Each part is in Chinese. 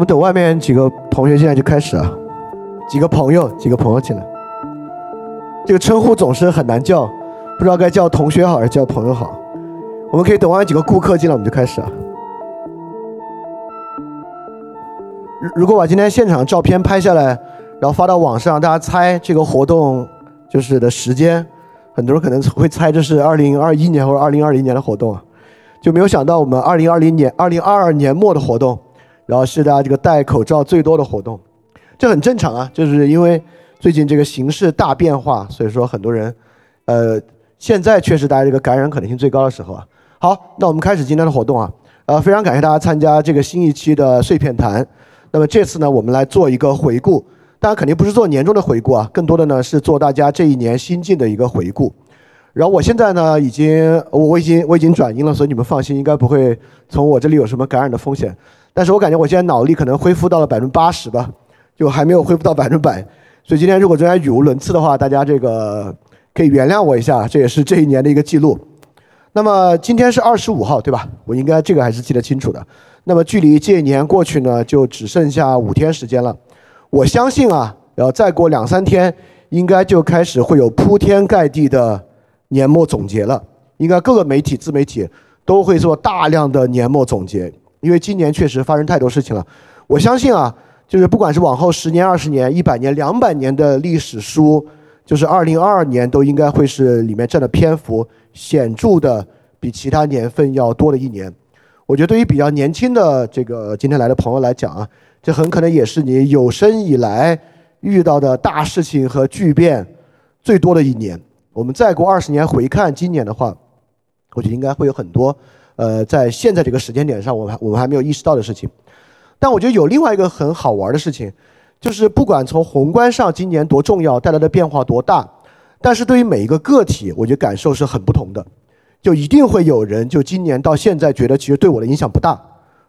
我们等外面几个同学进来就开始啊，几个朋友，几个朋友进来。这个称呼总是很难叫，不知道该叫同学好还是叫朋友好。我们可以等外面几个顾客进来，我们就开始啊。如如果把今天现场照片拍下来，然后发到网上，大家猜这个活动就是的时间，很多人可能会猜这是二零二一年或者二零二零年的活动啊，就没有想到我们二零二零年、二零二二年末的活动，然后是大家这个戴口罩最多的活动，这很正常啊，就是因为最近这个形势大变化，所以说很多人，呃，现在确实大家这个感染可能性最高的时候啊。好，那我们开始今天的活动啊，呃，非常感谢大家参加这个新一期的碎片谈。那么这次呢，我们来做一个回顾，当然肯定不是做年终的回顾啊，更多的呢是做大家这一年新进的一个回顾。然后我现在呢，已经我我已经我已经转阴了，所以你们放心，应该不会从我这里有什么感染的风险。但是我感觉我现在脑力可能恢复到了百分之八十吧，就还没有恢复到百分之百。所以今天如果中间语无伦次的话，大家这个可以原谅我一下，这也是这一年的一个记录。那么今天是二十五号，对吧？我应该这个还是记得清楚的。那么距离这一年过去呢，就只剩下五天时间了。我相信啊，然后再过两三天，应该就开始会有铺天盖地的年末总结了。应该各个媒体、自媒体都会做大量的年末总结，因为今年确实发生太多事情了。我相信啊，就是不管是往后十年、二十年、一百年、两百年的历史书，就是二零二二年都应该会是里面占的篇幅显著的比其他年份要多的一年。我觉得对于比较年轻的这个今天来的朋友来讲啊，这很可能也是你有生以来遇到的大事情和巨变最多的一年。我们再过二十年回看今年的话，我觉得应该会有很多呃，在现在这个时间点上，我们我们还没有意识到的事情。但我觉得有另外一个很好玩的事情，就是不管从宏观上今年多重要，带来的变化多大，但是对于每一个个体，我觉得感受是很不同的。就一定会有人，就今年到现在觉得其实对我的影响不大，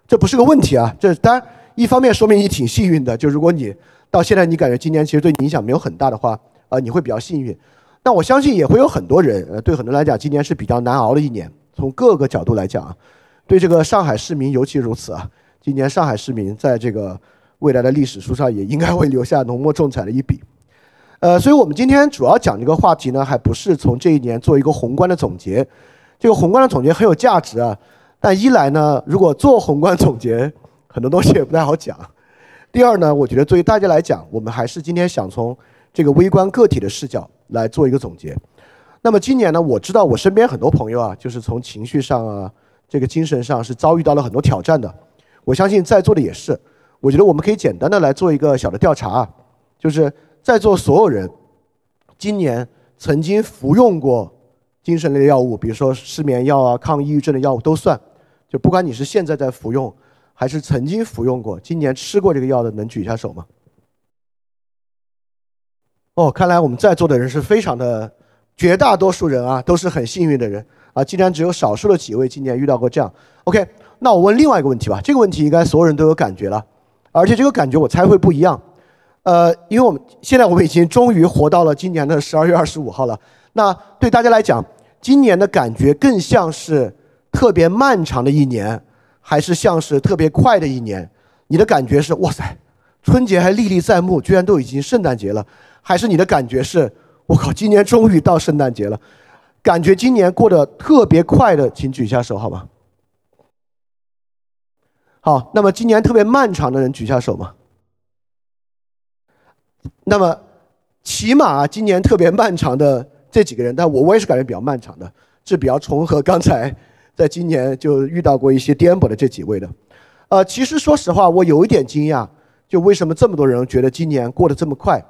这不是个问题啊。这当然一方面说明你挺幸运的，就如果你到现在你感觉今年其实对你影响没有很大的话，呃，你会比较幸运。但我相信也会有很多人，呃，对很多人来讲，今年是比较难熬的一年。从各个角度来讲啊，对这个上海市民尤其如此啊。今年上海市民在这个未来的历史书上也应该会留下浓墨重彩的一笔。呃，所以我们今天主要讲这个话题呢，还不是从这一年做一个宏观的总结。这个宏观的总结很有价值啊，但一来呢，如果做宏观总结，很多东西也不太好讲；第二呢，我觉得对于大家来讲，我们还是今天想从这个微观个体的视角来做一个总结。那么今年呢，我知道我身边很多朋友啊，就是从情绪上啊，这个精神上是遭遇到了很多挑战的。我相信在座的也是。我觉得我们可以简单的来做一个小的调查啊，就是在座所有人，今年曾经服用过。精神类的药物，比如说失眠药啊、抗抑郁症的药物都算。就不管你是现在在服用，还是曾经服用过，今年吃过这个药的，能举一下手吗？哦，看来我们在座的人是非常的，绝大多数人啊都是很幸运的人啊。竟然只有少数的几位今年遇到过这样。OK，那我问另外一个问题吧。这个问题应该所有人都有感觉了，而且这个感觉我猜会不一样。呃，因为我们现在我们已经终于活到了今年的十二月二十五号了。那对大家来讲，今年的感觉更像是特别漫长的一年，还是像是特别快的一年？你的感觉是哇塞，春节还历历在目，居然都已经圣诞节了，还是你的感觉是我靠，今年终于到圣诞节了，感觉今年过得特别快的，请举一下手好吗？好，那么今年特别漫长的人举下手吗？那么起码今年特别漫长的。这几个人，但我我也是感觉比较漫长的，是比较重合刚才在今年就遇到过一些颠簸的这几位的。呃，其实说实话，我有一点惊讶，就为什么这么多人觉得今年过得这么快？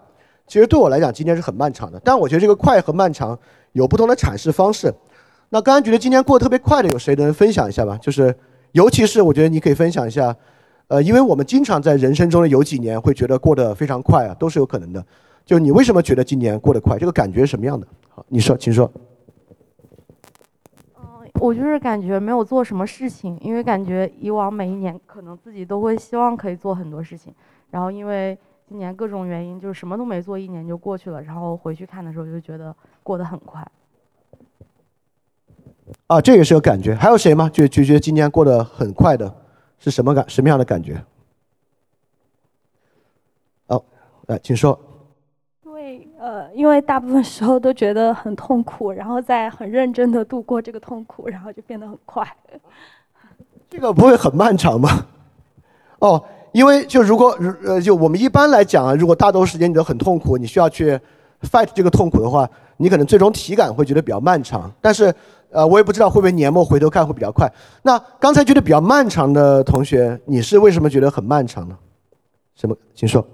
其实对我来讲，今天是很漫长的。但我觉得这个快和漫长有不同的阐释方式。那刚刚觉得今年过得特别快的，有谁能分享一下吧？就是尤其是我觉得你可以分享一下，呃，因为我们经常在人生中的有几年会觉得过得非常快啊，都是有可能的。就你为什么觉得今年过得快？这个感觉是什么样的？好，你说，请说。嗯，我就是感觉没有做什么事情，因为感觉以往每一年可能自己都会希望可以做很多事情，然后因为今年各种原因，就是什么都没做，一年就过去了。然后回去看的时候，就觉得过得很快。啊，这也是个感觉。还有谁吗？就就觉得今年过得很快的，是什么感？什么样的感觉？来，请说。因为呃，因为大部分时候都觉得很痛苦，然后再很认真的度过这个痛苦，然后就变得很快。这个不会很漫长吗？哦，因为就如果呃，就我们一般来讲啊，如果大多时间你都很痛苦，你需要去 fight 这个痛苦的话，你可能最终体感会觉得比较漫长。但是呃，我也不知道会不会年末回头看会比较快。那刚才觉得比较漫长的同学，你是为什么觉得很漫长呢？什么？请说。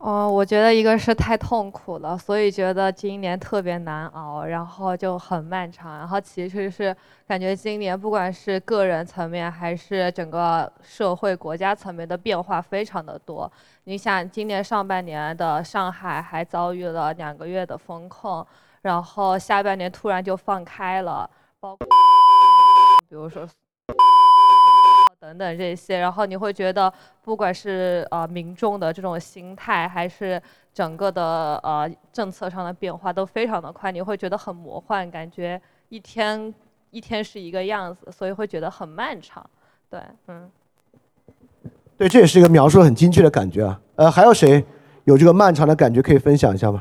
哦，我觉得一个是太痛苦了，所以觉得今年特别难熬，然后就很漫长。然后其实是感觉今年不管是个人层面还是整个社会国家层面的变化非常的多。你想，今年上半年的上海还遭遇了两个月的封控，然后下半年突然就放开了，包括比如说。等等这些，然后你会觉得，不管是呃民众的这种心态，还是整个的呃政策上的变化，都非常的快，你会觉得很魔幻，感觉一天一天是一个样子，所以会觉得很漫长。对，嗯，对，这也是一个描述很精确的感觉啊。呃，还有谁有这个漫长的感觉可以分享一下吗？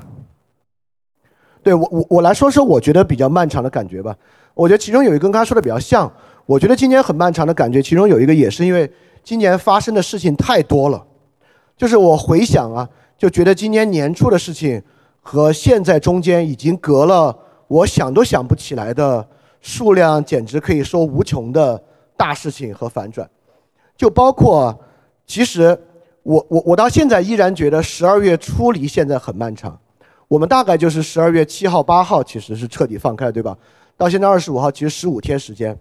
对我我我来说说我觉得比较漫长的感觉吧。我觉得其中有一个跟他说的比较像。我觉得今年很漫长的感觉，其中有一个也是因为今年发生的事情太多了，就是我回想啊，就觉得今年年初的事情和现在中间已经隔了我想都想不起来的数量，简直可以说无穷的大事情和反转，就包括其实我我我到现在依然觉得十二月初离现在很漫长，我们大概就是十二月七号八号其实是彻底放开对吧？到现在二十五号其实十五天时间。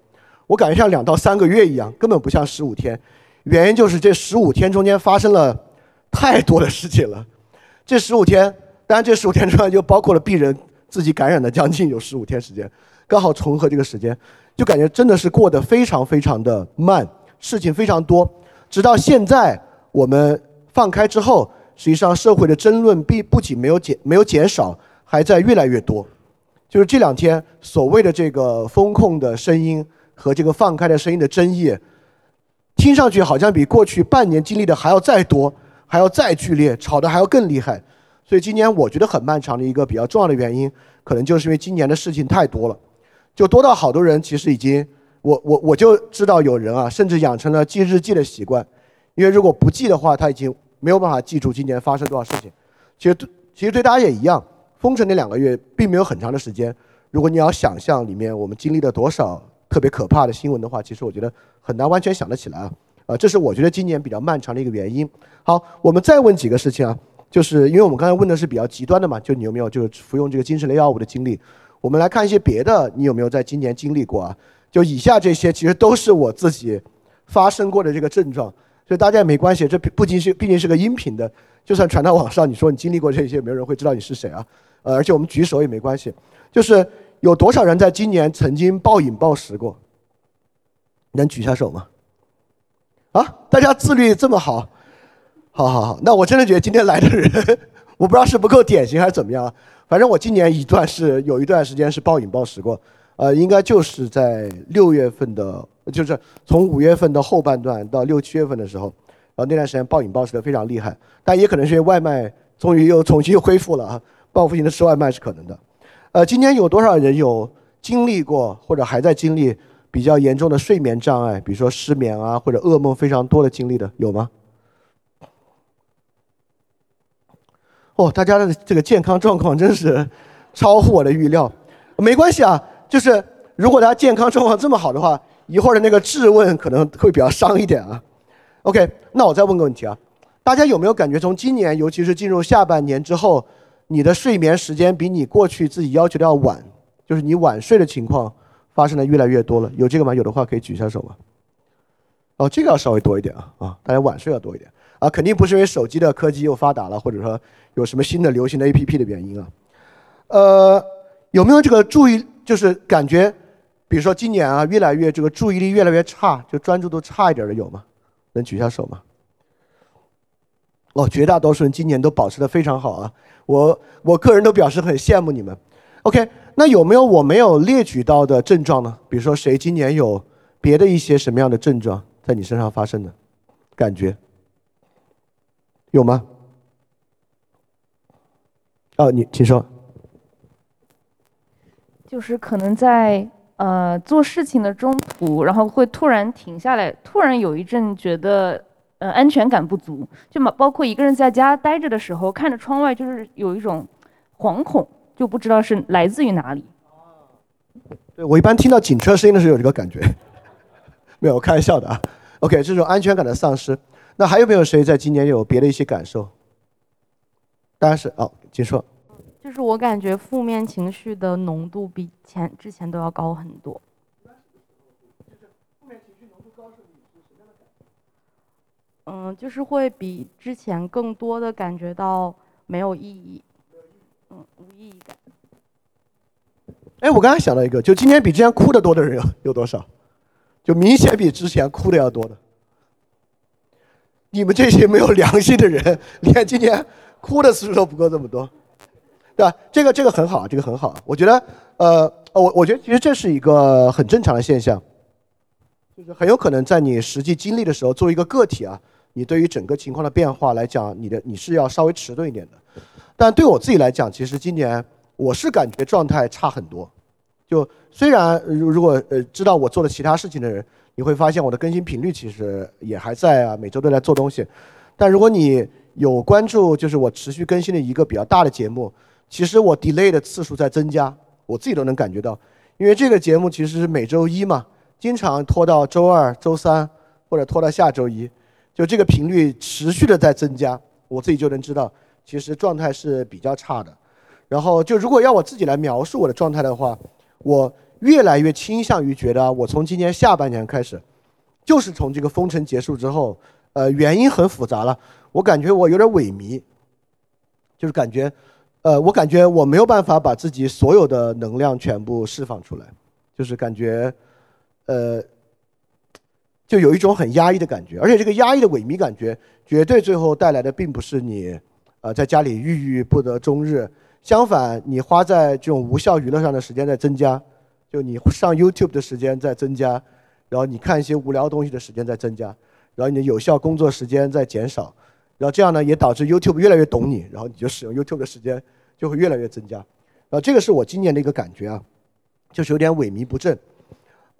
我感觉像两到三个月一样，根本不像十五天。原因就是这十五天中间发生了太多的事情了。这十五天，当然这十五天中就包括了病人自己感染的将近有十五天时间，刚好重合这个时间，就感觉真的是过得非常非常的慢，事情非常多。直到现在我们放开之后，实际上社会的争论并不仅没有减没有减少，还在越来越多。就是这两天所谓的这个风控的声音。和这个放开的声音的争议，听上去好像比过去半年经历的还要再多，还要再剧烈，吵得还要更厉害。所以今年我觉得很漫长的一个比较重要的原因，可能就是因为今年的事情太多了，就多到好多人其实已经，我我我就知道有人啊，甚至养成了记日记的习惯，因为如果不记的话，他已经没有办法记住今年发生多少事情。其实对，其实对大家也一样，封城那两个月并没有很长的时间，如果你要想象里面我们经历了多少。特别可怕的新闻的话，其实我觉得很难完全想得起来啊，啊，这是我觉得今年比较漫长的一个原因。好，我们再问几个事情啊，就是因为我们刚才问的是比较极端的嘛，就你有没有就是服用这个精神类药物的经历？我们来看一些别的，你有没有在今年经历过啊？就以下这些其实都是我自己发生过的这个症状，所以大家也没关系，这不仅是毕竟是个音频的，就算传到网上，你说你经历过这些，没有人会知道你是谁啊，呃，而且我们举手也没关系，就是。有多少人在今年曾经暴饮暴食过？能举下手吗？啊，大家自律这么好，好好好，那我真的觉得今天来的人，我不知道是不够典型还是怎么样。反正我今年一段是有一段时间是暴饮暴食过，呃，应该就是在六月份的，就是从五月份的后半段到六七月份的时候，然后那段时间暴饮暴食的非常厉害，但也可能是因为外卖终于又重新恢复了啊，报复性的吃外卖是可能的。呃，今年有多少人有经历过或者还在经历比较严重的睡眠障碍，比如说失眠啊，或者噩梦非常多的经历的，有吗？哦，大家的这个健康状况真是超乎我的预料。没关系啊，就是如果大家健康状况这么好的话，一会儿的那个质问可能会比较伤一点啊。OK，那我再问个问题啊，大家有没有感觉从今年，尤其是进入下半年之后？你的睡眠时间比你过去自己要求的要晚，就是你晚睡的情况发生的越来越多了。有这个吗？有的话可以举一下手吗？哦，这个要稍微多一点啊啊，大家晚睡要多一点啊，肯定不是因为手机的科技又发达了，或者说有什么新的流行的 APP 的原因啊。呃，有没有这个注意，就是感觉，比如说今年啊，越来越这个注意力越来越差，就专注度差一点的有吗？能举下手吗？哦，绝大多数人今年都保持的非常好啊。我我个人都表示很羡慕你们，OK？那有没有我没有列举到的症状呢？比如说谁今年有别的一些什么样的症状在你身上发生的感觉？有吗？哦，你请说。就是可能在呃做事情的中途，然后会突然停下来，突然有一阵觉得呃安全感不足，就嘛包括一个人在家待着的时候，看着窗外就是有一种惶恐，就不知道是来自于哪里。对我一般听到警车声音的时候有这个感觉，没有，我开玩笑的啊。OK，这种安全感的丧失，那还有没有谁在今年有别的一些感受？当然是哦，请说。就是我感觉负面情绪的浓度比前之前都要高很多。嗯，就是会比之前更多的感觉到没有意义，嗯，无意义感。哎，我刚才想到一个，就今年比之前哭的多的人有有多少？就明显比之前哭的要多的。你们这些没有良心的人，连今年哭的次数都不够这么多，对吧？这个这个很好，这个很好。我觉得，呃，我我觉得其实这是一个很正常的现象，就是很有可能在你实际经历的时候，作为一个个体啊，你对于整个情况的变化来讲，你的你是要稍微迟钝一点的。但对我自己来讲，其实今年我是感觉状态差很多。就虽然如如果呃知道我做了其他事情的人，你会发现我的更新频率其实也还在啊，每周都在做东西。但如果你有关注，就是我持续更新的一个比较大的节目，其实我 delay 的次数在增加，我自己都能感觉到。因为这个节目其实是每周一嘛，经常拖到周二、周三或者拖到下周一，就这个频率持续的在增加，我自己就能知道，其实状态是比较差的。然后就如果要我自己来描述我的状态的话，我越来越倾向于觉得，我从今年下半年开始，就是从这个封城结束之后，呃，原因很复杂了。我感觉我有点萎靡，就是感觉，呃，我感觉我没有办法把自己所有的能量全部释放出来，就是感觉，呃，就有一种很压抑的感觉。而且这个压抑的萎靡感觉，绝对最后带来的并不是你，呃，在家里郁郁不得终日。相反，你花在这种无效娱乐上的时间在增加，就你上 YouTube 的时间在增加，然后你看一些无聊东西的时间在增加，然后你的有效工作时间在减少，然后这样呢也导致 YouTube 越来越懂你，然后你就使用 YouTube 的时间就会越来越增加。啊，这个是我今年的一个感觉啊，就是有点萎靡不振。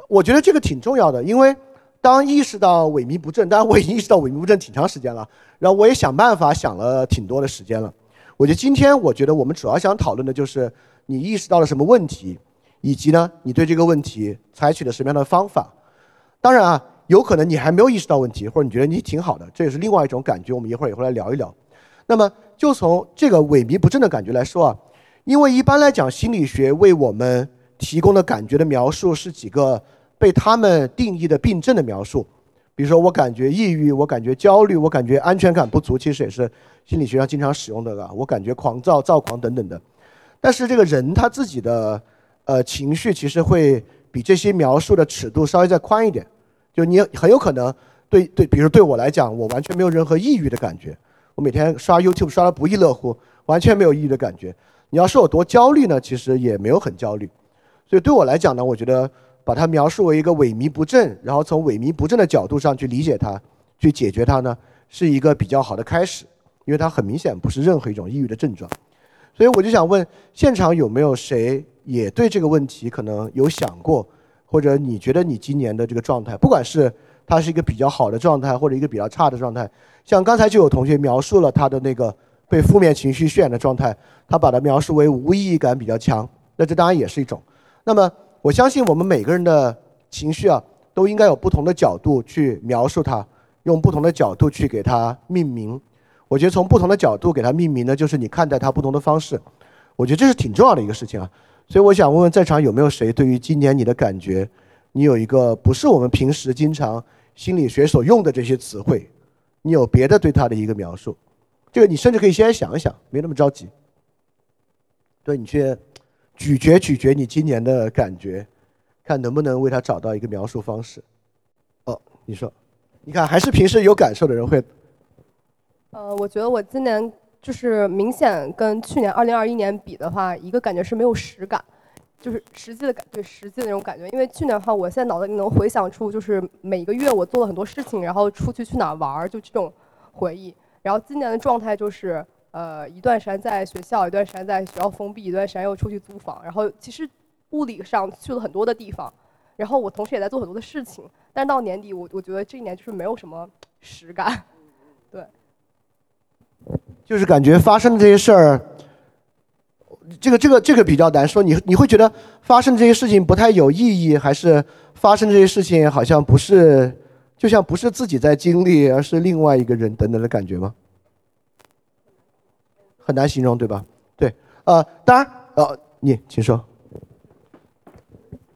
我觉得这个挺重要的，因为当意识到萎靡不振，当然我已经意识到萎靡不振挺长时间了，然后我也想办法想了挺多的时间了。我觉得今天，我觉得我们主要想讨论的就是你意识到了什么问题，以及呢，你对这个问题采取了什么样的方法。当然啊，有可能你还没有意识到问题，或者你觉得你挺好的，这也是另外一种感觉。我们一会儿也会来聊一聊。那么，就从这个萎靡不振的感觉来说啊，因为一般来讲，心理学为我们提供的感觉的描述是几个被他们定义的病症的描述。比如说，我感觉抑郁，我感觉焦虑，我感觉安全感不足，其实也是心理学上经常使用的啊。我感觉狂躁、躁狂等等的。但是这个人他自己的呃情绪，其实会比这些描述的尺度稍微再宽一点。就你很有可能对对，比如对我来讲，我完全没有任何抑郁的感觉。我每天刷 YouTube 刷的不亦乐乎，完全没有抑郁的感觉。你要说我多焦虑呢，其实也没有很焦虑。所以对我来讲呢，我觉得。把它描述为一个萎靡不振，然后从萎靡不振的角度上去理解它，去解决它呢，是一个比较好的开始，因为它很明显不是任何一种抑郁的症状。所以我就想问，现场有没有谁也对这个问题可能有想过，或者你觉得你今年的这个状态，不管是它是一个比较好的状态，或者一个比较差的状态，像刚才就有同学描述了他的那个被负面情绪渲染的状态，他把它描述为无意义感比较强，那这当然也是一种。那么。我相信我们每个人的情绪啊，都应该有不同的角度去描述它，用不同的角度去给它命名。我觉得从不同的角度给它命名呢，就是你看待它不同的方式。我觉得这是挺重要的一个事情啊。所以我想问问在场有没有谁对于今年你的感觉，你有一个不是我们平时经常心理学所用的这些词汇，你有别的对它的一个描述？这个你甚至可以先想一想，没那么着急。对你去。咀嚼咀嚼你今年的感觉，看能不能为他找到一个描述方式。哦，你说，你看还是平时有感受的人会。呃，我觉得我今年就是明显跟去年二零二一年比的话，一个感觉是没有实感，就是实际的感对实际的那种感觉。因为去年的话，我现在脑子里能回想出就是每个月我做了很多事情，然后出去去哪玩儿，就这种回忆。然后今年的状态就是。呃一段时间在学校，一段时间在学校封闭，一段时间又出去租房，然后其实物理上去了很多的地方，然后我同时也在做很多的事情，但到年底我我觉得这一年就是没有什么实感，对，就是感觉发生的这些事儿，这个这个这个比较难说。你你会觉得发生这些事情不太有意义，还是发生这些事情好像不是，就像不是自己在经历，而是另外一个人等等的感觉吗？很难形容，对吧？对，呃，当然，呃，你请说。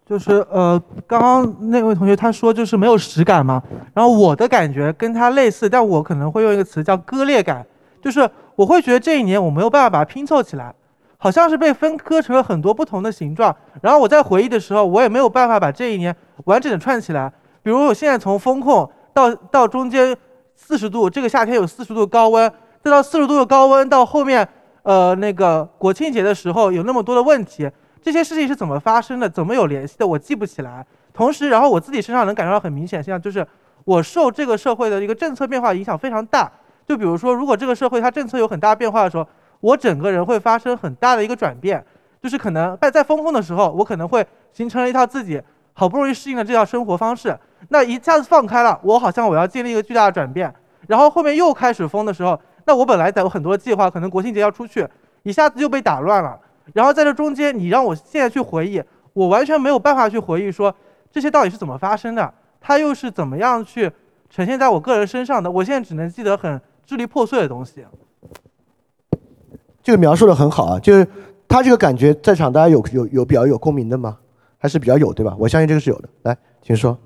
就是呃，刚刚那位同学他说就是没有实感嘛，然后我的感觉跟他类似，但我可能会用一个词叫割裂感，就是我会觉得这一年我没有办法把它拼凑起来，好像是被分割成了很多不同的形状，然后我在回忆的时候，我也没有办法把这一年完整的串起来。比如我现在从风控到到中间四十度，这个夏天有四十度高温，再到四十度的高温，到后面呃那个国庆节的时候有那么多的问题。这些事情是怎么发生的？怎么有联系的？我记不起来。同时，然后我自己身上能感受到很明显现象，就是我受这个社会的一个政策变化影响非常大。就比如说，如果这个社会它政策有很大变化的时候，我整个人会发生很大的一个转变。就是可能在在风控的时候，我可能会形成了一套自己好不容易适应的这套生活方式。那一下子放开了，我好像我要经历一个巨大的转变。然后后面又开始封的时候，那我本来在有很多计划，可能国庆节要出去，一下子就被打乱了。然后在这中间，你让我现在去回忆，我完全没有办法去回忆说这些到底是怎么发生的，它又是怎么样去呈现在我个人身上的。我现在只能记得很支离破碎的东西。这个描述的很好啊，就是他这个感觉，在场大家有有有比较有共鸣的吗？还是比较有对吧？我相信这个是有的。来，请说。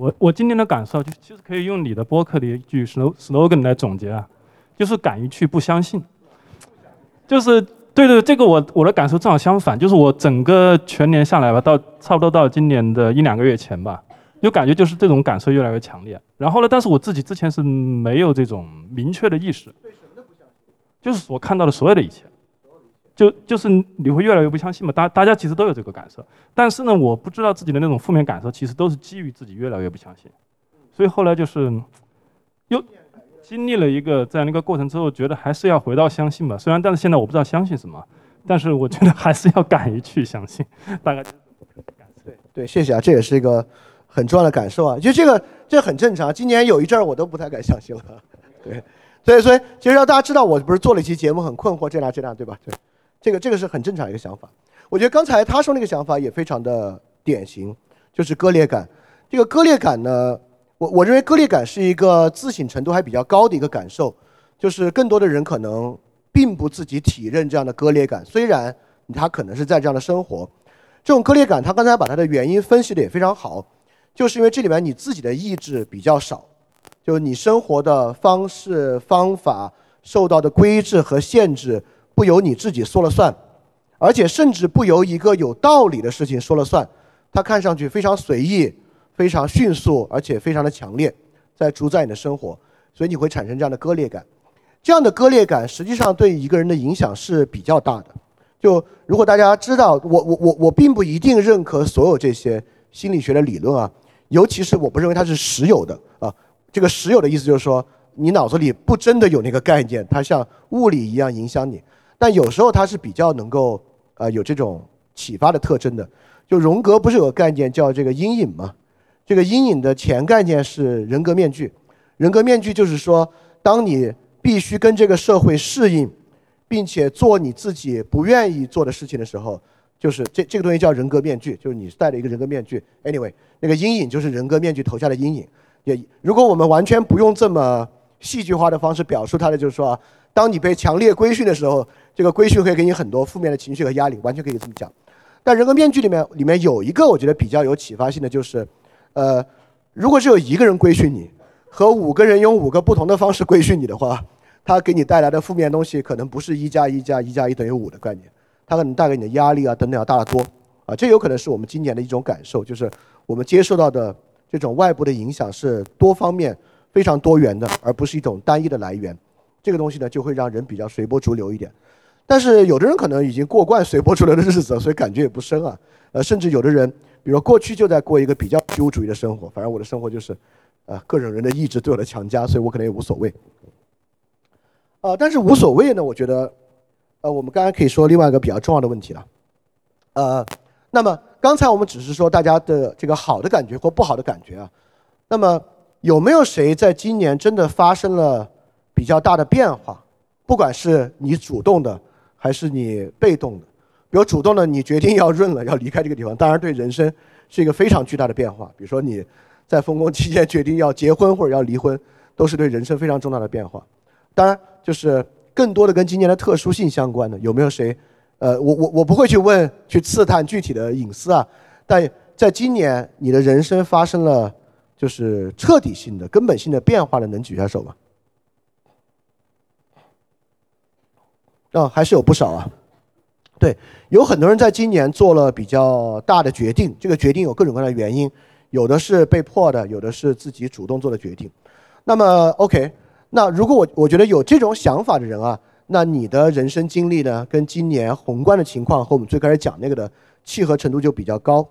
我我今天的感受就其实可以用你的播客的一句 slogan 来总结啊，就是敢于去不相信。就是对对，这个我我的感受正好相反，就是我整个全年下来吧，到差不多到今年的一两个月前吧，就感觉就是这种感受越来越强烈。然后呢，但是我自己之前是没有这种明确的意识，就是我看到的所有的一切，就就是你会越来越不相信嘛。大大家其实都有这个感受，但是呢，我不知道自己的那种负面感受，其实都是基于自己越来越不相信，所以后来就是又。经历了一个这样一个过程之后，觉得还是要回到相信吧。虽然，但是现在我不知道相信什么，但是我觉得还是要敢于去相信。大概对对，谢谢啊，这也是一个很重要的感受啊。就这个，这很正常。今年有一阵儿我都不太敢相信了。对，所以所以其实让大家知道，我不是做了一期节目，很困惑这那这那，对吧？对，这个这个是很正常一个想法。我觉得刚才他说那个想法也非常的典型，就是割裂感。这个割裂感呢？我我认为割裂感是一个自省程度还比较高的一个感受，就是更多的人可能并不自己体认这样的割裂感，虽然他可能是在这样的生活，这种割裂感，他刚才把它的原因分析的也非常好，就是因为这里面你自己的意志比较少，就你生活的方式方法受到的规制和限制不由你自己说了算，而且甚至不由一个有道理的事情说了算，它看上去非常随意。非常迅速，而且非常的强烈，在主宰你的生活，所以你会产生这样的割裂感。这样的割裂感实际上对一个人的影响是比较大的。就如果大家知道，我我我我并不一定认可所有这些心理学的理论啊，尤其是我不认为它是实有的啊。这个实有的意思就是说，你脑子里不真的有那个概念，它像物理一样影响你。但有时候它是比较能够呃有这种启发的特征的。就荣格不是有个概念叫这个阴影吗？这个阴影的前概念是人格面具，人格面具就是说，当你必须跟这个社会适应，并且做你自己不愿意做的事情的时候，就是这这个东西叫人格面具，就是你戴了一个人格面具。Anyway，那个阴影就是人格面具投下的阴影。也如果我们完全不用这么戏剧化的方式表述它的，就是说，当你被强烈规训的时候，这个规训会给你很多负面的情绪和压力，完全可以这么讲。但人格面具里面里面有一个我觉得比较有启发性的就是。呃，如果只有一个人规训你，和五个人用五个不同的方式规训你的话，他给你带来的负面东西可能不是一加一加一加一等于五的概念，它可能带给你的压力啊等等要大得多啊。这有可能是我们今年的一种感受，就是我们接受到的这种外部的影响是多方面、非常多元的，而不是一种单一的来源。这个东西呢，就会让人比较随波逐流一点。但是有的人可能已经过惯随波逐流的日子，所以感觉也不深啊。呃，甚至有的人。比如过去就在过一个比较虚无主义的生活，反正我的生活就是，呃，各种人的意志对我的强加，所以我可能也无所谓。呃，但是无所谓呢，我觉得，呃，我们刚才可以说另外一个比较重要的问题了，呃，那么刚才我们只是说大家的这个好的感觉或不好的感觉啊，那么有没有谁在今年真的发生了比较大的变化？不管是你主动的还是你被动的，比如主动的，你决定要润了，要离开这个地方，当然对人生是一个非常巨大的变化。比如说你在封控期间决定要结婚或者要离婚，都是对人生非常重大的变化。当然，就是更多的跟今年的特殊性相关的，有没有谁？呃，我我我不会去问去刺探具体的隐私啊，但在今年你的人生发生了就是彻底性的、根本性的变化的，能举下手吗？啊，还是有不少啊。对，有很多人在今年做了比较大的决定，这个决定有各种各样的原因，有的是被迫的，有的是自己主动做的决定。那么，OK。那如果我我觉得有这种想法的人啊，那你的人生经历呢，跟今年宏观的情况和我们最开始讲那个的契合程度就比较高。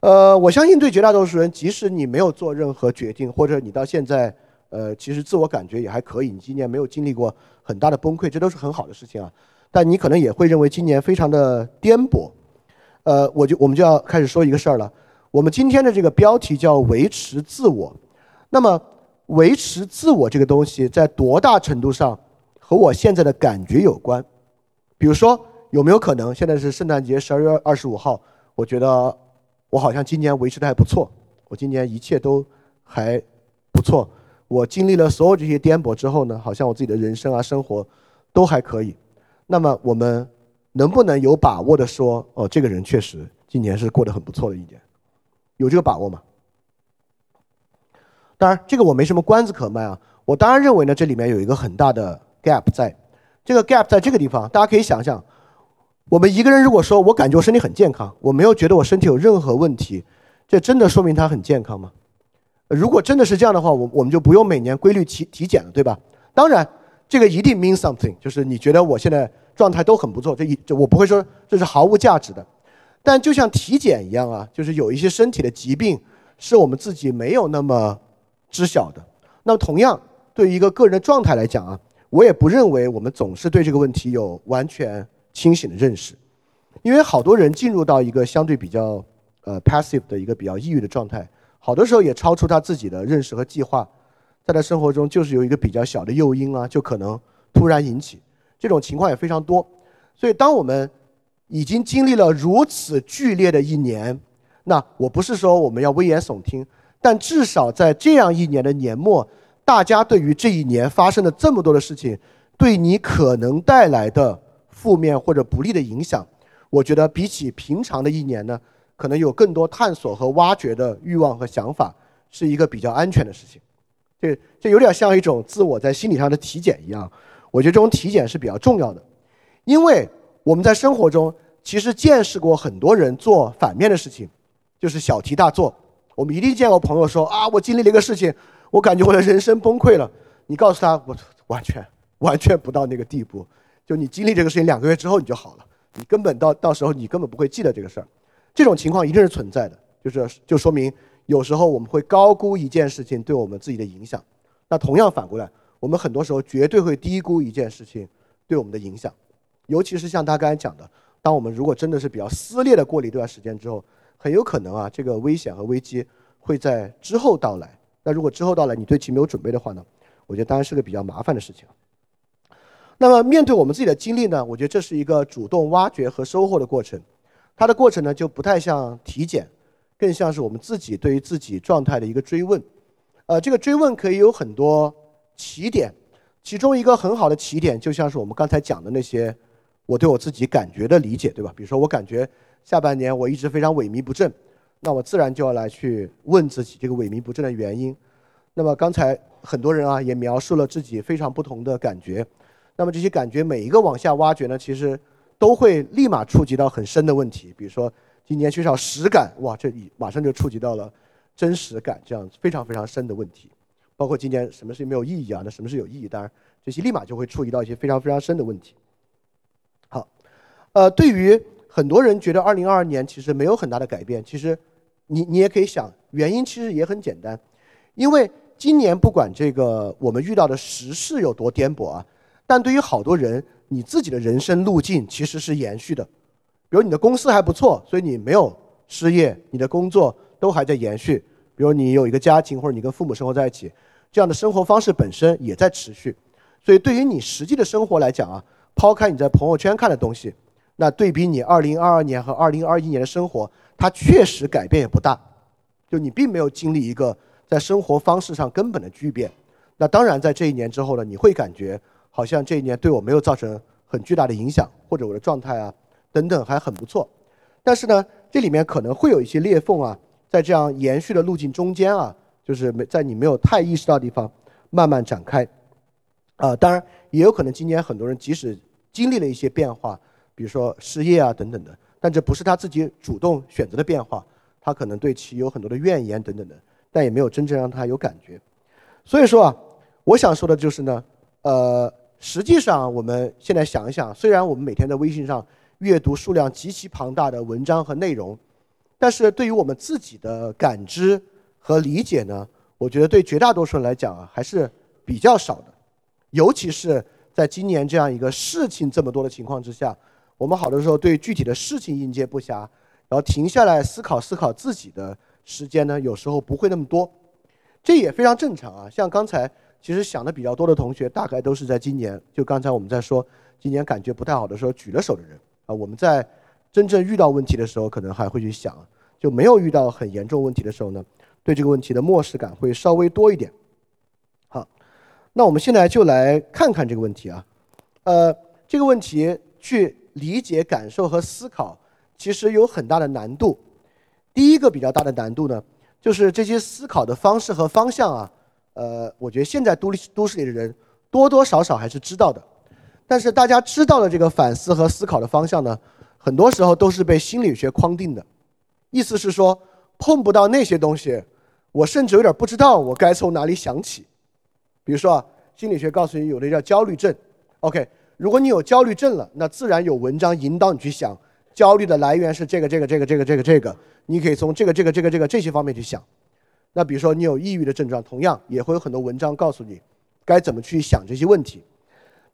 呃，我相信对绝大多数人，即使你没有做任何决定，或者你到现在，呃，其实自我感觉也还可以，你今年没有经历过很大的崩溃，这都是很好的事情啊。但你可能也会认为今年非常的颠簸。呃，我就我们就要开始说一个事儿了。我们今天的这个标题叫维持自我，那么。维持自我这个东西，在多大程度上和我现在的感觉有关？比如说，有没有可能现在是圣诞节十二月二十五号？我觉得我好像今年维持的还不错，我今年一切都还不错。我经历了所有这些颠簸之后呢，好像我自己的人生啊、生活都还可以。那么，我们能不能有把握的说，哦，这个人确实今年是过得很不错的一年？有这个把握吗？当然，这个我没什么关子可卖啊。我当然认为呢，这里面有一个很大的 gap 在，这个 gap 在这个地方，大家可以想想，我们一个人如果说我感觉我身体很健康，我没有觉得我身体有任何问题，这真的说明他很健康吗？如果真的是这样的话，我我们就不用每年规律体体检了，对吧？当然，这个一定 mean something，就是你觉得我现在状态都很不错，这一这我不会说这是毫无价值的。但就像体检一样啊，就是有一些身体的疾病是我们自己没有那么。知晓的，那么同样对于一个个人的状态来讲啊，我也不认为我们总是对这个问题有完全清醒的认识，因为好多人进入到一个相对比较呃 passive 的一个比较抑郁的状态，好多时候也超出他自己的认识和计划，在他生活中就是有一个比较小的诱因啊，就可能突然引起，这种情况也非常多，所以当我们已经经历了如此剧烈的一年，那我不是说我们要危言耸听。但至少在这样一年的年末，大家对于这一年发生的这么多的事情，对你可能带来的负面或者不利的影响，我觉得比起平常的一年呢，可能有更多探索和挖掘的欲望和想法，是一个比较安全的事情。这这有点像一种自我在心理上的体检一样，我觉得这种体检是比较重要的，因为我们在生活中其实见识过很多人做反面的事情，就是小题大做。我们一定见过朋友说啊，我经历了一个事情，我感觉我的人生崩溃了。你告诉他，我完全完全不到那个地步。就你经历这个事情两个月之后你就好了，你根本到到时候你根本不会记得这个事儿。这种情况一定是存在的，就是就说明有时候我们会高估一件事情对我们自己的影响。那同样反过来，我们很多时候绝对会低估一件事情对我们的影响。尤其是像他刚才讲的，当我们如果真的是比较撕裂的过了一段时间之后。很有可能啊，这个危险和危机会在之后到来。那如果之后到来，你对其没有准备的话呢？我觉得当然是个比较麻烦的事情。那么面对我们自己的经历呢？我觉得这是一个主动挖掘和收获的过程。它的过程呢，就不太像体检，更像是我们自己对于自己状态的一个追问。呃，这个追问可以有很多起点，其中一个很好的起点，就像是我们刚才讲的那些我对我自己感觉的理解，对吧？比如说我感觉。下半年我一直非常萎靡不振，那我自然就要来去问自己这个萎靡不振的原因。那么刚才很多人啊也描述了自己非常不同的感觉，那么这些感觉每一个往下挖掘呢，其实都会立马触及到很深的问题。比如说今年缺少实感，哇，这里马上就触及到了真实感这样非常非常深的问题。包括今年什么事情没有意义啊？那什么是有意义？当然这些立马就会触及到一些非常非常深的问题。好，呃，对于。很多人觉得二零二二年其实没有很大的改变，其实你你也可以想，原因其实也很简单，因为今年不管这个我们遇到的时事有多颠簸啊，但对于好多人，你自己的人生路径其实是延续的。比如你的公司还不错，所以你没有失业，你的工作都还在延续。比如你有一个家庭，或者你跟父母生活在一起，这样的生活方式本身也在持续。所以对于你实际的生活来讲啊，抛开你在朋友圈看的东西，那对比你二零二二年和二零二一年的生活，它确实改变也不大。就你并没有经历一个在生活方式上根本的巨变。那当然，在这一年之后呢，你会感觉好像这一年对我没有造成很巨大的影响，或者我的状态啊等等还很不错。但是呢，这里面可能会有一些裂缝啊，在这样延续的路径中间啊，就是没在你没有太意识到的地方慢慢展开。啊，当然也有可能今年很多人即使经历了一些变化，比如说失业啊等等的，但这不是他自己主动选择的变化，他可能对其有很多的怨言等等的，但也没有真正让他有感觉。所以说啊。我想说的就是呢，呃，实际上我们现在想一想，虽然我们每天在微信上阅读数量极其庞大的文章和内容，但是对于我们自己的感知和理解呢，我觉得对绝大多数人来讲啊，还是比较少的。尤其是在今年这样一个事情这么多的情况之下，我们好多时候对具体的事情应接不暇，然后停下来思考思考自己的时间呢，有时候不会那么多，这也非常正常啊。像刚才。其实想的比较多的同学，大概都是在今年，就刚才我们在说今年感觉不太好的时候举了手的人啊。我们在真正遇到问题的时候，可能还会去想，就没有遇到很严重问题的时候呢，对这个问题的漠视感会稍微多一点。好，那我们现在就来看看这个问题啊，呃，这个问题去理解、感受和思考，其实有很大的难度。第一个比较大的难度呢，就是这些思考的方式和方向啊。呃，我觉得现在都市都市里的人多多少少还是知道的，但是大家知道的这个反思和思考的方向呢，很多时候都是被心理学框定的。意思是说，碰不到那些东西，我甚至有点不知道我该从哪里想起。比如说啊，心理学告诉你有的叫焦虑症，OK，如果你有焦虑症了，那自然有文章引导你去想，焦虑的来源是这个这个这个这个这个这个，你可以从这个这个这个这个这些方面去想。那比如说你有抑郁的症状，同样也会有很多文章告诉你该怎么去想这些问题。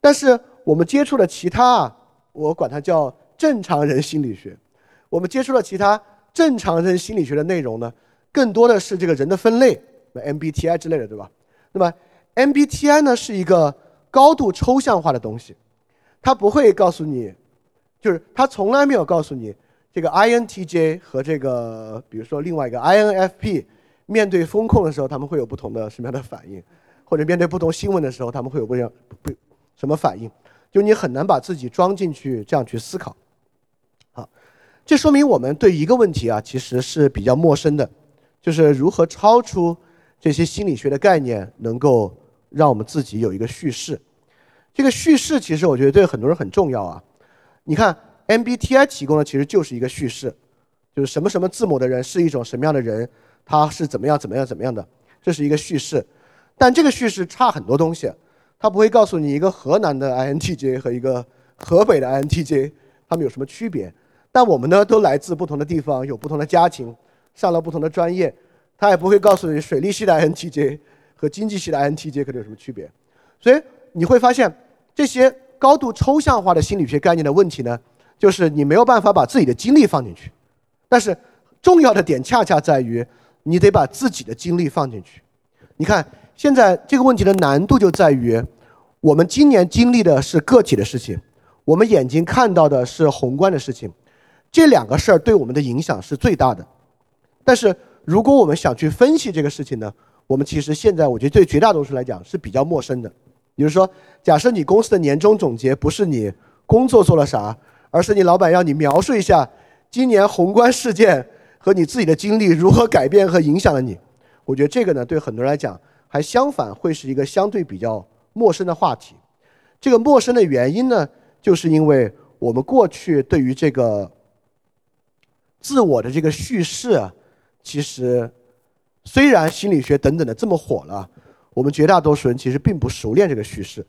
但是我们接触的其他啊，我管它叫正常人心理学。我们接触了其他正常人心理学的内容呢，更多的是这个人的分类，MBTI 之类的，对吧？那么 MBTI 呢是一个高度抽象化的东西，它不会告诉你，就是它从来没有告诉你这个 INTJ 和这个，比如说另外一个 INFP。面对风控的时候，他们会有不同的什么样的反应？或者面对不同新闻的时候，他们会有不一样不什么反应？就你很难把自己装进去，这样去思考。好，这说明我们对一个问题啊，其实是比较陌生的，就是如何超出这些心理学的概念，能够让我们自己有一个叙事。这个叙事其实我觉得对很多人很重要啊。你看 MBTI 提供的其实就是一个叙事，就是什么什么字母的人是一种什么样的人。他是怎么样怎么样怎么样的，这是一个叙事，但这个叙事差很多东西，他不会告诉你一个河南的 INTJ 和一个河北的 INTJ 他们有什么区别，但我们呢都来自不同的地方，有不同的家庭，上了不同的专业，他也不会告诉你水利系的 INTJ 和经济系的 INTJ 可能有什么区别，所以你会发现这些高度抽象化的心理学概念的问题呢，就是你没有办法把自己的经历放进去，但是重要的点恰恰在于。你得把自己的精力放进去。你看，现在这个问题的难度就在于，我们今年经历的是个体的事情，我们眼睛看到的是宏观的事情，这两个事儿对我们的影响是最大的。但是，如果我们想去分析这个事情呢，我们其实现在我觉得对绝大多数来讲是比较陌生的。比如说，假设你公司的年终总结不是你工作做了啥，而是你老板要你描述一下今年宏观事件。和你自己的经历如何改变和影响了你？我觉得这个呢，对很多人来讲，还相反会是一个相对比较陌生的话题。这个陌生的原因呢，就是因为我们过去对于这个自我的这个叙事啊，其实虽然心理学等等的这么火了，我们绝大多数人其实并不熟练这个叙事。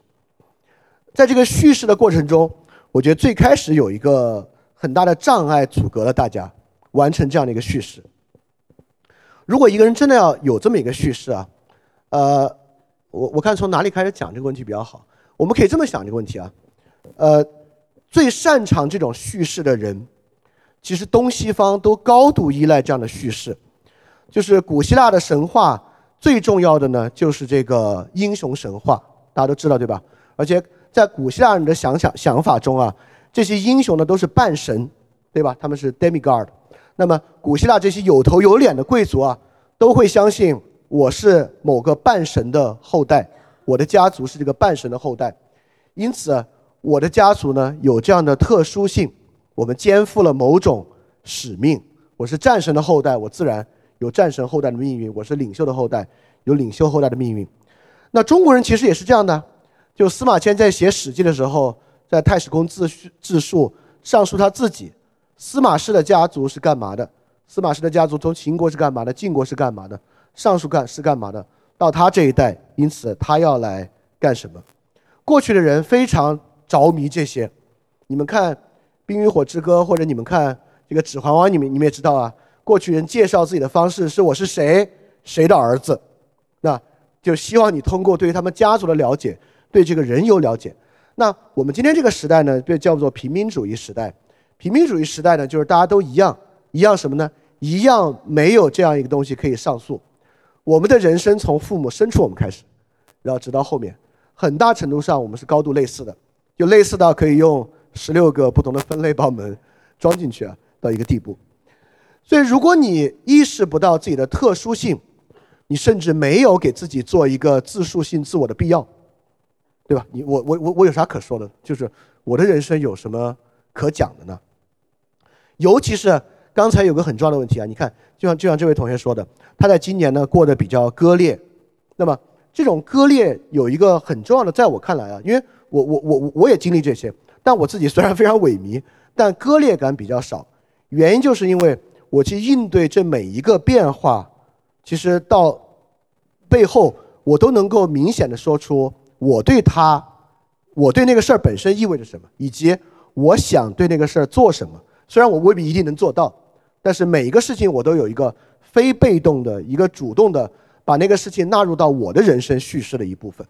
在这个叙事的过程中，我觉得最开始有一个很大的障碍阻隔了大家。完成这样的一个叙事。如果一个人真的要有这么一个叙事啊，呃，我我看从哪里开始讲这个问题比较好。我们可以这么想这个问题啊，呃，最擅长这种叙事的人，其实东西方都高度依赖这样的叙事，就是古希腊的神话最重要的呢，就是这个英雄神话，大家都知道对吧？而且在古希腊人的想想想法中啊，这些英雄呢都是半神，对吧？他们是 demigod。那么古希腊这些有头有脸的贵族啊，都会相信我是某个半神的后代，我的家族是这个半神的后代，因此我的家族呢有这样的特殊性，我们肩负了某种使命。我是战神的后代，我自然有战神后代的命运；我是领袖的后代，有领袖后代的命运。那中国人其实也是这样的，就司马迁在写《史记》的时候，在太史公自叙自述上述他自己。司马氏的家族是干嘛的？司马氏的家族从秦国是干嘛的？晋国是干嘛的？上述干是干嘛的？到他这一代，因此他要来干什么？过去的人非常着迷这些。你们看《冰与火之歌》，或者你们看这个《指环王》，你们你们也知道啊。过去人介绍自己的方式是我是谁，谁的儿子，那就希望你通过对于他们家族的了解，对这个人有了解。那我们今天这个时代呢，被叫做平民主义时代。平民主义时代呢，就是大家都一样，一样什么呢？一样没有这样一个东西可以上诉。我们的人生从父母生出我们开始，然后直到后面，很大程度上我们是高度类似的，就类似到可以用十六个不同的分类把我们装进去啊，到一个地步。所以，如果你意识不到自己的特殊性，你甚至没有给自己做一个自述性自我的必要，对吧？你我我我我有啥可说的？就是我的人生有什么可讲的呢？尤其是刚才有个很重要的问题啊，你看，就像就像这位同学说的，他在今年呢过得比较割裂。那么这种割裂有一个很重要的，在我看来啊，因为我我我我也经历这些，但我自己虽然非常萎靡，但割裂感比较少。原因就是因为我去应对这每一个变化，其实到背后我都能够明显的说出我对他，我对那个事儿本身意味着什么，以及我想对那个事儿做什么。虽然我未必一定能做到，但是每一个事情我都有一个非被动的一个主动的，把那个事情纳入到我的人生叙事的一部分。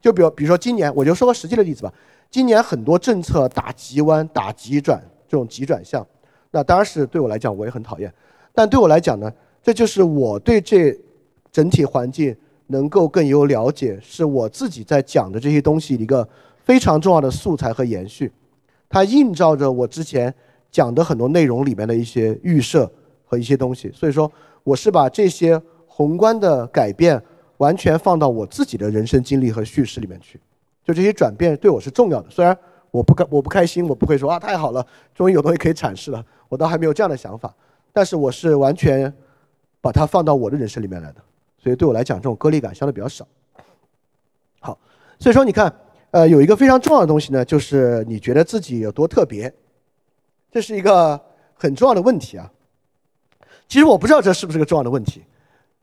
就比如，比如说今年，我就说个实际的例子吧。今年很多政策打急弯、打急转，这种急转向，那当然是对我来讲我也很讨厌。但对我来讲呢，这就是我对这整体环境能够更有了解，是我自己在讲的这些东西一个非常重要的素材和延续。它映照着我之前。讲的很多内容里面的一些预设和一些东西，所以说我是把这些宏观的改变完全放到我自己的人生经历和叙事里面去，就这些转变对我是重要的。虽然我不开我不开心，我不会说啊太好了，终于有东西可以阐释了，我倒还没有这样的想法。但是我是完全把它放到我的人生里面来的，所以对我来讲这种割裂感相对比较少。好，所以说你看，呃，有一个非常重要的东西呢，就是你觉得自己有多特别。这是一个很重要的问题啊！其实我不知道这是不是个重要的问题，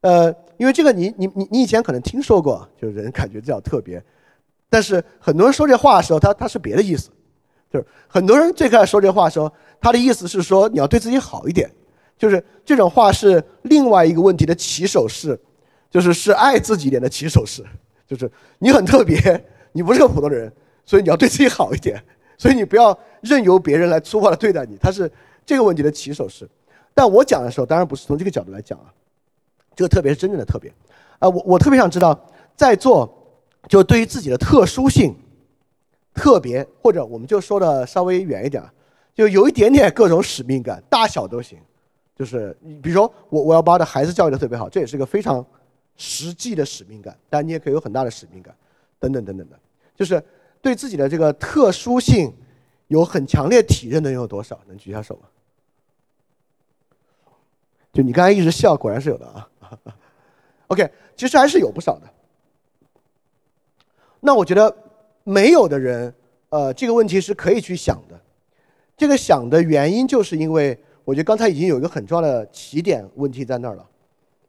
呃，因为这个你你你你以前可能听说过，就是人感觉比较特别，但是很多人说这话的时候，他他是别的意思，就是很多人最开始说这话的时候，他的意思是说你要对自己好一点，就是这种话是另外一个问题的起手式，就是是爱自己一点的起手式，就是你很特别，你不是个普通人，所以你要对自己好一点。所以你不要任由别人来粗暴的对待你，他是这个问题的起手式。但我讲的时候，当然不是从这个角度来讲啊，这个特别是真正的特别。啊，我我特别想知道，在座就对于自己的特殊性、特别，或者我们就说的稍微远一点，就有一点点各种使命感，大小都行。就是你比如说，我我要把我的孩子教育的特别好，这也是个非常实际的使命感。但你也可以有很大的使命感，等等等等的，就是。对自己的这个特殊性有很强烈体认的人有多少？能举下手吗？就你刚才一直笑，果然是有的啊。OK，其实还是有不少的。那我觉得没有的人，呃，这个问题是可以去想的。这个想的原因，就是因为我觉得刚才已经有一个很重要的起点问题在那儿了。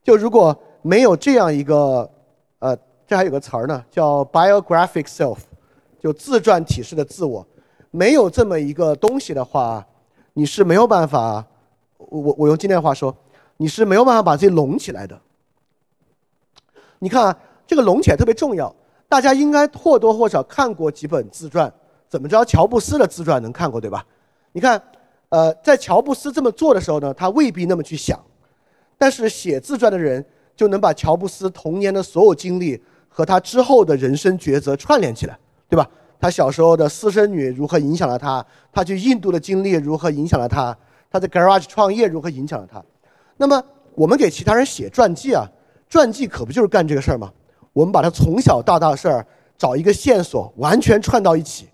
就如果没有这样一个，呃，这还有个词儿呢，叫 biographic self。就自传体式的自我，没有这么一个东西的话，你是没有办法。我我用今天的话说，你是没有办法把自己拢起来的。你看啊，这个拢起来特别重要。大家应该或多或少看过几本自传，怎么着？乔布斯的自传能看过对吧？你看，呃，在乔布斯这么做的时候呢，他未必那么去想，但是写自传的人就能把乔布斯童年的所有经历和他之后的人生抉择串联起来，对吧？他小时候的私生女如何影响了他？他去印度的经历如何影响了他？他在 garage 创业如何影响了他？那么我们给其他人写传记啊，传记可不就是干这个事儿吗？我们把他从小到大的事儿找一个线索，完全串到一起，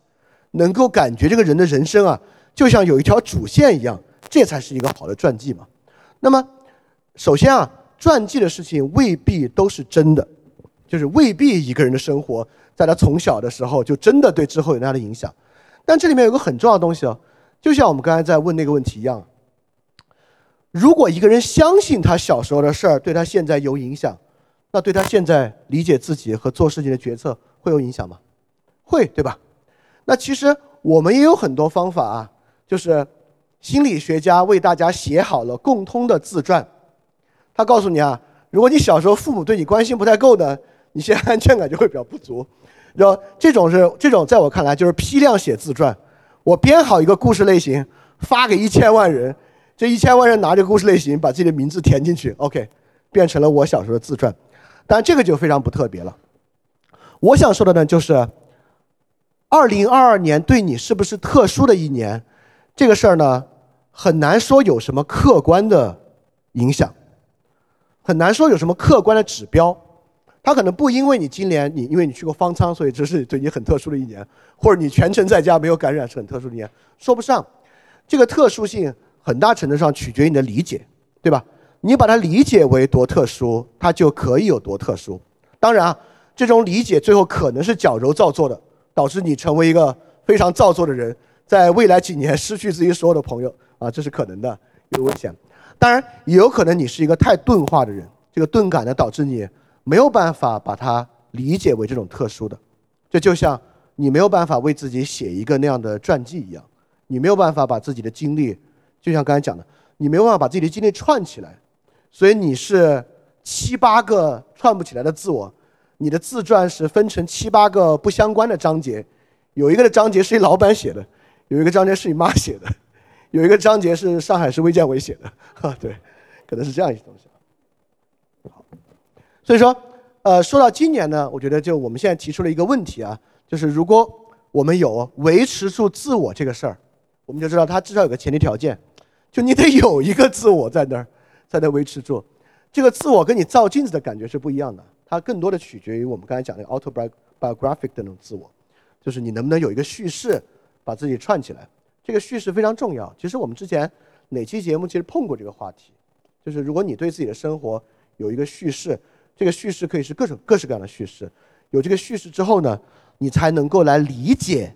能够感觉这个人的人生啊，就像有一条主线一样，这才是一个好的传记嘛。那么，首先啊，传记的事情未必都是真的，就是未必一个人的生活。在他从小的时候就真的对之后有那样的影响，但这里面有个很重要的东西哦，就像我们刚才在问那个问题一样，如果一个人相信他小时候的事儿对他现在有影响，那对他现在理解自己和做事情的决策会有影响吗？会，对吧？那其实我们也有很多方法啊，就是心理学家为大家写好了共通的自传，他告诉你啊，如果你小时候父母对你关心不太够呢，你现在安全感就会比较不足。然后这种是这种，在我看来就是批量写自传。我编好一个故事类型，发给一千万人，这一千万人拿着故事类型，把自己的名字填进去，OK，变成了我小时候的自传。但这个就非常不特别了。我想说的呢，就是二零二二年对你是不是特殊的一年，这个事儿呢，很难说有什么客观的影响，很难说有什么客观的指标。他可能不因为你今年你因为你去过方舱，所以这是对你很特殊的一年，或者你全程在家没有感染是很特殊的一年，说不上。这个特殊性很大程度上取决于你的理解，对吧？你把它理解为多特殊，它就可以有多特殊。当然啊，这种理解最后可能是矫揉造作的，导致你成为一个非常造作的人，在未来几年失去自己所有的朋友啊，这是可能的，有危险。当然也有可能你是一个太钝化的人，这个钝感呢导致你。没有办法把它理解为这种特殊的，这就像你没有办法为自己写一个那样的传记一样，你没有办法把自己的经历，就像刚才讲的，你没有办法把自己的经历串起来，所以你是七八个串不起来的自我，你的自传是分成七八个不相关的章节，有一个的章节是你老板写的，有一个章节是你妈写的，有一个章节是上海市卫健委写的，哈，对，可能是这样一些东西。所以说，呃，说到今年呢，我觉得就我们现在提出了一个问题啊，就是如果我们有维持住自我这个事儿，我们就知道它至少有个前提条件，就你得有一个自我在那儿，才能维持住。这个自我跟你照镜子的感觉是不一样的，它更多的取决于我们刚才讲的 autobiographic 的那种自我，就是你能不能有一个叙事把自己串起来。这个叙事非常重要。其实我们之前哪期节目其实碰过这个话题，就是如果你对自己的生活有一个叙事。这个叙事可以是各种各式各样的叙事，有这个叙事之后呢，你才能够来理解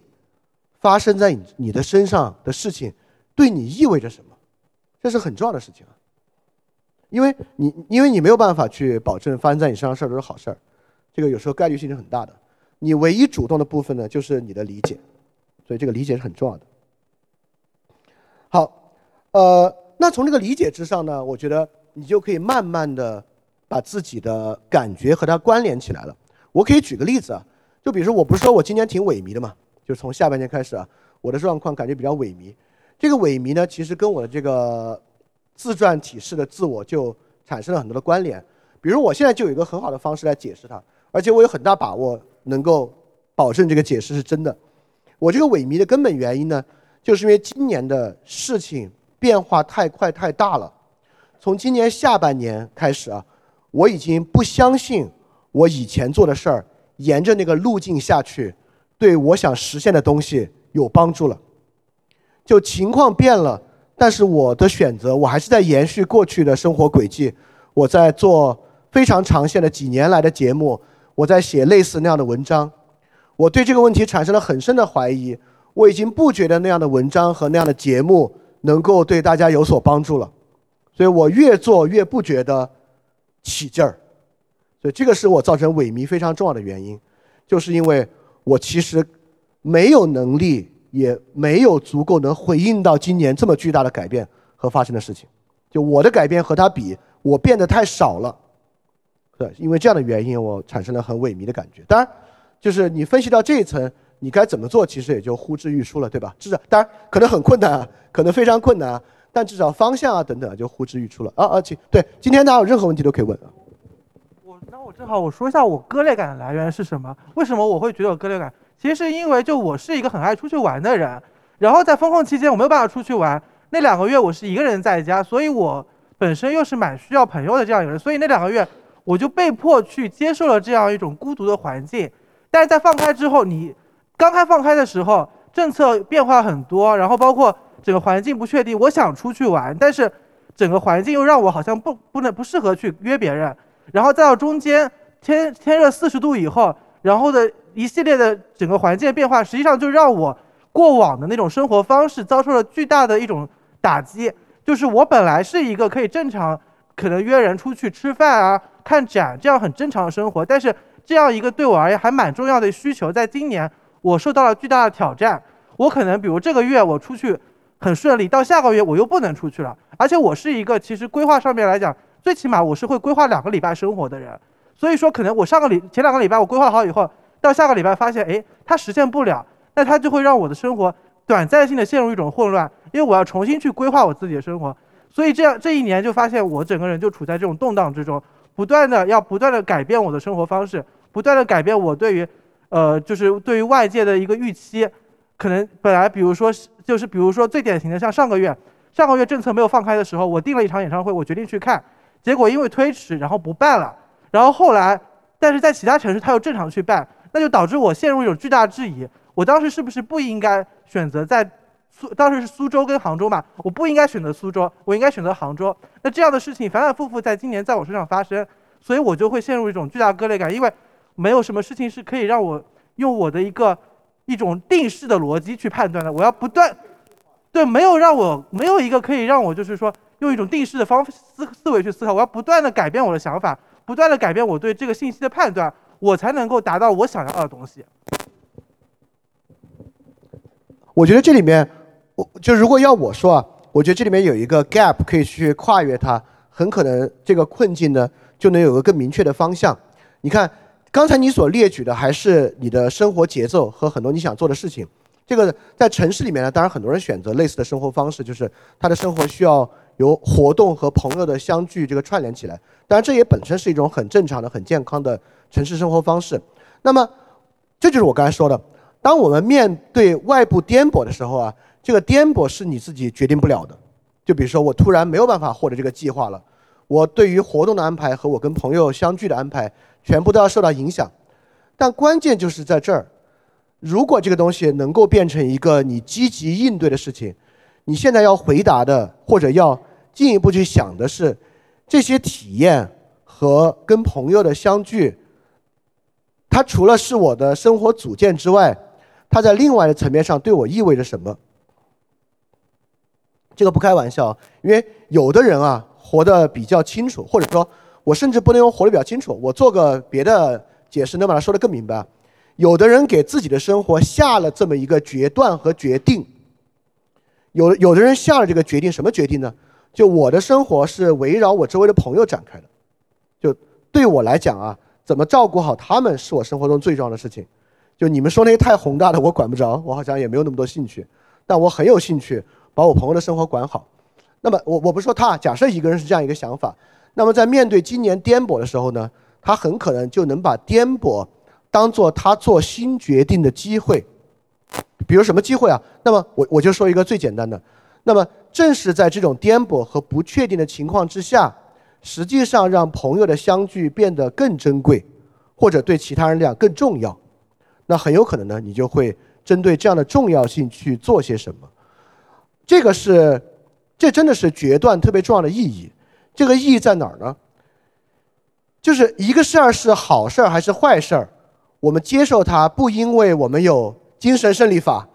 发生在你你的身上的事情对你意味着什么，这是很重要的事情啊。因为你因为你没有办法去保证发生在你身上事儿都是好事儿，这个有时候概率性是很大的。你唯一主动的部分呢，就是你的理解，所以这个理解是很重要的。好，呃，那从这个理解之上呢，我觉得你就可以慢慢的。把自己的感觉和它关联起来了。我可以举个例子啊，就比如说，我不是说我今年挺萎靡的嘛，就是从下半年开始啊，我的状况感觉比较萎靡。这个萎靡呢，其实跟我的这个自传体式的自我就产生了很多的关联。比如我现在就有一个很好的方式来解释它，而且我有很大把握能够保证这个解释是真的。我这个萎靡的根本原因呢，就是因为今年的事情变化太快太大了。从今年下半年开始啊。我已经不相信我以前做的事儿沿着那个路径下去，对我想实现的东西有帮助了。就情况变了，但是我的选择我还是在延续过去的生活轨迹。我在做非常长线的几年来的节目，我在写类似那样的文章。我对这个问题产生了很深的怀疑。我已经不觉得那样的文章和那样的节目能够对大家有所帮助了。所以我越做越不觉得。起劲儿，所以这个是我造成萎靡非常重要的原因，就是因为我其实没有能力，也没有足够能回应到今年这么巨大的改变和发生的事情。就我的改变和他比，我变得太少了，对，因为这样的原因，我产生了很萎靡的感觉。当然，就是你分析到这一层，你该怎么做，其实也就呼之欲出了，对吧？至少当然可能很困难，可能非常困难，但至少方向啊等等啊就呼之欲出了。啊啊，请对，今天大家有任何问题都可以问啊。我那我正好我说一下我割裂感的来源是什么？为什么我会觉得有割裂感？其实是因为就我是一个很爱出去玩的人，然后在封控期间我没有办法出去玩，那两个月我是一个人在家，所以我本身又是蛮需要朋友的这样一个人，所以那两个月我就被迫去接受了这样一种孤独的环境。但是在放开之后，你刚开放开的时候，政策变化很多，然后包括整个环境不确定。我想出去玩，但是整个环境又让我好像不不能不适合去约别人。然后再到中间天天热四十度以后，然后的一系列的整个环境变化，实际上就让我过往的那种生活方式遭受了巨大的一种打击。就是我本来是一个可以正常可能约人出去吃饭啊、看展这样很正常的生活，但是。这样一个对我而言还蛮重要的需求，在今年我受到了巨大的挑战。我可能比如这个月我出去很顺利，到下个月我又不能出去了。而且我是一个其实规划上面来讲，最起码我是会规划两个礼拜生活的人。所以说可能我上个礼前两个礼拜我规划好以后，到下个礼拜发现哎它实现不了，那它就会让我的生活短暂性的陷入一种混乱，因为我要重新去规划我自己的生活。所以这样这一年就发现我整个人就处在这种动荡之中，不断的要不断的改变我的生活方式。不断的改变我对于，呃，就是对于外界的一个预期，可能本来比如说就是比如说最典型的像上个月，上个月政策没有放开的时候，我订了一场演唱会，我决定去看，结果因为推迟，然后不办了，然后后来，但是在其他城市他又正常去办，那就导致我陷入一种巨大质疑，我当时是不是不应该选择在苏，当时是苏州跟杭州嘛，我不应该选择苏州，我应该选择杭州，那这样的事情反反复复在今年在我身上发生，所以我就会陷入一种巨大割裂感，因为。没有什么事情是可以让我用我的一个一种定式的逻辑去判断的。我要不断，对，没有让我没有一个可以让我就是说用一种定式的方思思维去思考。我要不断的改变我的想法，不断的改变我对这个信息的判断，我才能够达到我想要的东西。我觉得这里面，我就如果要我说啊，我觉得这里面有一个 gap 可以去跨越它，很可能这个困境呢就能有个更明确的方向。你看。刚才你所列举的还是你的生活节奏和很多你想做的事情。这个在城市里面呢，当然很多人选择类似的生活方式，就是他的生活需要由活动和朋友的相聚这个串联起来。当然，这也本身是一种很正常的、很健康的城市生活方式。那么，这就是我刚才说的，当我们面对外部颠簸的时候啊，这个颠簸是你自己决定不了的。就比如说，我突然没有办法获得这个计划了，我对于活动的安排和我跟朋友相聚的安排。全部都要受到影响，但关键就是在这儿。如果这个东西能够变成一个你积极应对的事情，你现在要回答的或者要进一步去想的是，这些体验和跟朋友的相聚，它除了是我的生活组件之外，它在另外的层面上对我意味着什么？这个不开玩笑，因为有的人啊活得比较清楚，或者说。我甚至不能用活得比较清楚，我做个别的解释，能把它说得更明白。有的人给自己的生活下了这么一个决断和决定，有有的人下了这个决定，什么决定呢？就我的生活是围绕我周围的朋友展开的，就对我来讲啊，怎么照顾好他们是我生活中最重要的事情。就你们说那些太宏大的，我管不着，我好像也没有那么多兴趣，但我很有兴趣把我朋友的生活管好。那么我我不说他，假设一个人是这样一个想法。那么在面对今年颠簸的时候呢，他很可能就能把颠簸当做他做新决定的机会。比如什么机会啊？那么我我就说一个最简单的，那么正是在这种颠簸和不确定的情况之下，实际上让朋友的相聚变得更珍贵，或者对其他人来讲更重要。那很有可能呢，你就会针对这样的重要性去做些什么。这个是，这真的是决断特别重要的意义。这个意义在哪儿呢？就是一个事儿是好事儿还是坏事儿，我们接受它，不因为我们有精神胜利法，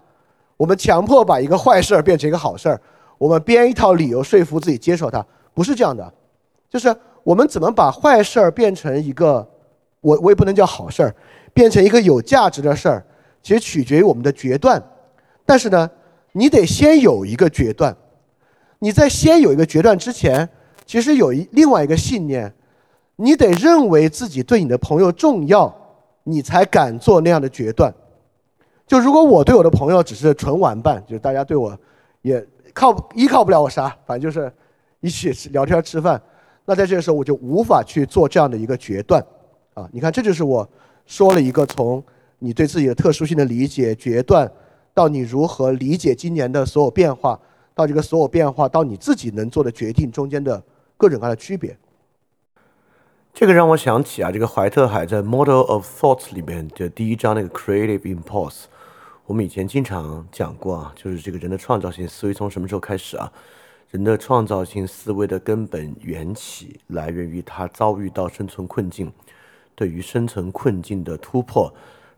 我们强迫把一个坏事儿变成一个好事儿，我们编一套理由说服自己接受它，不是这样的。就是我们怎么把坏事儿变成一个，我我也不能叫好事儿，变成一个有价值的事儿，其实取决于我们的决断。但是呢，你得先有一个决断，你在先有一个决断之前。其实有一另外一个信念，你得认为自己对你的朋友重要，你才敢做那样的决断。就如果我对我的朋友只是纯玩伴，就是大家对我也靠依靠不了我啥，反正就是一起聊天吃饭，那在这个时候我就无法去做这样的一个决断啊！你看，这就是我说了一个从你对自己的特殊性的理解决断，到你如何理解今年的所有变化，到这个所有变化到你自己能做的决定中间的各种各样的区别。这个让我想起啊，这个怀特海在《Model of Thoughts》里面的第一章那个 Creative Impulse。我们以前经常讲过啊，就是这个人的创造性思维从什么时候开始啊？人的创造性思维的根本缘起来源于他遭遇到生存困境，对于生存困境的突破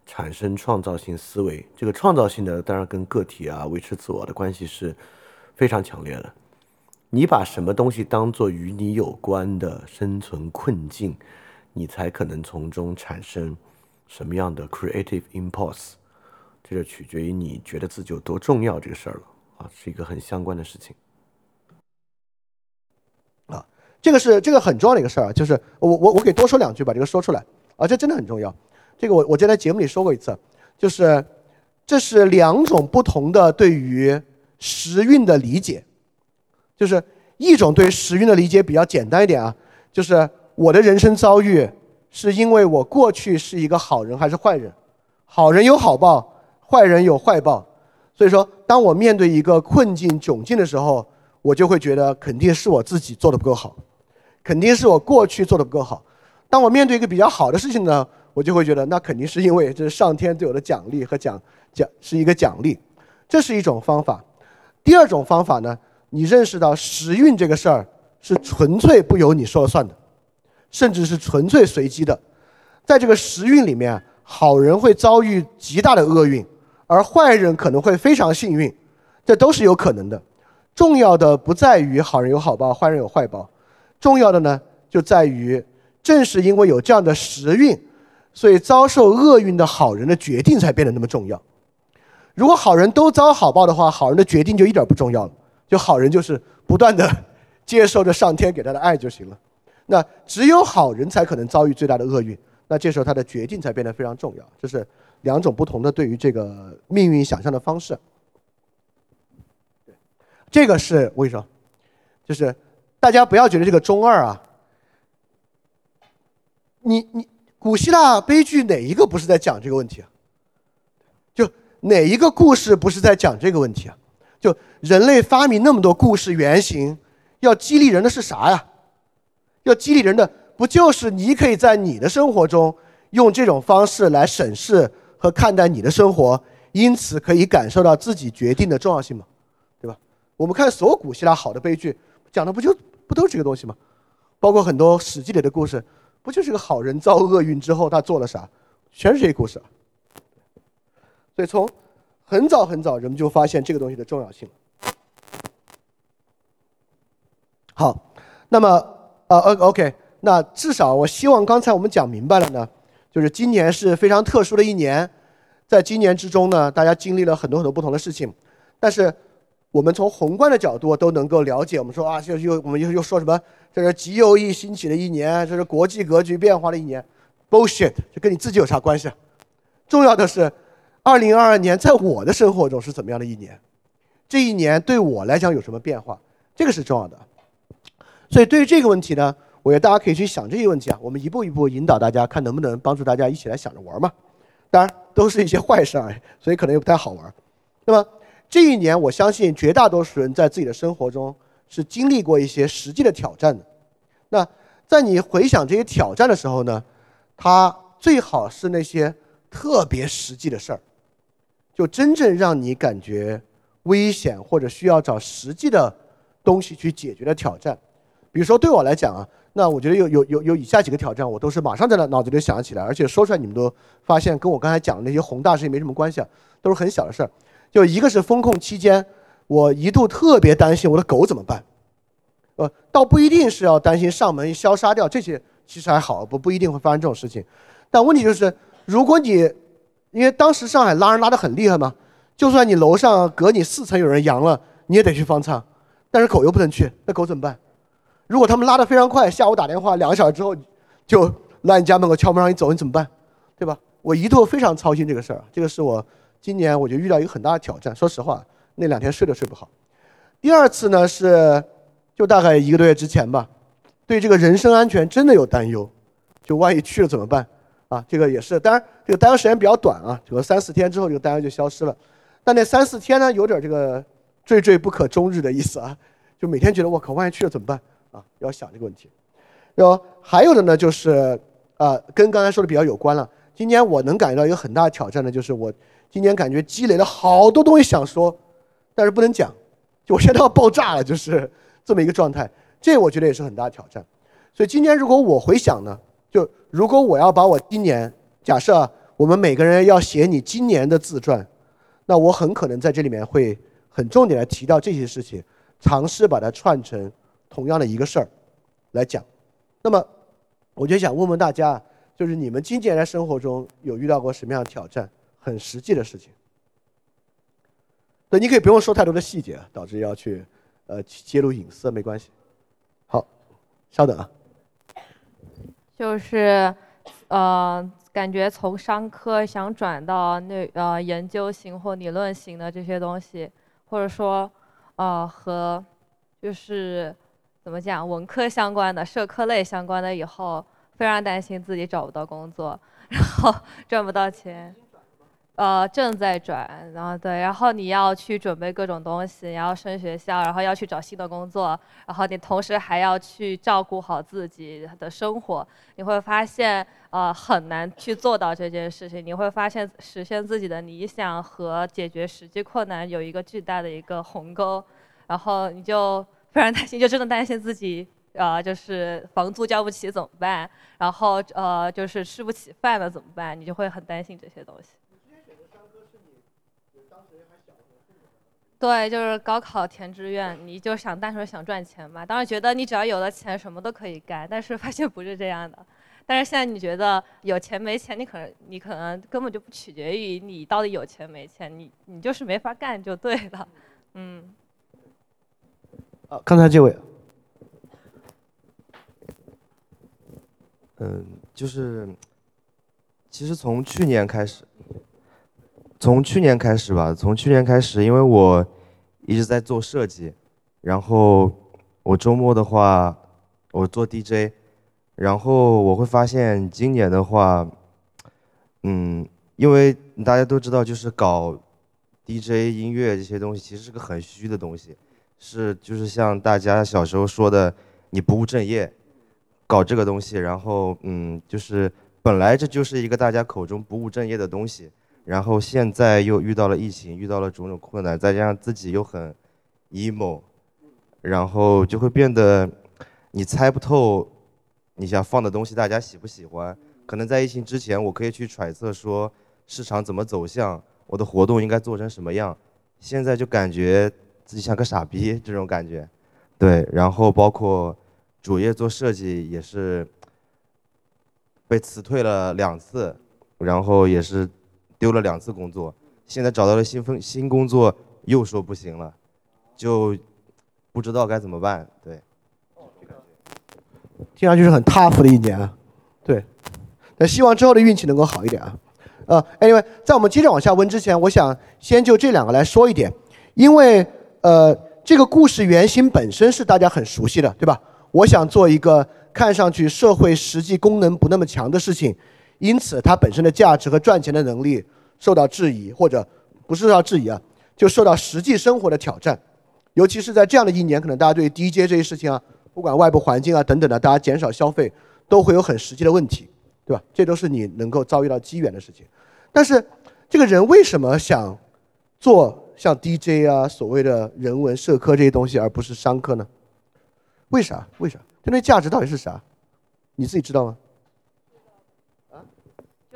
产生创造性思维。这个创造性的当然跟个体啊维持自我的关系是非常强烈的。你把什么东西当做与你有关的生存困境，你才可能从中产生什么样的 creative impulse。这就取决于你觉得自己有多重要这个事儿了啊，是一个很相关的事情啊。这个是这个很重要的一个事儿啊，就是我我我给多说两句，把这个说出来啊，这真的很重要。这个我我之前在节目里说过一次，就是这是两种不同的对于时运的理解，就是一种对时运的理解比较简单一点啊，就是我的人生遭遇是因为我过去是一个好人还是坏人，好人有好报。坏人有坏报，所以说，当我面对一个困境窘境的时候，我就会觉得肯定是我自己做的不够好，肯定是我过去做的不够好。当我面对一个比较好的事情呢，我就会觉得那肯定是因为这是上天对我的奖励和奖奖是一个奖励，这是一种方法。第二种方法呢，你认识到时运这个事儿是纯粹不由你说了算的，甚至是纯粹随机的，在这个时运里面，好人会遭遇极大的厄运。而坏人可能会非常幸运，这都是有可能的。重要的不在于好人有好报，坏人有坏报，重要的呢就在于，正是因为有这样的时运，所以遭受厄运的好人的决定才变得那么重要。如果好人都遭好报的话，好人的决定就一点不重要了，就好人就是不断的 接受着上天给他的爱就行了。那只有好人才可能遭遇最大的厄运，那这时候他的决定才变得非常重要，这是。两种不同的对于这个命运想象的方式，这个是我跟你说，就是大家不要觉得这个中二啊，你你古希腊悲剧哪一个不是在讲这个问题啊？就哪一个故事不是在讲这个问题啊？就人类发明那么多故事原型，要激励人的是啥呀？要激励人的不就是你可以在你的生活中用这种方式来审视？和看待你的生活，因此可以感受到自己决定的重要性吗？对吧？我们看所有古希腊好的悲剧，讲的不就不都是这个东西吗？包括很多史记里的故事，不就是个好人遭厄运之后他做了啥？全是这些故事。所以从很早很早，人们就发现这个东西的重要性。好，那么呃，OK，那至少我希望刚才我们讲明白了呢。就是今年是非常特殊的一年，在今年之中呢，大家经历了很多很多不同的事情，但是我们从宏观的角度都能够了解。我们说啊，就又我们又又说什么？这是极右翼兴起的一年，这是国际格局变化的一年，bullshit，这跟你自己有啥关系？重要的是，二零二二年在我的生活中是怎么样的一年？这一年对我来讲有什么变化？这个是重要的。所以对于这个问题呢？我觉得大家可以去想这些问题啊，我们一步一步引导大家，看能不能帮助大家一起来想着玩嘛。当然都是一些坏事啊，所以可能又不太好玩。那么这一年，我相信绝大多数人在自己的生活中是经历过一些实际的挑战的。那在你回想这些挑战的时候呢，它最好是那些特别实际的事儿，就真正让你感觉危险或者需要找实际的东西去解决的挑战。比如说对我来讲啊。那我觉得有有有有以下几个挑战，我都是马上在脑脑子里想起来，而且说出来你们都发现跟我刚才讲的那些宏大事情没什么关系啊，都是很小的事儿。就一个是风控期间，我一度特别担心我的狗怎么办，呃，倒不一定是要担心上门消杀掉这些，其实还好，不不一定会发生这种事情。但问题就是，如果你因为当时上海拉人拉得很厉害嘛，就算你楼上隔你四层有人阳了，你也得去方舱，但是狗又不能去，那狗怎么办？如果他们拉得非常快，下午打电话，两个小时之后就来你家门口敲门让你走，你怎么办？对吧？我一度非常操心这个事儿，这个是我今年我就遇到一个很大的挑战。说实话，那两天睡都睡不好。第二次呢是就大概一个多月之前吧，对这个人身安全真的有担忧，就万一去了怎么办啊？这个也是，当然这个担忧时间比较短啊，这个三四天之后这个担忧就消失了。但那三四天呢，有点这个惴惴不可终日的意思啊，就每天觉得我靠，万一去了怎么办啊？要想这个问题。然后还有的呢，就是啊，跟刚才说的比较有关了。今年我能感觉到一个很大的挑战呢，就是我今年感觉积累了好多东西想说，但是不能讲，就我现在要爆炸了，就是这么一个状态。这我觉得也是很大的挑战。所以今年如果我回想呢，就如果我要把我今年假设我们每个人要写你今年的自传，那我很可能在这里面会很重点的提到这些事情，尝试把它串成同样的一个事儿来讲。那么我就想问问大家。就是你们今年在生活中有遇到过什么样的挑战？很实际的事情。对，你可以不用说太多的细节，导致要去呃揭露隐私没关系。好，稍等啊。就是呃，感觉从商科想转到那呃研究型或理论型的这些东西，或者说呃和就是怎么讲文科相关的、社科类相关的以后。非常担心自己找不到工作，然后 赚不到钱，呃，正在转，然后对，然后你要去准备各种东西，你要升学校，然后要去找新的工作，然后你同时还要去照顾好自己的生活，你会发现呃很难去做到这件事情，你会发现实现自己的理想和解决实际困难有一个巨大的一个鸿沟，然后你就非常担心，就真的担心自己。呃，就是房租交不起怎么办？然后呃，就是吃不起饭了怎么办？你就会很担心这些东西。对，就是高考填志愿，你就想单纯想赚钱嘛。当时觉得你只要有了钱，什么都可以干，但是发现不是这样的。但是现在你觉得有钱没钱，你可能你可能根本就不取决于你到底有钱没钱，你你就是没法干就对了，嗯。啊，刚才这位。嗯，就是，其实从去年开始，从去年开始吧，从去年开始，因为我一直在做设计，然后我周末的话，我做 DJ，然后我会发现今年的话，嗯，因为大家都知道，就是搞 DJ 音乐这些东西，其实是个很虚的东西，是就是像大家小时候说的，你不务正业。搞这个东西，然后嗯，就是本来这就是一个大家口中不务正业的东西，然后现在又遇到了疫情，遇到了种种困难，再加上自己又很 emo，然后就会变得你猜不透你想放的东西大家喜不喜欢。可能在疫情之前，我可以去揣测说市场怎么走向，我的活动应该做成什么样，现在就感觉自己像个傻逼这种感觉，对，然后包括。主业做设计也是被辞退了两次，然后也是丢了两次工作，现在找到了新份新工作，又说不行了，就不知道该怎么办。对，听上去是很 tough 的一年啊。对，那希望之后的运气能够好一点啊。呃，anyway，在我们接着往下问之前，我想先就这两个来说一点，因为呃，这个故事原型本身是大家很熟悉的，对吧？我想做一个看上去社会实际功能不那么强的事情，因此它本身的价值和赚钱的能力受到质疑，或者不是受到质疑啊，就受到实际生活的挑战。尤其是在这样的一年，可能大家对 DJ 这些事情啊，不管外部环境啊等等的，大家减少消费都会有很实际的问题，对吧？这都是你能够遭遇到机缘的事情。但是这个人为什么想做像 DJ 啊、所谓的人文社科这些东西，而不是商科呢？为啥？为啥？就那价值到底是啥？你自己知道吗？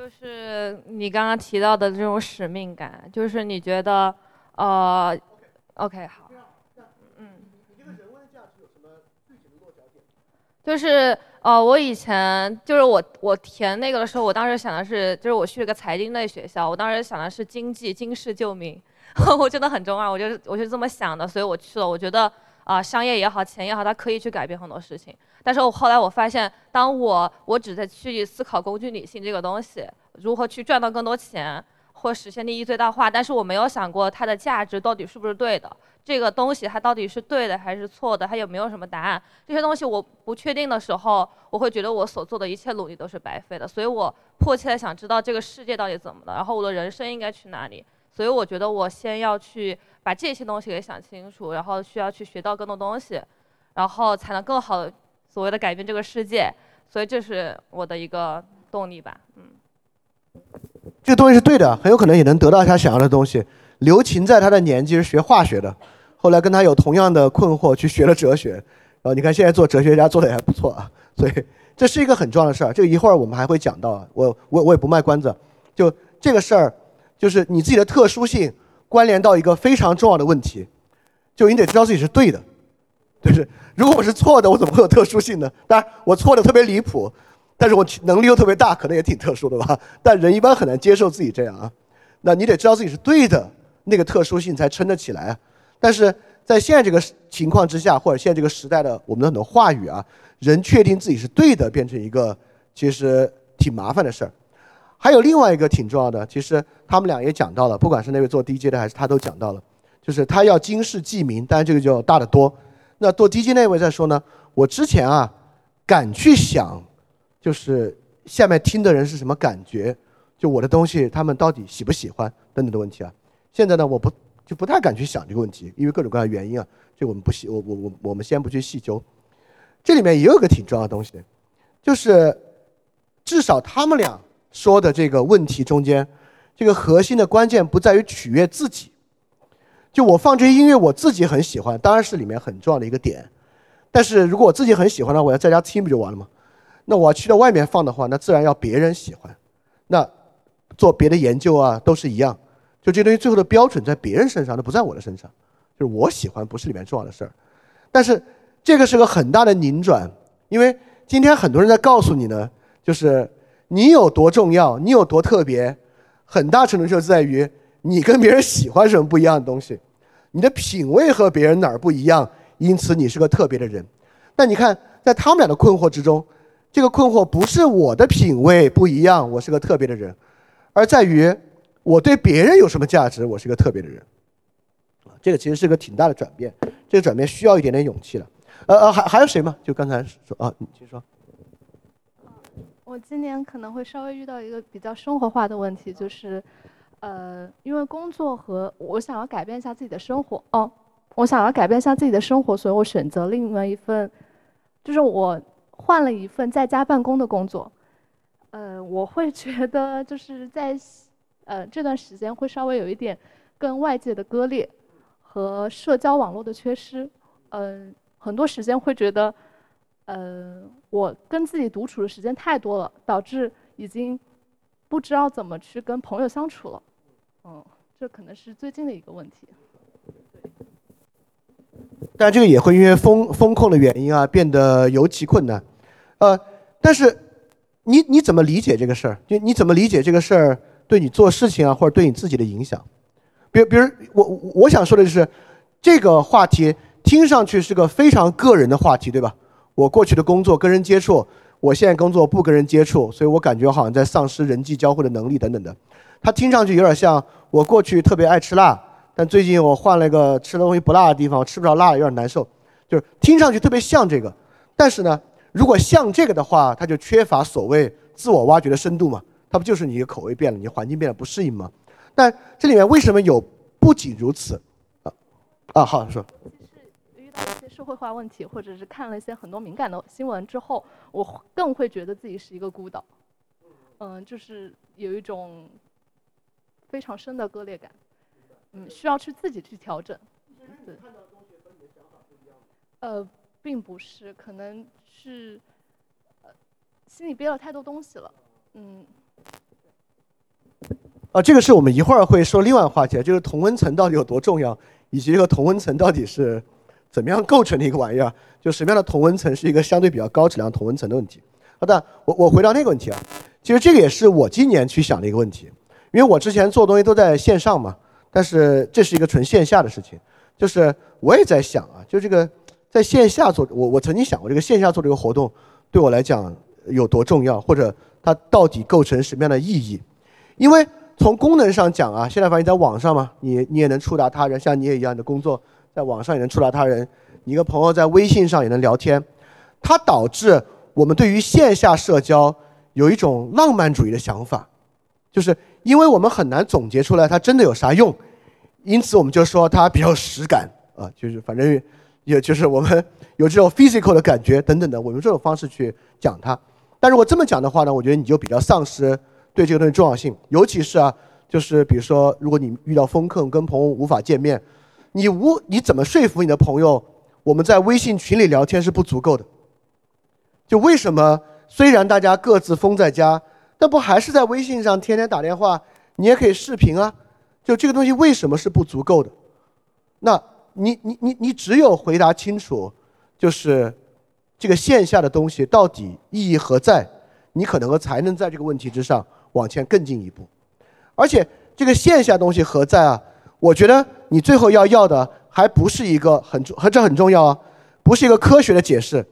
啊？就是你刚刚提到的这种使命感，就是你觉得，呃，OK，好，嗯。就是呃，我以前就是我我填那个的时候，我当时想的是，就是我去了个财经类学校，我当时想的是经济经世救民，我真的很中二，我就我就这么想的，所以我去了，我觉得。啊，商业也好，钱也好，它可以去改变很多事情。但是我后来我发现，当我我只在去思考工具理性这个东西，如何去赚到更多钱，或实现利益最大化，但是我没有想过它的价值到底是不是对的，这个东西它到底是对的还是错的，它有没有什么答案？这些东西我不确定的时候，我会觉得我所做的一切努力都是白费的，所以我迫切的想知道这个世界到底怎么了，然后我的人生应该去哪里。所以我觉得我先要去把这些东西给想清楚，然后需要去学到更多东西，然后才能更好的所谓的改变这个世界。所以这是我的一个动力吧，嗯。这个东西是对的，很有可能也能得到他想要的东西。刘擎在他的年纪是学化学的，后来跟他有同样的困惑，去学了哲学。然后你看现在做哲学家做的也还不错啊，所以这是一个很重要的事儿。这个一会儿我们还会讲到，我我我也不卖关子，就这个事儿。就是你自己的特殊性关联到一个非常重要的问题，就你得知道自己是对的，就是如果我是错的，我怎么会有特殊性呢？当然我错的特别离谱，但是我能力又特别大，可能也挺特殊的吧。但人一般很难接受自己这样啊。那你得知道自己是对的，那个特殊性才撑得起来啊。但是在现在这个情况之下，或者现在这个时代的我们的很多话语啊，人确定自己是对的，变成一个其实挺麻烦的事儿。还有另外一个挺重要的，其实他们俩也讲到了，不管是那位做 DJ 的还是他都讲到了，就是他要经世济民，当然这个就大得多。那做 DJ 那位在说呢，我之前啊敢去想，就是下面听的人是什么感觉，就我的东西他们到底喜不喜欢等等的问题啊。现在呢我不就不太敢去想这个问题，因为各种各样的原因啊，这我们不细我我我我们先不去细究。这里面也有个挺重要的东西，就是至少他们俩。说的这个问题中间，这个核心的关键不在于取悦自己，就我放这些音乐我自己很喜欢，当然是里面很重要的一个点。但是如果我自己很喜欢呢，我要在家听不就完了吗？那我要去到外面放的话，那自然要别人喜欢。那做别的研究啊都是一样，就这东西最后的标准在别人身上，那不在我的身上。就是我喜欢不是里面重要的事儿。但是这个是个很大的拧转，因为今天很多人在告诉你呢，就是。你有多重要？你有多特别？很大程度就在于你跟别人喜欢什么不一样的东西，你的品味和别人哪儿不一样，因此你是个特别的人。但你看，在他们俩的困惑之中，这个困惑不是我的品味不一样，我是个特别的人，而在于我对别人有什么价值，我是个特别的人。这个其实是个挺大的转变，这个转变需要一点点勇气了。呃呃，还还有谁吗？就刚才说啊，你请说。我今年可能会稍微遇到一个比较生活化的问题，就是，呃，因为工作和我想要改变一下自己的生活，哦，我想要改变一下自己的生活，所以我选择另外一份，就是我换了一份在家办公的工作，呃，我会觉得就是在，呃，这段时间会稍微有一点跟外界的割裂和社交网络的缺失，嗯，很多时间会觉得。呃，我跟自己独处的时间太多了，导致已经不知道怎么去跟朋友相处了。嗯，这可能是最近的一个问题。但这个也会因为风风控的原因啊，变得尤其困难。呃，但是你你怎么理解这个事儿？就你怎么理解这个事儿对你做事情啊，或者对你自己的影响？比如，比如我我想说的就是这个话题听上去是个非常个人的话题，对吧？我过去的工作跟人接触，我现在工作不跟人接触，所以我感觉好像在丧失人际交互的能力等等的。它听上去有点像我过去特别爱吃辣，但最近我换了一个吃的东西不辣的地方，吃不着辣，有点难受。就是听上去特别像这个，但是呢，如果像这个的话，它就缺乏所谓自我挖掘的深度嘛。它不就是你的口味变了，你环境变了不适应吗？但这里面为什么有不仅如此？啊啊，好说。一些社会化问题，或者是看了一些很多敏感的新闻之后，我更会觉得自己是一个孤岛，嗯，就是有一种非常深的割裂感，嗯，需要去自己去调整。对。呃，并不是，可能是呃心里憋了太多东西了，嗯。啊，这个是我们一会儿会说另外话题，就是同温层到底有多重要，以及这个同温层到底是。怎么样构成的一个玩意儿？就什么样的同温层是一个相对比较高质量同温层的问题。好的，我我回答那个问题啊，其实这个也是我今年去想的一个问题，因为我之前做东西都在线上嘛，但是这是一个纯线下的事情，就是我也在想啊，就这个在线下做，我我曾经想过这个线下做这个活动对我来讲有多重要，或者它到底构成什么样的意义？因为从功能上讲啊，现在反正在网上嘛，你你也能触达他人，像你也一样的工作，在网上也能触达他人，你跟朋友在微信上也能聊天，它导致我们对于线下社交有一种浪漫主义的想法，就是因为我们很难总结出来它真的有啥用，因此我们就说它比较实感啊，就是反正也就是我们有这种 physical 的感觉等等的，我用这种方式去讲它。但如果这么讲的话呢，我觉得你就比较丧失对这个东西重要性，尤其是啊，就是比如说，如果你遇到风控跟朋友无法见面，你无你怎么说服你的朋友，我们在微信群里聊天是不足够的。就为什么虽然大家各自封在家，那不还是在微信上天天打电话，你也可以视频啊？就这个东西为什么是不足够的？那你你你你只有回答清楚，就是这个线下的东西到底意义何在，你可能才能在这个问题之上往前更进一步。而且这个线下东西何在啊？我觉得你最后要要的还不是一个很重，这很重要啊，不是一个科学的解释，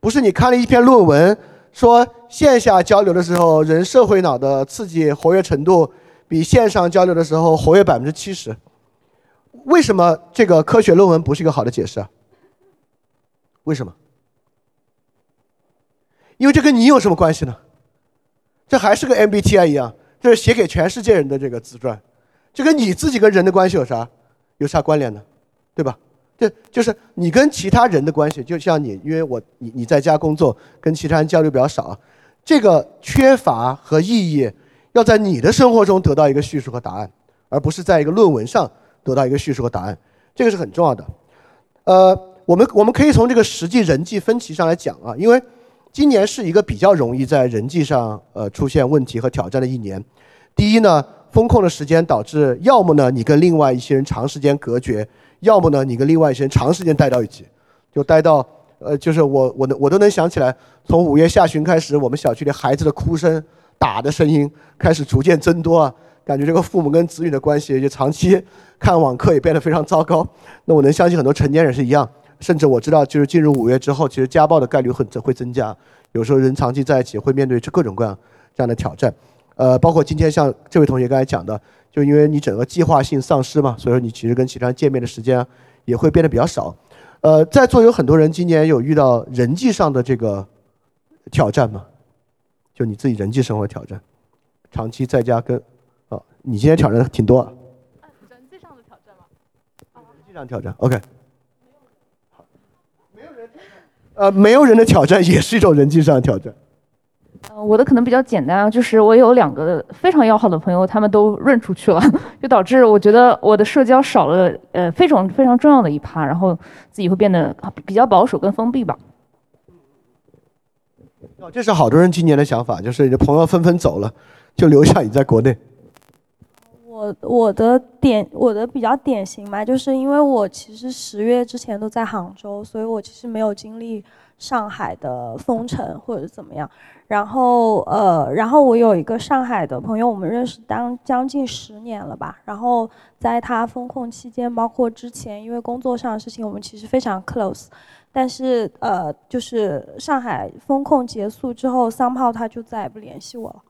不是你看了一篇论文说线下交流的时候人社会脑的刺激活跃程度比线上交流的时候活跃百分之七十。为什么这个科学论文不是一个好的解释啊？为什么？因为这跟你有什么关系呢？这还是个 MBTI 一样，这是写给全世界人的这个自传，这跟你自己跟人的关系有啥有啥关联呢？对吧？这就是你跟其他人的关系，就像你，因为我你你在家工作，跟其他人交流比较少，这个缺乏和意义要在你的生活中得到一个叙述和答案，而不是在一个论文上。得到一个叙述和答案，这个是很重要的。呃，我们我们可以从这个实际人际分歧上来讲啊，因为今年是一个比较容易在人际上呃出现问题和挑战的一年。第一呢，风控的时间导致，要么呢你跟另外一些人长时间隔绝，要么呢你跟另外一些人长时间待到一起，就待到呃就是我我能我都能想起来，从五月下旬开始，我们小区里孩子的哭声、打的声音开始逐渐增多啊。感觉这个父母跟子女的关系，就长期 看网课也变得非常糟糕。那我能相信很多成年人是一样，甚至我知道，就是进入五月之后，其实家暴的概率会会增加。有时候人长期在一起会面对这各种各样这样的挑战。呃，包括今天像这位同学刚才讲的，就因为你整个计划性丧失嘛，所以说你其实跟其他人见面的时间也会变得比较少。呃，在座有很多人今年有遇到人际上的这个挑战吗？就你自己人际生活挑战，长期在家跟。啊你今天挑战挺多，人际上的挑战吗？人际上挑战，OK。没有人呃，没有人的挑战也是一种人际上的挑战。呃，我的可能比较简单啊，就是我有两个非常要好的朋友，他们都润出去了，就导致我觉得我的社交少了，呃，非常非常重要的一趴，然后自己会变得比较保守跟封闭吧。哦，这是好多人今年的想法，就是你的朋友纷纷走了，就留下你在国内。我我的典我的比较典型嘛，就是因为我其实十月之前都在杭州，所以我其实没有经历上海的封城或者怎么样。然后呃，然后我有一个上海的朋友，我们认识当将近十年了吧。然后在他封控期间，包括之前，因为工作上的事情，我们其实非常 close。但是呃，就是上海封控结束之后，三炮他就再也不联系我了。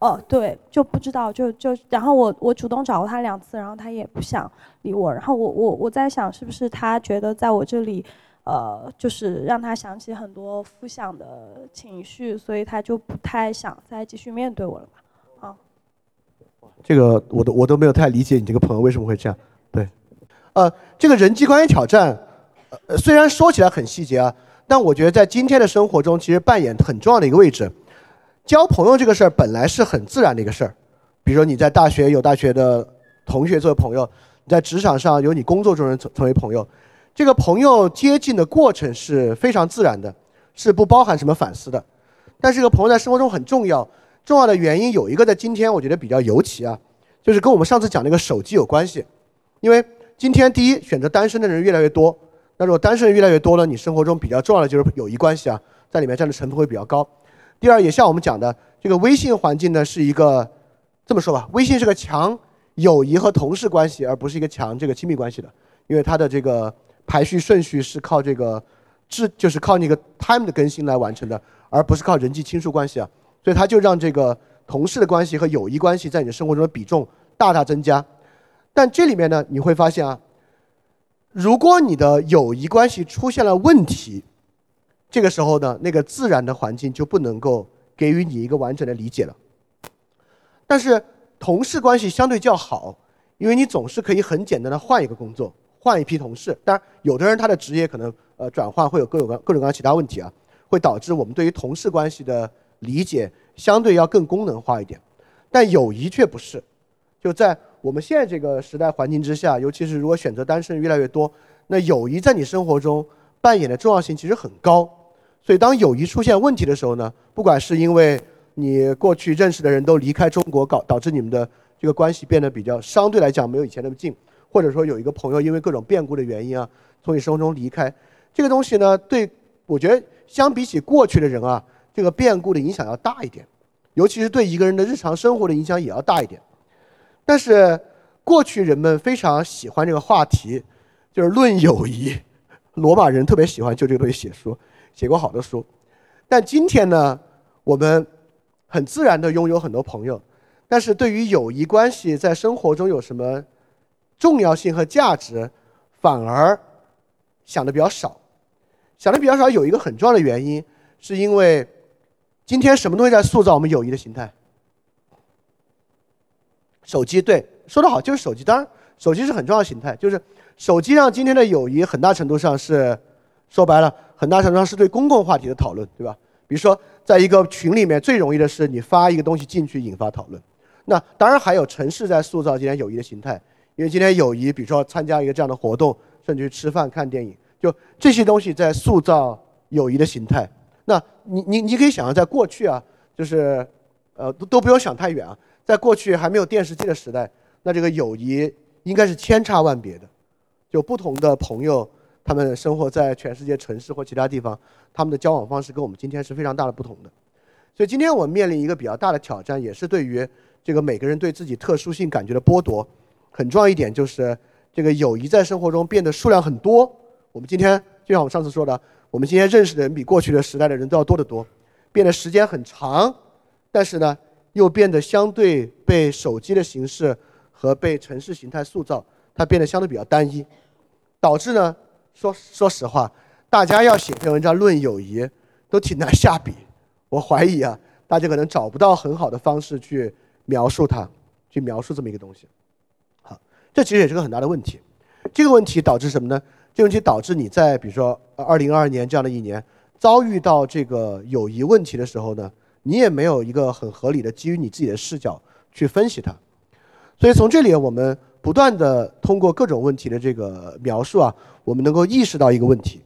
哦，对，就不知道，就就，然后我我主动找过他两次，然后他也不想理我，然后我我我在想，是不是他觉得在我这里，呃，就是让他想起很多负向的情绪，所以他就不太想再继续面对我了吧？啊，这个我都我都没有太理解你这个朋友为什么会这样。对，呃，这个人际关系挑战，呃，虽然说起来很细节啊，但我觉得在今天的生活中，其实扮演很重要的一个位置。交朋友这个事儿本来是很自然的一个事儿，比如说你在大学有大学的同学作为朋友，你在职场上有你工作中人成成为朋友，这个朋友接近的过程是非常自然的，是不包含什么反思的。但是这个朋友在生活中很重要，重要的原因有一个在今天我觉得比较尤其啊，就是跟我们上次讲那个手机有关系。因为今天第一选择单身的人越来越多，那如果单身人越来越多了，你生活中比较重要的就是友谊关系啊，在里面占的成分会比较高。第二，也像我们讲的，这个微信环境呢是一个，这么说吧，微信是个强友谊和同事关系，而不是一个强这个亲密关系的，因为它的这个排序顺序是靠这个质，就是靠那个 time 的更新来完成的，而不是靠人际亲疏关系啊，所以它就让这个同事的关系和友谊关系在你的生活中的比重大大增加。但这里面呢，你会发现啊，如果你的友谊关系出现了问题，这个时候呢，那个自然的环境就不能够给予你一个完整的理解了。但是同事关系相对较好，因为你总是可以很简单的换一个工作，换一批同事。当然，有的人他的职业可能呃转换会有各种各各种各样其他问题啊，会导致我们对于同事关系的理解相对要更功能化一点。但友谊却不是，就在。我们现在这个时代环境之下，尤其是如果选择单身越来越多，那友谊在你生活中扮演的重要性其实很高。所以当友谊出现问题的时候呢，不管是因为你过去认识的人都离开中国，搞导致你们的这个关系变得比较相对来讲没有以前那么近，或者说有一个朋友因为各种变故的原因啊，从你生活中离开，这个东西呢，对我觉得相比起过去的人啊，这个变故的影响要大一点，尤其是对一个人的日常生活的影响也要大一点。但是，过去人们非常喜欢这个话题，就是论友谊。罗马人特别喜欢就这个东西写书，写过好多书。但今天呢，我们很自然的拥有很多朋友，但是对于友谊关系在生活中有什么重要性和价值，反而想的比较少。想的比较少有一个很重要的原因，是因为今天什么东西在塑造我们友谊的形态？手机对，说得好，就是手机。当然，手机是很重要的形态，就是手机让今天的友谊很大程度上是，说白了，很大程度上是对公共话题的讨论，对吧？比如说，在一个群里面，最容易的是你发一个东西进去引发讨论。那当然还有城市在塑造今天友谊的形态，因为今天友谊，比如说参加一个这样的活动，甚至去吃饭、看电影，就这些东西在塑造友谊的形态。那你你你可以想象，在过去啊，就是呃都都不用想太远啊。在过去还没有电视机的时代，那这个友谊应该是千差万别的，就不同的朋友，他们生活在全世界城市或其他地方，他们的交往方式跟我们今天是非常大的不同的。所以今天我们面临一个比较大的挑战，也是对于这个每个人对自己特殊性感觉的剥夺。很重要一点就是这个友谊在生活中变得数量很多。我们今天就像我们上次说的，我们今天认识的人比过去的时代的人都要多得多，变得时间很长，但是呢。又变得相对被手机的形式和被城市形态塑造，它变得相对比较单一，导致呢，说说实话，大家要写篇文章论友谊，都挺难下笔。我怀疑啊，大家可能找不到很好的方式去描述它，去描述这么一个东西。这其实也是个很大的问题。这个问题导致什么呢？这个问题导致你在比如说二零二二年这样的一年遭遇到这个友谊问题的时候呢？你也没有一个很合理的基于你自己的视角去分析它，所以从这里我们不断的通过各种问题的这个描述啊，我们能够意识到一个问题，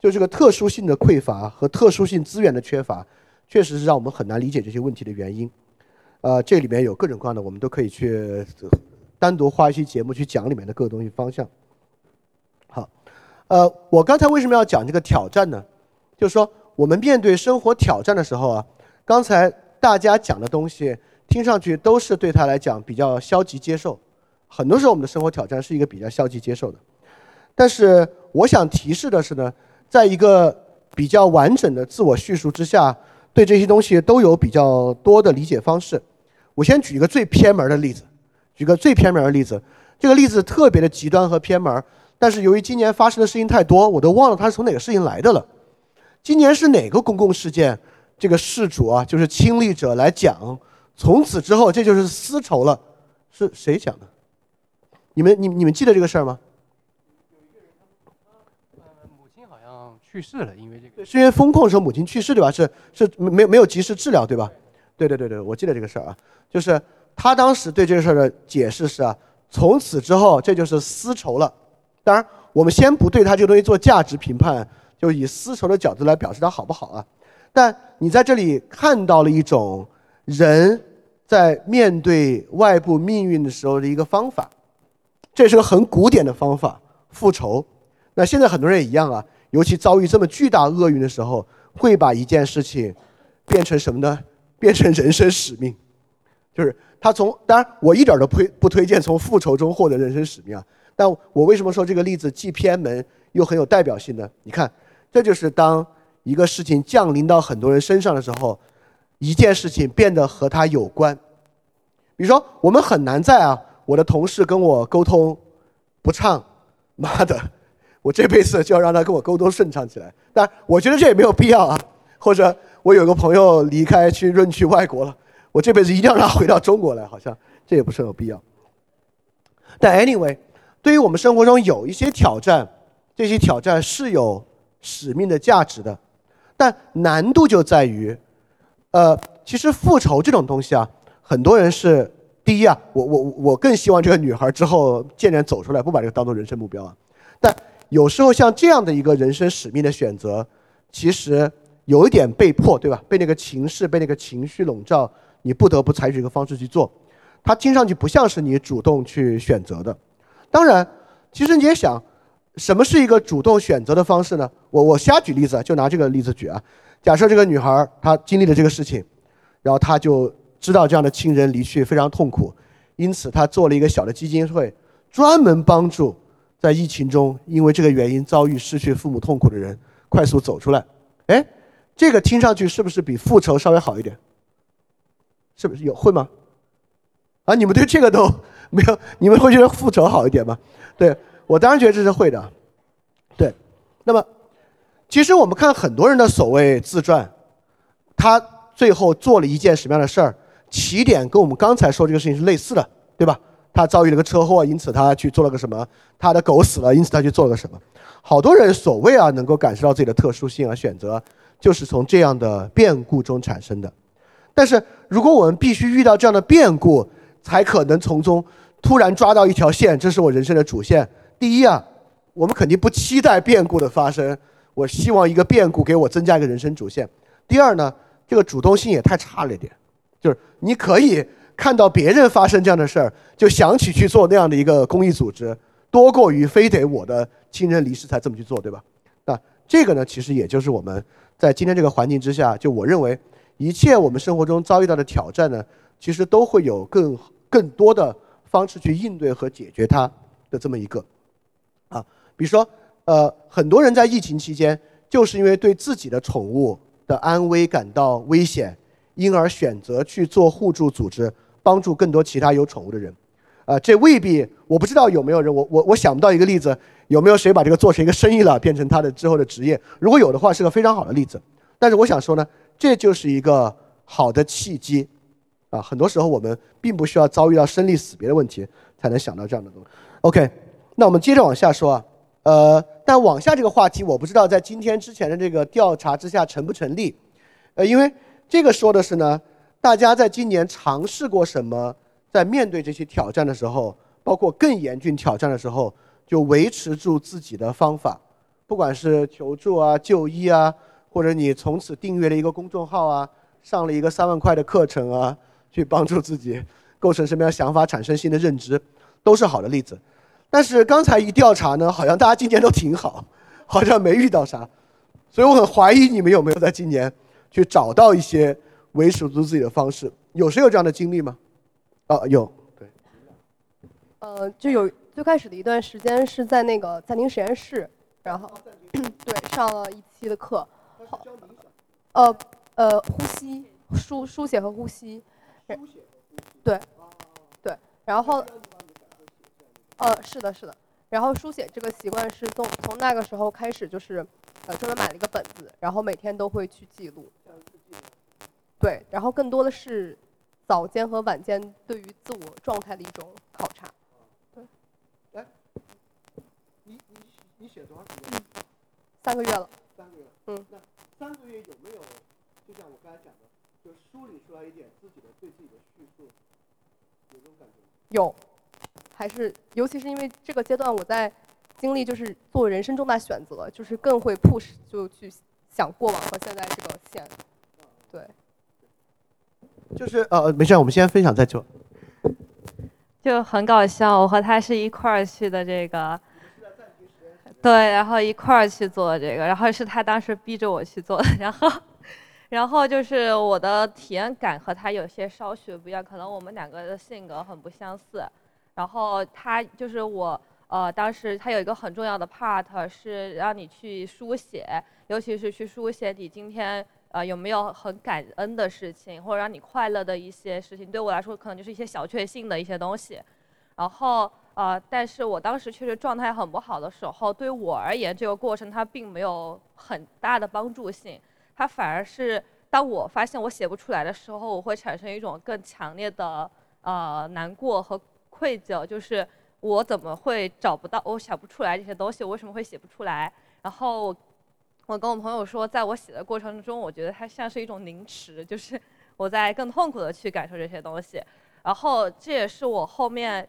就这个特殊性的匮乏和特殊性资源的缺乏，确实是让我们很难理解这些问题的原因。呃，这里面有各种各样的，我们都可以去单独花一期节目去讲里面的各个东西方向。好，呃，我刚才为什么要讲这个挑战呢？就是说我们面对生活挑战的时候啊。刚才大家讲的东西，听上去都是对他来讲比较消极接受。很多时候，我们的生活挑战是一个比较消极接受的。但是，我想提示的是呢，在一个比较完整的自我叙述之下，对这些东西都有比较多的理解方式。我先举一个最偏门的例子，举个最偏门的例子。这个例子特别的极端和偏门，但是由于今年发生的事情太多，我都忘了它是从哪个事情来的了。今年是哪个公共事件？这个事主啊，就是亲历者来讲，从此之后这就是丝绸了，是谁讲的？你们你你们记得这个事儿吗？母亲好像去世了，因为这个是因为风控的时候母亲去世对吧？是是没有没有及时治疗对吧？对对对对，我记得这个事儿啊，就是他当时对这个事儿的解释是啊，从此之后这就是丝绸了。当然，我们先不对他这个东西做价值评判，就以丝绸的角度来表示它好不好啊？但你在这里看到了一种人在面对外部命运的时候的一个方法，这是个很古典的方法——复仇。那现在很多人也一样啊，尤其遭遇这么巨大厄运的时候，会把一件事情变成什么呢？变成人生使命。就是他从……当然，我一点都不不推荐从复仇中获得人生使命啊。但我为什么说这个例子既偏门又很有代表性呢？你看，这就是当。一个事情降临到很多人身上的时候，一件事情变得和他有关。比如说，我们很难在啊，我的同事跟我沟通不畅，妈的，我这辈子就要让他跟我沟通顺畅起来。但我觉得这也没有必要啊。或者我有个朋友离开去润去外国了，我这辈子一定要让他回到中国来，好像这也不是很有必要。但 anyway，对于我们生活中有一些挑战，这些挑战是有使命的价值的，但难度就在于，呃，其实复仇这种东西啊，很多人是第一啊，我我我更希望这个女孩之后渐渐走出来，不把这个当做人生目标啊。但有时候像这样的一个人生使命的选择，其实有一点被迫，对吧？被那个情势、被那个情绪笼罩，你不得不采取一个方式去做。它听上去不像是你主动去选择的。当然，其实你也想，什么是一个主动选择的方式呢？我我瞎举例子，就拿这个例子举啊。假设这个女孩她经历了这个事情，然后她就知道这样的亲人离去非常痛苦，因此她做了一个小的基金会，专门帮助在疫情中因为这个原因遭遇失去父母痛苦的人快速走出来。哎，这个听上去是不是比复仇稍微好一点？是不是有会吗？啊，你们对这个都没有，你们会觉得复仇好一点吗？对我当然觉得这是会的。对，那么其实我们看很多人的所谓自传，他最后做了一件什么样的事儿，起点跟我们刚才说这个事情是类似的，对吧？他遭遇了个车祸，因此他去做了个什么？他的狗死了，因此他去做了个什么？好多人所谓啊能够感受到自己的特殊性而选择，就是从这样的变故中产生的。但是如果我们必须遇到这样的变故，才可能从中突然抓到一条线，这是我人生的主线。第一啊，我们肯定不期待变故的发生，我希望一个变故给我增加一个人生主线。第二呢，这个主动性也太差了一点，就是你可以看到别人发生这样的事儿，就想起去做那样的一个公益组织，多过于非得我的亲人离世才这么去做，对吧？那这个呢，其实也就是我们在今天这个环境之下，就我认为一切我们生活中遭遇到的挑战呢。其实都会有更更多的方式去应对和解决它的这么一个啊，比如说呃，很多人在疫情期间就是因为对自己的宠物的安危感到危险，因而选择去做互助组织，帮助更多其他有宠物的人啊。这未必我不知道有没有人，我我我想不到一个例子，有没有谁把这个做成一个生意了，变成他的之后的职业？如果有的话，是个非常好的例子。但是我想说呢，这就是一个好的契机。啊，很多时候我们并不需要遭遇到生离死别的问题，才能想到这样的东西。OK，那我们接着往下说啊，呃，但往下这个话题，我不知道在今天之前的这个调查之下成不成立，呃，因为这个说的是呢，大家在今年尝试过什么，在面对这些挑战的时候，包括更严峻挑战的时候，就维持住自己的方法，不管是求助啊、就医啊，或者你从此订阅了一个公众号啊，上了一个三万块的课程啊。去帮助自己构成什么样想法，产生新的认知，都是好的例子。但是刚才一调查呢，好像大家今年都挺好，好像没遇到啥，所以我很怀疑你们有没有在今年去找到一些维持住自己的方式。有谁有这样的经历吗？啊，有。对。呃，就有最开始的一段时间是在那个暂停实验室，然后 对上了一期的课，呃呃，呼吸、书书写和呼吸。对，对，然后，呃，是的，是的，然后书写这个习惯是从从那个时候开始，就是呃专门买了一个本子，然后每天都会去记录。对，然后更多的是早间和晚间对于自我状态的一种考察。对，哎，你你你写多长时间？三个月了。三个月。嗯。那三个月有没有，就像我刚才讲的？就梳理出来一点自己的对自己的叙述，有这种感觉吗？有，还是尤其是因为这个阶段我在经历就是做人生重大选择，就是更会 push 就去想过往和现在这个线，对。就是呃，没事，我们先分享再做。就很搞笑，我和他是一块儿去的这个，对，然后一块儿去做这个，然后是他当时逼着我去做的，然后。然后就是我的体验感和他有些稍许不一样，可能我们两个的性格很不相似。然后他就是我，呃，当时他有一个很重要的 part 是让你去书写，尤其是去书写你今天呃，有没有很感恩的事情，或者让你快乐的一些事情？对我来说，可能就是一些小确幸的一些东西。然后，呃，但是我当时确实状态很不好的时候，对我而言，这个过程它并没有很大的帮助性，它反而是当我发现我写不出来的时候，我会产生一种更强烈的呃难过和愧疚，就是我怎么会找不到，我想不出来这些东西，我为什么会写不出来？然后。我跟我朋友说，在我写的过程中，我觉得它像是一种凝迟，就是我在更痛苦的去感受这些东西。然后这也是我后面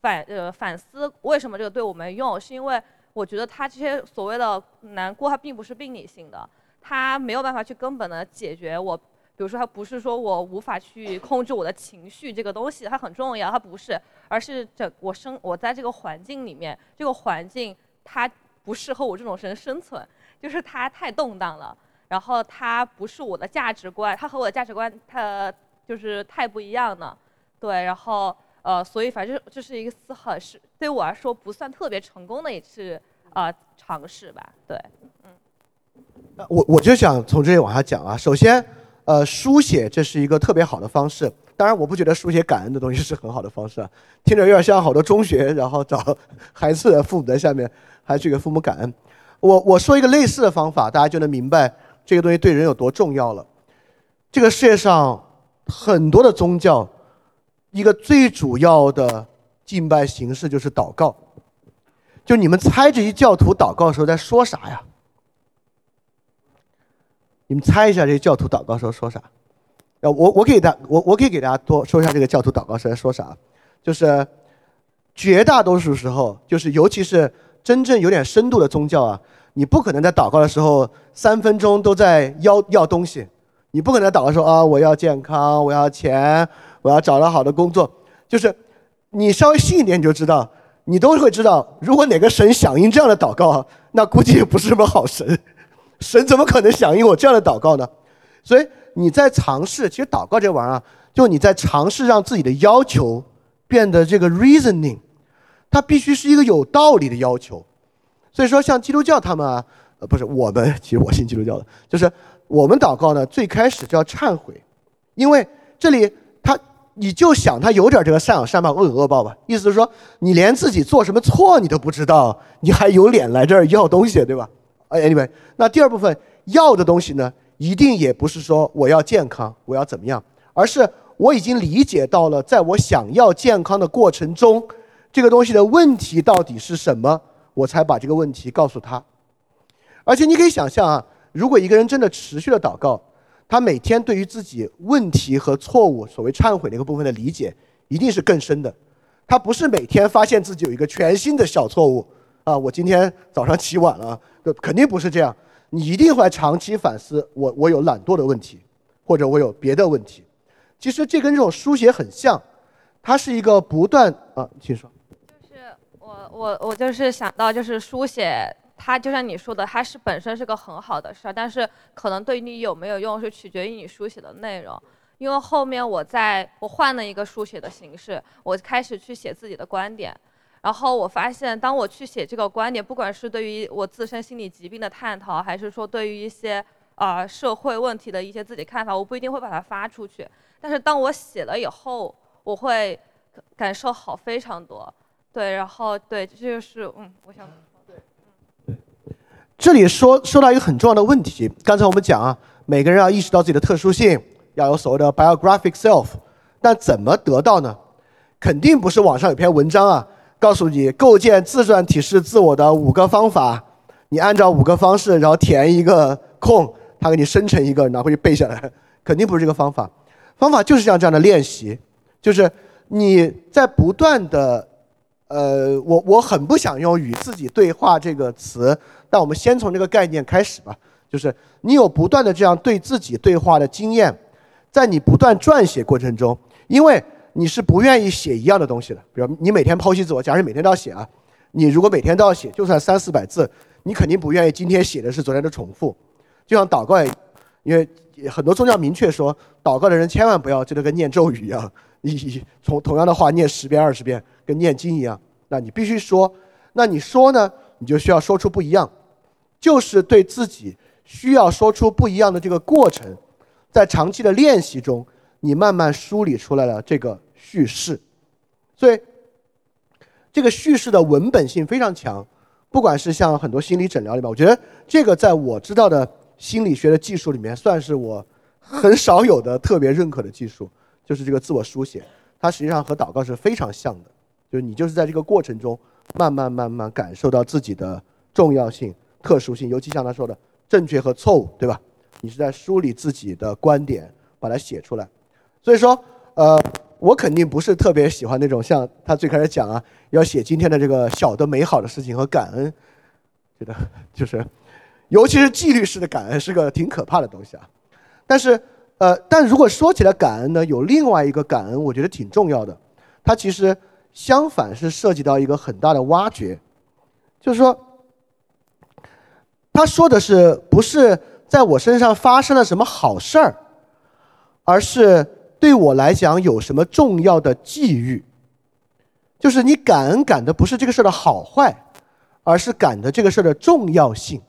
反呃反思为什么这个对我没用，是因为我觉得它这些所谓的难过，它并不是病理性的，它没有办法去根本的解决我。比如说，它不是说我无法去控制我的情绪这个东西，它很重要，它不是，而是整我生我在这个环境里面，这个环境它不适合我这种人生存。就是它太动荡了，然后它不是我的价值观，它和我的价值观它就是太不一样了，对，然后呃，所以反正这是一个思很是对我来说不算特别成功的一次呃尝试吧，对，嗯。我我就想从这里往下讲啊，首先，呃，书写这是一个特别好的方式，当然我不觉得书写感恩的东西是很好的方式，啊，听着有点像好多中学，然后找孩子的父母在下面还去给父母感恩。我我说一个类似的方法，大家就能明白这个东西对人有多重要了。这个世界上很多的宗教，一个最主要的敬拜形式就是祷告。就你们猜这些教徒祷告的时候在说啥呀？你们猜一下，这些教徒祷告时候说啥？呃，我我给大我我可以给大家多说一下这个教徒祷告时在说啥，就是绝大多数时候，就是尤其是。真正有点深度的宗教啊，你不可能在祷告的时候三分钟都在要要东西，你不可能祷告说啊我要健康，我要钱，我要找到好的工作，就是你稍微信一点你就知道，你都会知道，如果哪个神响应这样的祷告，那估计也不是什么好神，神怎么可能响应我这样的祷告呢？所以你在尝试，其实祷告这玩意儿，就你在尝试让自己的要求变得这个 reasoning。它必须是一个有道理的要求，所以说像基督教他们啊，呃不是我们，其实我信基督教的，就是我们祷告呢，最开始就要忏悔，因为这里他你就想他有点这个善有善报恶有恶报吧，意思是说你连自己做什么错你都不知道，你还有脸来这儿要东西对吧？哎，anyway，那第二部分要的东西呢，一定也不是说我要健康，我要怎么样，而是我已经理解到了，在我想要健康的过程中。这个东西的问题到底是什么？我才把这个问题告诉他。而且你可以想象啊，如果一个人真的持续的祷告，他每天对于自己问题和错误，所谓忏悔那个部分的理解，一定是更深的。他不是每天发现自己有一个全新的小错误啊，我今天早上起晚了，肯定不是这样。你一定会长期反思，我我有懒惰的问题，或者我有别的问题。其实这跟这种书写很像，它是一个不断啊，请说。就是我我我就是想到，就是书写，它就像你说的，它是本身是个很好的事儿，但是可能对你有没有用，是取决于你书写的内容。因为后面我在我换了一个书写的形式，我开始去写自己的观点，然后我发现，当我去写这个观点，不管是对于我自身心理疾病的探讨，还是说对于一些啊社会问题的一些自己看法，我不一定会把它发出去。但是当我写了以后，我会感受好非常多。对，然后对，这就是嗯，我想，这里说说到一个很重要的问题。刚才我们讲啊，每个人要意识到自己的特殊性，要有所谓的 biographic self，但怎么得到呢？肯定不是网上有篇文章啊，告诉你构建自传体式自我的五个方法，你按照五个方式，然后填一个空，他给你生成一个，拿回去背下来，肯定不是这个方法。方法就是像这样的练习，就是你在不断的。呃，我我很不想用“与自己对话”这个词，但我们先从这个概念开始吧。就是你有不断的这样对自己对话的经验，在你不断撰写过程中，因为你是不愿意写一样的东西的。比如你每天剖析自我，假如每天都要写啊，你如果每天都要写，就算三四百字，你肯定不愿意今天写的是昨天的重复。就像祷告，因为很多宗教明确说，祷告的人千万不要真的跟念咒语一样。你从同样的话念十遍二十遍，跟念经一样，那你必须说。那你说呢？你就需要说出不一样，就是对自己需要说出不一样的这个过程，在长期的练习中，你慢慢梳理出来了这个叙事，所以这个叙事的文本性非常强。不管是像很多心理诊疗里面，我觉得这个在我知道的心理学的技术里面，算是我很少有的特别认可的技术，就是这个自我书写。它实际上和祷告是非常像的，就是你就是在这个过程中慢慢慢慢感受到自己的重要性、特殊性，尤其像他说的正确和错误，对吧？你是在梳理自己的观点，把它写出来。所以说，呃，我肯定不是特别喜欢那种像他最开始讲啊，要写今天的这个小的美好的事情和感恩，觉得就是，尤其是纪律式的感恩是个挺可怕的东西啊。但是，呃，但如果说起来感恩呢，有另外一个感恩，我觉得挺重要的。它其实相反是涉及到一个很大的挖掘，就是说，他说的是不是在我身上发生了什么好事儿，而是。对我来讲，有什么重要的际遇？就是你感恩感的不是这个事儿的好坏，而是感的这个事儿的重要性。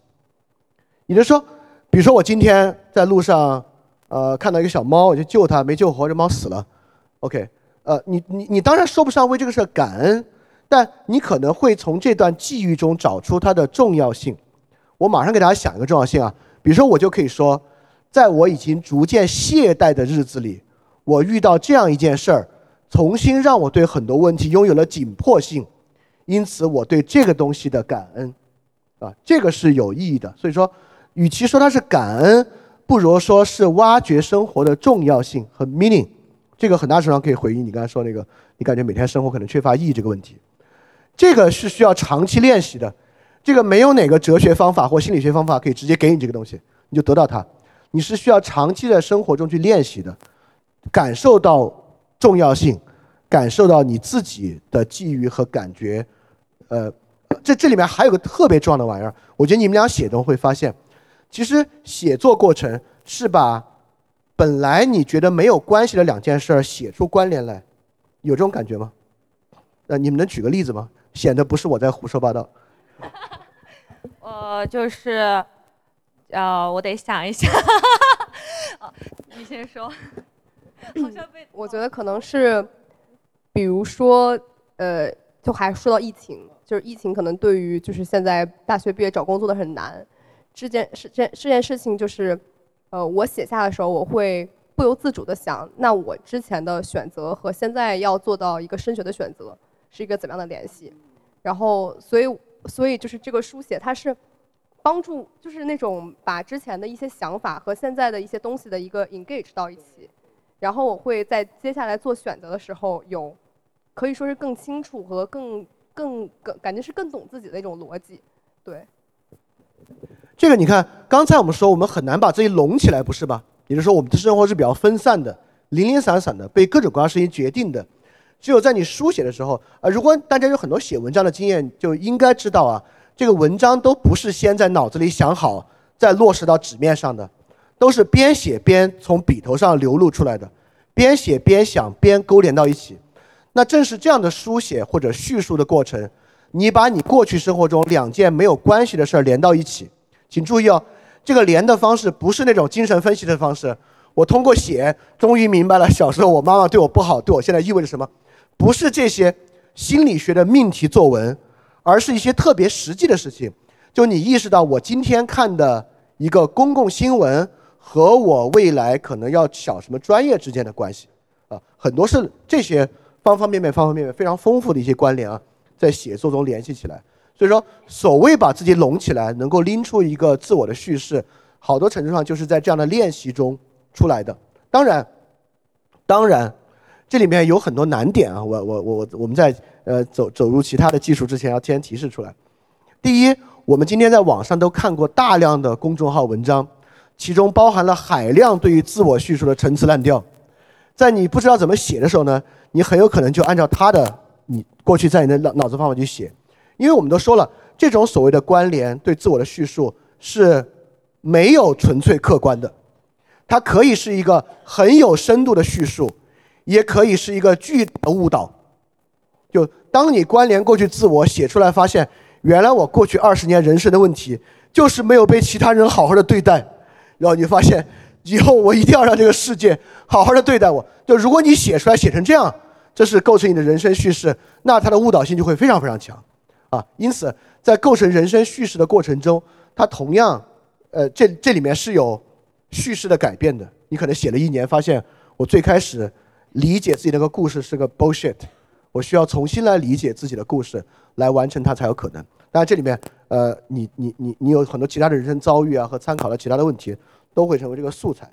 也就是说，比如说我今天在路上，呃，看到一个小猫，我就救它，没救活，这猫死了。OK，呃，你你你当然说不上为这个事儿感恩，但你可能会从这段际遇中找出它的重要性。我马上给大家想一个重要性啊，比如说我就可以说，在我已经逐渐懈怠的日子里。我遇到这样一件事儿，重新让我对很多问题拥有了紧迫性，因此我对这个东西的感恩，啊，这个是有意义的。所以说，与其说它是感恩，不如说是挖掘生活的重要性和 meaning。这个很大程度上可以回应你刚才说那个，你感觉每天生活可能缺乏意义这个问题。这个是需要长期练习的，这个没有哪个哲学方法或心理学方法可以直接给你这个东西，你就得到它。你是需要长期在生活中去练习的。感受到重要性，感受到你自己的际遇和感觉，呃，这这里面还有个特别重要的玩意儿，我觉得你们俩写都会发现，其实写作过程是把本来你觉得没有关系的两件事儿写出关联来，有这种感觉吗？呃，你们能举个例子吗？显得不是我在胡说八道。我，就是，呃，我得想一想，哦，你先说。好像被我觉得可能是，比如说，呃，就还说到疫情，就是疫情可能对于就是现在大学毕业找工作的很难，这件事这这件事情就是，呃，我写下的时候，我会不由自主的想，那我之前的选择和现在要做到一个升学的选择是一个怎么样的联系，然后所以所以就是这个书写它是帮助就是那种把之前的一些想法和现在的一些东西的一个 engage 到一起。然后我会在接下来做选择的时候有，可以说是更清楚和更更更感觉是更懂自己的一种逻辑，对。这个你看，刚才我们说我们很难把自己拢起来，不是吧？也就是说，我们的生活是比较分散的、零零散散的，被各种各样事情决定的。只有在你书写的时候，啊，如果大家有很多写文章的经验，就应该知道啊，这个文章都不是先在脑子里想好，再落实到纸面上的。都是边写边从笔头上流露出来的，边写边想边勾连到一起。那正是这样的书写或者叙述的过程，你把你过去生活中两件没有关系的事儿连到一起。请注意哦，这个连的方式不是那种精神分析的方式。我通过写，终于明白了小时候我妈妈对我不好，对我现在意味着什么。不是这些心理学的命题作文，而是一些特别实际的事情。就你意识到我今天看的一个公共新闻。和我未来可能要小什么专业之间的关系，啊，很多是这些方方面面、方方面面非常丰富的一些关联啊，在写作中联系起来。所以说，所谓把自己拢起来，能够拎出一个自我的叙事，好多程度上就是在这样的练习中出来的。当然，当然，这里面有很多难点啊，我我我我们在呃走走入其他的技术之前，要先提示出来。第一，我们今天在网上都看过大量的公众号文章。其中包含了海量对于自我叙述的陈词滥调，在你不知道怎么写的时候呢，你很有可能就按照他的你过去在你的脑脑子方法去写，因为我们都说了，这种所谓的关联对自我的叙述是没有纯粹客观的，它可以是一个很有深度的叙述，也可以是一个巨大的误导。就当你关联过去自我写出来，发现原来我过去二十年人生的问题就是没有被其他人好好的对待，然后你发现以后我一定要让这个世界好好的对待我。就如果你写出来写成这样，这是构成你的人生叙事，那它的误导性就会非常非常强，啊，因此在构成人生叙事的过程中，它同样，呃，这这里面是有叙事的改变的。你可能写了一年，发现我最开始理解自己那个故事是个 bullshit，我需要重新来理解自己的故事，来完成它才有可能。当然，这里面，呃，你你你你有很多其他的人生遭遇啊，和参考的其他的问题，都会成为这个素材。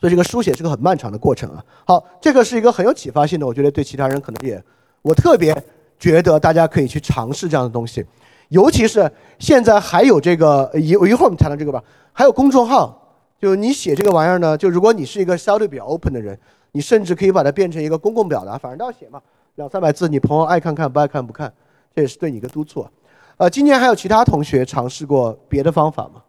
所以这个书写是个很漫长的过程啊。好，这个是一个很有启发性的，我觉得对其他人可能也，我特别觉得大家可以去尝试这样的东西，尤其是现在还有这个一一会儿我们谈到这个吧，还有公众号，就你写这个玩意儿呢，就如果你是一个相对比较 open 的人，你甚至可以把它变成一个公共表达，反正都要写嘛，两三百字，你朋友爱看看不爱看不看，这也是对你一个督促。呃，今年还有其他同学尝试过别的方法吗？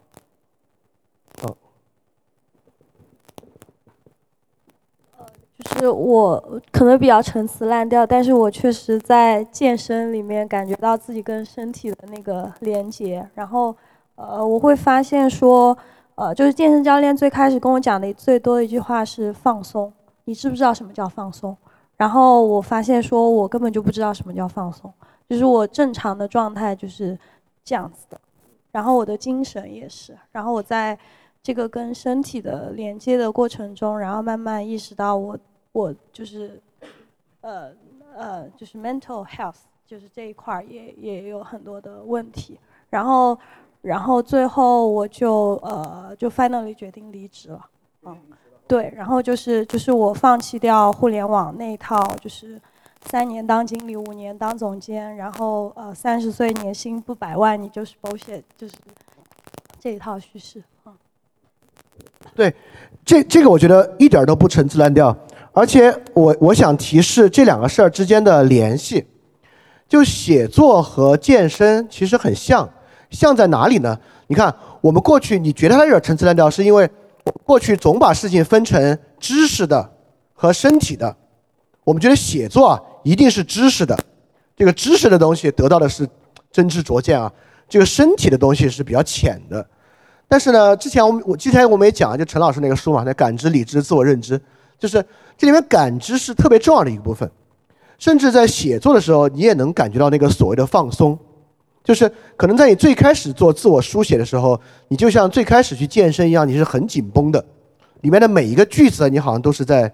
就是我可能比较陈词滥调，但是我确实在健身里面感觉到自己跟身体的那个连接。然后，呃，我会发现说，呃，就是健身教练最开始跟我讲的最多的一句话是放松。你知不知道什么叫放松？然后我发现说我根本就不知道什么叫放松，就是我正常的状态就是这样子的，然后我的精神也是，然后我在这个跟身体的连接的过程中，然后慢慢意识到我。我就是，呃呃，就是 mental health，就是这一块儿也也有很多的问题。然后，然后最后我就呃就 finally 决定离职了。嗯，对，然后就是就是我放弃掉互联网那一套，就是三年当经理，五年当总监，然后呃三十岁年薪不百万，你就是 bullshit，就是这一套叙事。嗯，对，这这个我觉得一点都不陈词滥调。而且我我想提示这两个事儿之间的联系，就写作和健身其实很像，像在哪里呢？你看，我们过去你觉得它有点陈词滥调，是因为过去总把事情分成知识的和身体的，我们觉得写作啊一定是知识的，这个知识的东西得到的是真知灼见啊，这个身体的东西是比较浅的。但是呢，之前我们我之前我们也讲，就陈老师那个书嘛，那感知、理智、自我认知，就是。这里面感知是特别重要的一个部分，甚至在写作的时候，你也能感觉到那个所谓的放松，就是可能在你最开始做自我书写的时候，你就像最开始去健身一样，你是很紧绷的，里面的每一个句子，你好像都是在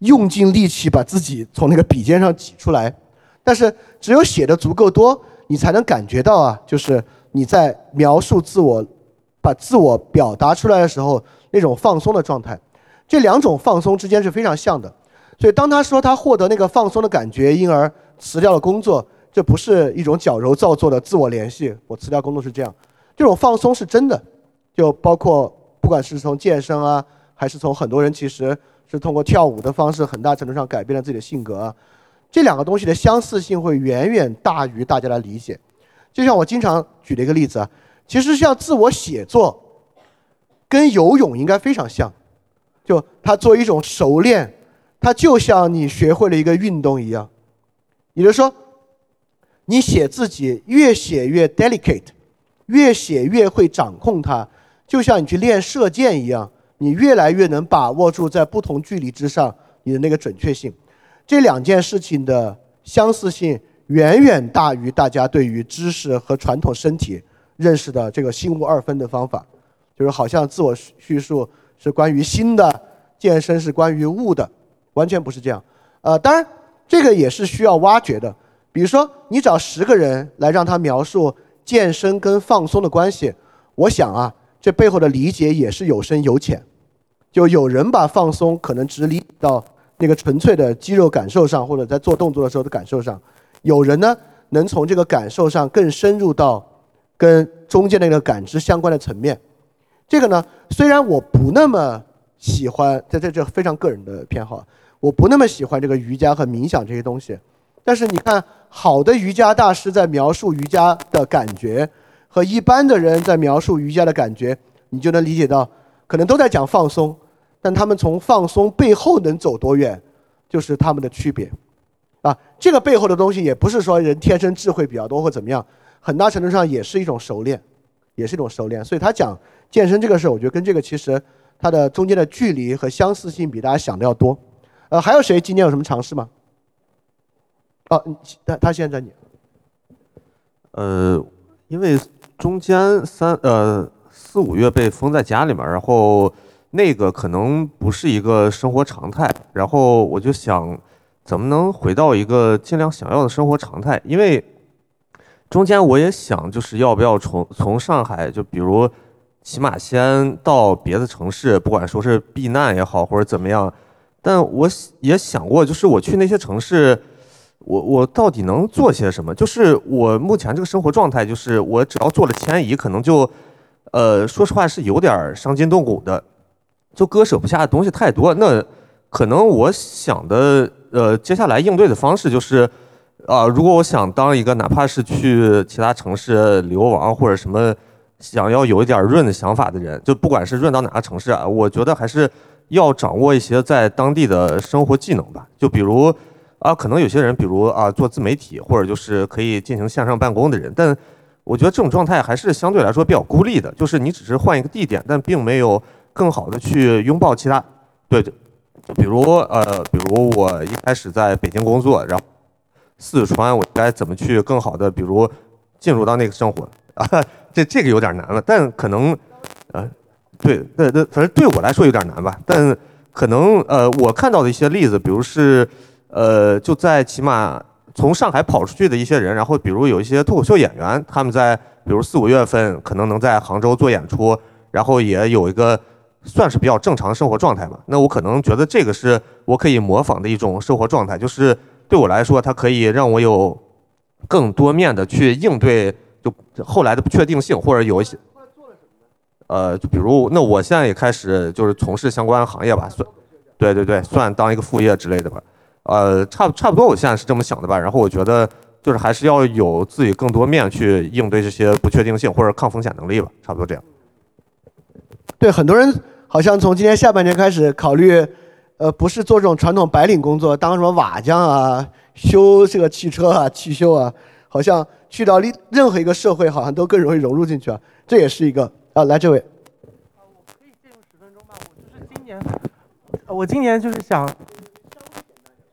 用尽力气把自己从那个笔尖上挤出来。但是只有写的足够多，你才能感觉到啊，就是你在描述自我、把自我表达出来的时候那种放松的状态。这两种放松之间是非常像的，所以当他说他获得那个放松的感觉，因而辞掉了工作，这不是一种矫揉造作的自我联系。我辞掉工作是这样，这种放松是真的，就包括不管是从健身啊，还是从很多人其实是通过跳舞的方式，很大程度上改变了自己的性格。这两个东西的相似性会远远大于大家的理解。就像我经常举的一个例子啊，其实像自我写作，跟游泳应该非常像。就它作为一种熟练，它就像你学会了一个运动一样，也就是说，你写自己越写越 delicate，越写越会掌控它，就像你去练射箭一样，你越来越能把握住在不同距离之上你的那个准确性。这两件事情的相似性远远大于大家对于知识和传统身体认识的这个心无二分的方法，就是好像自我叙述。是关于心的健身，是关于物的，完全不是这样。呃，当然这个也是需要挖掘的。比如说，你找十个人来让他描述健身跟放松的关系，我想啊，这背后的理解也是有深有浅。就有人把放松可能只理到那个纯粹的肌肉感受上，或者在做动作的时候的感受上；有人呢，能从这个感受上更深入到跟中间那个感知相关的层面。这个呢，虽然我不那么喜欢，这这这非常个人的偏好，我不那么喜欢这个瑜伽和冥想这些东西，但是你看，好的瑜伽大师在描述瑜伽的感觉，和一般的人在描述瑜伽的感觉，你就能理解到，可能都在讲放松，但他们从放松背后能走多远，就是他们的区别，啊，这个背后的东西也不是说人天生智慧比较多或怎么样，很大程度上也是一种熟练，也是一种熟练。所以他讲健身这个事儿，我觉得跟这个其实它的中间的距离和相似性比大家想的要多。呃，还有谁今年有什么尝试吗？哦，他他现在你。呃，因为中间三呃四五月被封在家里面，然后那个可能不是一个生活常态，然后我就想怎么能回到一个尽量想要的生活常态，因为中间我也想就是要不要从从上海就比如起码先到别的城市，不管说是避难也好或者怎么样，但我也想过就是我去那些城市。我我到底能做些什么？就是我目前这个生活状态，就是我只要做了迁移，可能就，呃，说实话是有点伤筋动骨的，就割舍不下的东西太多。那可能我想的，呃，接下来应对的方式就是，啊，如果我想当一个哪怕是去其他城市流亡或者什么，想要有一点润的想法的人，就不管是润到哪个城市啊，我觉得还是要掌握一些在当地的生活技能吧，就比如。啊，可能有些人，比如啊，做自媒体或者就是可以进行线上办公的人，但我觉得这种状态还是相对来说比较孤立的，就是你只是换一个地点，但并没有更好的去拥抱其他。对，就比如呃，比如我一开始在北京工作，然后四川，我该怎么去更好的，比如进入到那个生活啊？这这个有点难了，但可能呃，对，对对，反正对我来说有点难吧，但可能呃，我看到的一些例子，比如是。呃，就在起码从上海跑出去的一些人，然后比如有一些脱口秀演员，他们在比如四五月份可能能在杭州做演出，然后也有一个算是比较正常的生活状态吧。那我可能觉得这个是我可以模仿的一种生活状态，就是对我来说，它可以让我有更多面的去应对就后来的不确定性，或者有一些呃，就比如那我现在也开始就是从事相关行业吧，算对对对，算当一个副业之类的吧。呃，差差不多，我现在是这么想的吧。然后我觉得，就是还是要有自己更多面去应对这些不确定性或者抗风险能力吧。差不多这样。对，很多人好像从今年下半年开始考虑，呃，不是做这种传统白领工作，当什么瓦匠啊、修这个汽车啊、汽修啊，好像去到任任何一个社会，好像都更容易融入进去啊。这也是一个啊，来这位。啊我可以借用十分钟吗？我就是今年，我今年就是想。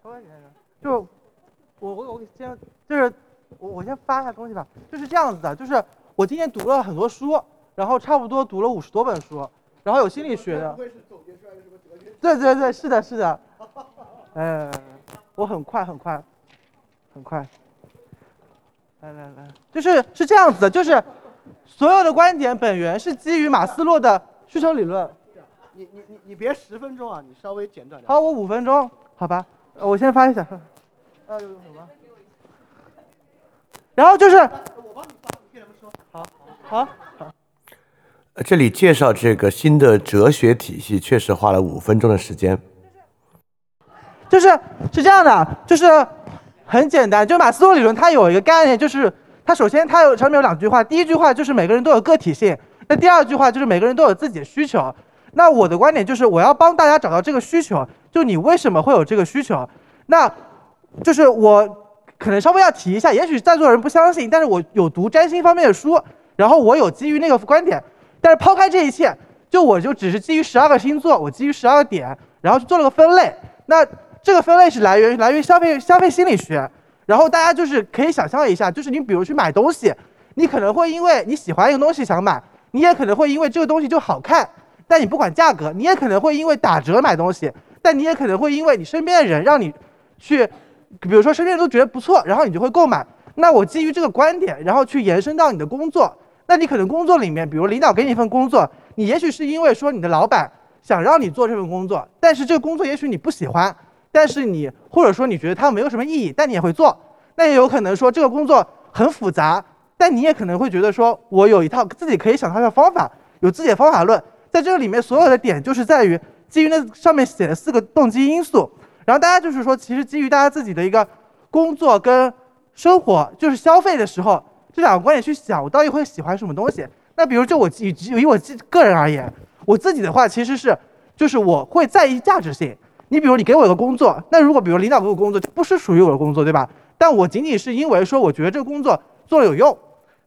稍微简单就我我我先就是我我先发一下东西吧，就是这样子的，就是我今年读了很多书，然后差不多读了五十多本书，然后有心理学的，对对对，是的是的，哎，我很快很快很快，来来来，就是是这样子的，就是所有的观点本源是基于马斯洛的需求理论。你你你你别十分钟啊，你稍微简短点。好，我五分钟，好吧，我先发一下。啊，有什么？然后就是，我帮你发，你跟他们说。好，好，好。这里介绍这个新的哲学体系，确实花了五分钟的时间。就是是这样的，就是很简单，就马斯洛理论它有一个概念，就是它首先它有上面有两句话，第一句话就是每个人都有个体性，那第二句话就是每个人都有自己的需求。那我的观点就是我要帮大家找到这个需求，就你为什么会有这个需求？那。就是我可能稍微要提一下，也许在座的人不相信，但是我有读占星方面的书，然后我有基于那个观点，但是抛开这一切，就我就只是基于十二个星座，我基于十二个点，然后去做了个分类。那这个分类是来源来源于消费消费心理学，然后大家就是可以想象一下，就是你比如去买东西，你可能会因为你喜欢一个东西想买，你也可能会因为这个东西就好看，但你不管价格，你也可能会因为打折买东西，但你也可能会因为你身边的人让你去。比如说身边人都觉得不错，然后你就会购买。那我基于这个观点，然后去延伸到你的工作。那你可能工作里面，比如领导给你一份工作，你也许是因为说你的老板想让你做这份工作，但是这个工作也许你不喜欢，但是你或者说你觉得它没有什么意义，但你也会做。那也有可能说这个工作很复杂，但你也可能会觉得说我有一套自己可以想它的方法，有自己的方法论。在这个里面，所有的点就是在于基于那上面写的四个动机因素。然后大家就是说，其实基于大家自己的一个工作跟生活，就是消费的时候，这两个观点去想，我到底会喜欢什么东西？那比如就我以以我自个人而言，我自己的话其实是，就是我会在意价值性。你比如你给我一个工作，那如果比如领导给我工作，就不是属于我的工作，对吧？但我仅仅是因为说我觉得这个工作做了有用，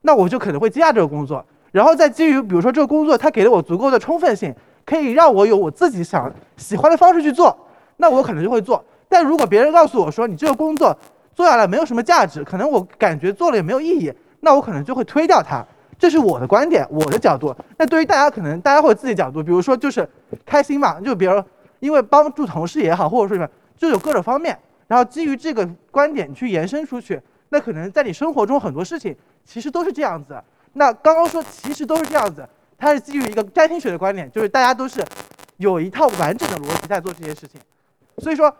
那我就可能会接下这个工作，然后再基于比如说这个工作它给了我足够的充分性，可以让我有我自己想喜欢的方式去做，那我可能就会做。但如果别人告诉我说你这个工作做下来没有什么价值，可能我感觉做了也没有意义，那我可能就会推掉它。这是我的观点，我的角度。那对于大家，可能大家会有自己角度，比如说就是开心嘛，就比如因为帮助同事也好，或者说什么，就有各种方面。然后基于这个观点去延伸出去，那可能在你生活中很多事情其实都是这样子。那刚刚说其实都是这样子，它是基于一个占星学的观点，就是大家都是有一套完整的逻辑在做这些事情。所以说，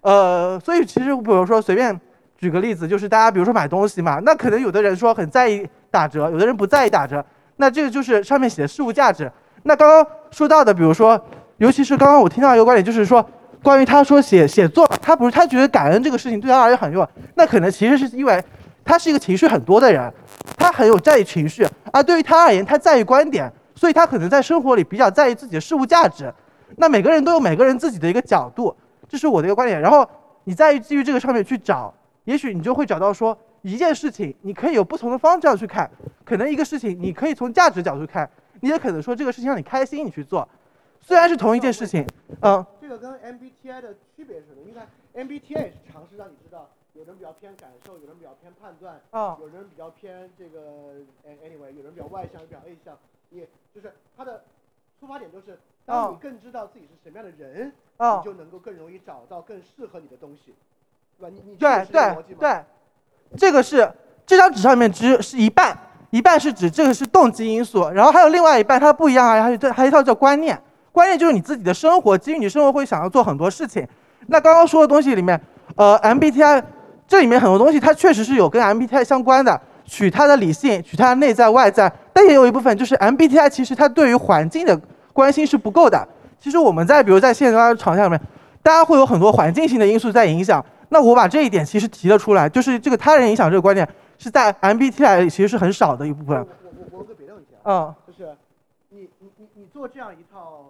呃，所以其实比如说随便举个例子，就是大家比如说买东西嘛，那可能有的人说很在意。打折，有的人不在意打折，那这个就是上面写的事物价值。那刚刚说到的，比如说，尤其是刚刚我听到一个观点，就是说，关于他说写写作，他不是他觉得感恩这个事情对他而言很用，那可能其实是因为他是一个情绪很多的人，他很有在意情绪，而对于他而言，他在意观点，所以他可能在生活里比较在意自己的事物价值。那每个人都有每个人自己的一个角度，这是我的一个观点。然后你在基于这个上面去找，也许你就会找到说。一件事情，你可以有不同的方向去看。可能一个事情，你可以从价值角度看，你也可能说这个事情让你开心，你去做。虽然是同一件事情，嗯。这个跟 MBTI 的区别是什么？你看 MBTI 是尝试让你知道，有人比较偏感受，有人比较偏判断，啊，有人比较偏这个 anyway，有人比较外向，比较内向。你就是它的出发点都是，当你更知道自己是什么样的人，你就能够更容易找到更适合你的东西，对吧？你你对对对。这个是这张纸上面只是一半，一半是指这个是动机因素，然后还有另外一半它不一样啊，还有这还有一套叫观念，观念就是你自己的生活，基于你生活会想要做很多事情。那刚刚说的东西里面，呃，MBTI 这里面很多东西它确实是有跟 MBTI 相关的，取它的理性，取它的内在外在，但也有一部分就是 MBTI 其实它对于环境的关心是不够的。其实我们在比如在现实中场下面，大家会有很多环境性的因素在影响。那我把这一点其实提了出来，就是这个他人影响这个观点是在 MBTI 里其实是很少的一部分。我我我问个别的问题啊，嗯，就是你你你你做这样一套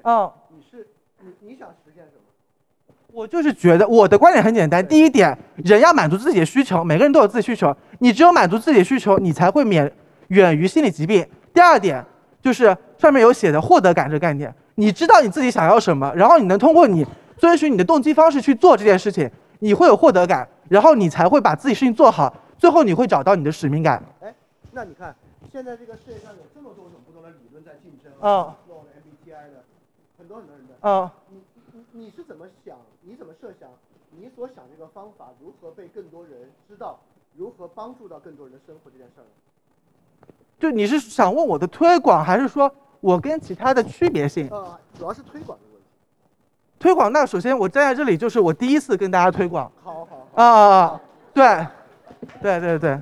思想体系，嗯，你是你你想实现什么？我就是觉得我的观点很简单，第一点，人要满足自己的需求，每个人都有自己需求，你只有满足自己的需求，你才会免远于心理疾病。第二点就是上面有写的获得感这个概念，你知道你自己想要什么，然后你能通过你。遵循你的动机方式去做这件事情，你会有获得感，然后你才会把自己事情做好，最后你会找到你的使命感。哎，那你看，现在这个世界上有这么多种不同的理论在竞争，嗯，用 MBTI 的，很多很多人的，嗯，你你你是怎么想？你怎么设想？你所想这个方法如何被更多人知道？如何帮助到更多人的生活这件事儿？就你是想问我的推广，还是说我跟其他的区别性？呃，主要是推广的问题。推广那首先我站在这里就是我第一次跟大家推广，好好啊啊啊，对，对对对，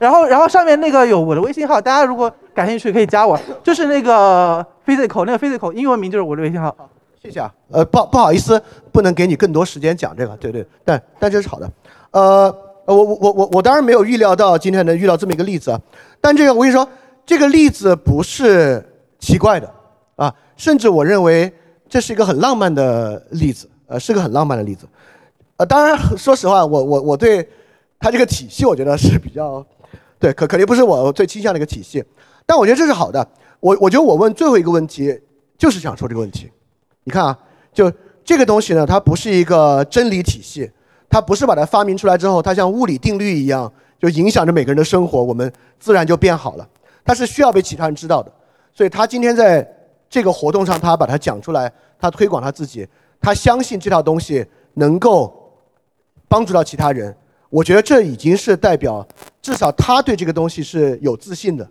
然后然后上面那个有我的微信号，大家如果感兴趣可以加我，就是那个 physical 那个 physical 英文名就是我的微信号。谢谢啊，呃不不好意思，不能给你更多时间讲这个，对对，但但这是好的，呃我我我我我当然没有预料到今天能遇到这么一个例子啊，但这个我跟你说，这个例子不是奇怪的啊，甚至我认为。这是一个很浪漫的例子，呃，是个很浪漫的例子，呃，当然，说实话，我我我对他这个体系，我觉得是比较，对，可肯定不是我最倾向的一个体系，但我觉得这是好的。我我觉得我问最后一个问题，就是想说这个问题。你看啊，就这个东西呢，它不是一个真理体系，它不是把它发明出来之后，它像物理定律一样，就影响着每个人的生活，我们自然就变好了。它是需要被其他人知道的，所以他今天在。这个活动上，他把它讲出来，他推广他自己，他相信这套东西能够帮助到其他人。我觉得这已经是代表，至少他对这个东西是有自信的，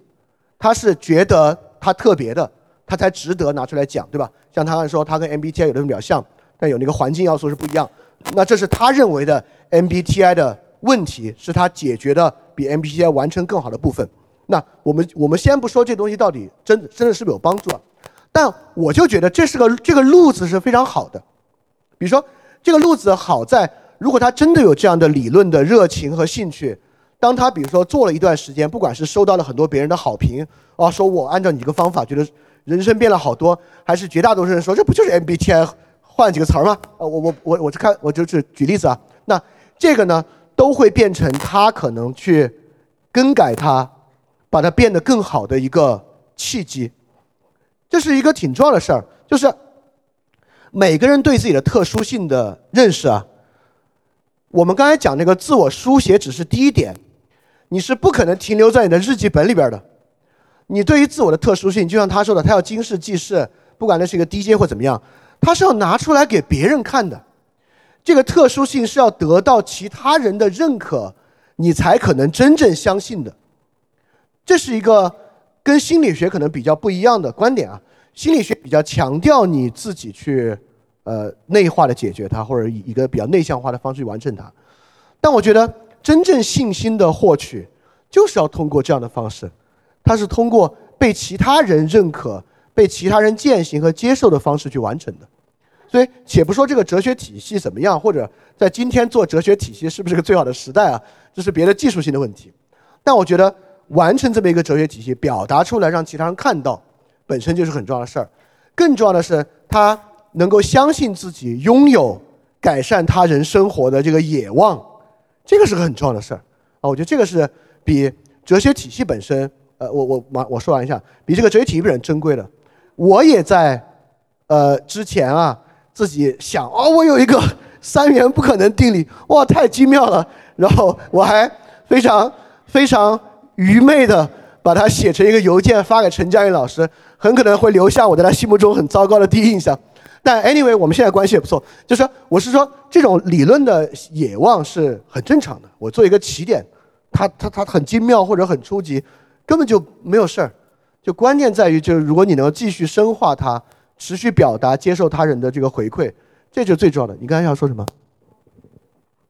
他是觉得他特别的，他才值得拿出来讲，对吧？像他说，他跟 MBTI 有的比较像，但有那个环境要素是不一样。那这是他认为的 MBTI 的问题，是他解决的比 MBTI 完成更好的部分。那我们我们先不说这东西到底真的真的是不是有帮助啊？但我就觉得这是个这个路子是非常好的，比如说这个路子好在，如果他真的有这样的理论的热情和兴趣，当他比如说做了一段时间，不管是收到了很多别人的好评，啊，说我按照你这个方法觉得人生变了好多，还是绝大多数人说这不就是 MBTI 换几个词儿吗？啊，我我我我是看我就是举例子啊，那这个呢都会变成他可能去更改它把它变得更好的一个契机。这是一个挺重要的事儿，就是每个人对自己的特殊性的认识啊。我们刚才讲那个自我书写只是第一点，你是不可能停留在你的日记本里边的。你对于自我的特殊性，就像他说的，他要经世济世，不管那是一个 DJ 或怎么样，他是要拿出来给别人看的。这个特殊性是要得到其他人的认可，你才可能真正相信的。这是一个跟心理学可能比较不一样的观点啊。心理学比较强调你自己去。呃，内化的解决它，或者以一个比较内向化的方式去完成它。但我觉得真正信心的获取，就是要通过这样的方式，它是通过被其他人认可、被其他人践行和接受的方式去完成的。所以，且不说这个哲学体系怎么样，或者在今天做哲学体系是不是个最好的时代啊，这是别的技术性的问题。但我觉得完成这么一个哲学体系，表达出来让其他人看到，本身就是很重要的事儿。更重要的是，他。能够相信自己拥有改善他人生活的这个野望，这个是个很重要的事儿啊！我觉得这个是比哲学体系本身，呃，我我我我说完一下，比这个哲学体系本珍贵的。我也在呃之前啊，自己想哦，我有一个 三元不可能定理，哇，太精妙了！然后我还非常非常愚昧的把它写成一个邮件发给陈佳宇老师，很可能会留下我在他心目中很糟糕的第一印象。但 anyway，我们现在关系也不错。就是说，我是说，这种理论的野望是很正常的。我做一个起点，它它它很精妙或者很初级，根本就没有事儿。就关键在于，就是如果你能够继续深化它，持续表达，接受他人的这个回馈，这就最重要的。你刚才要说什么？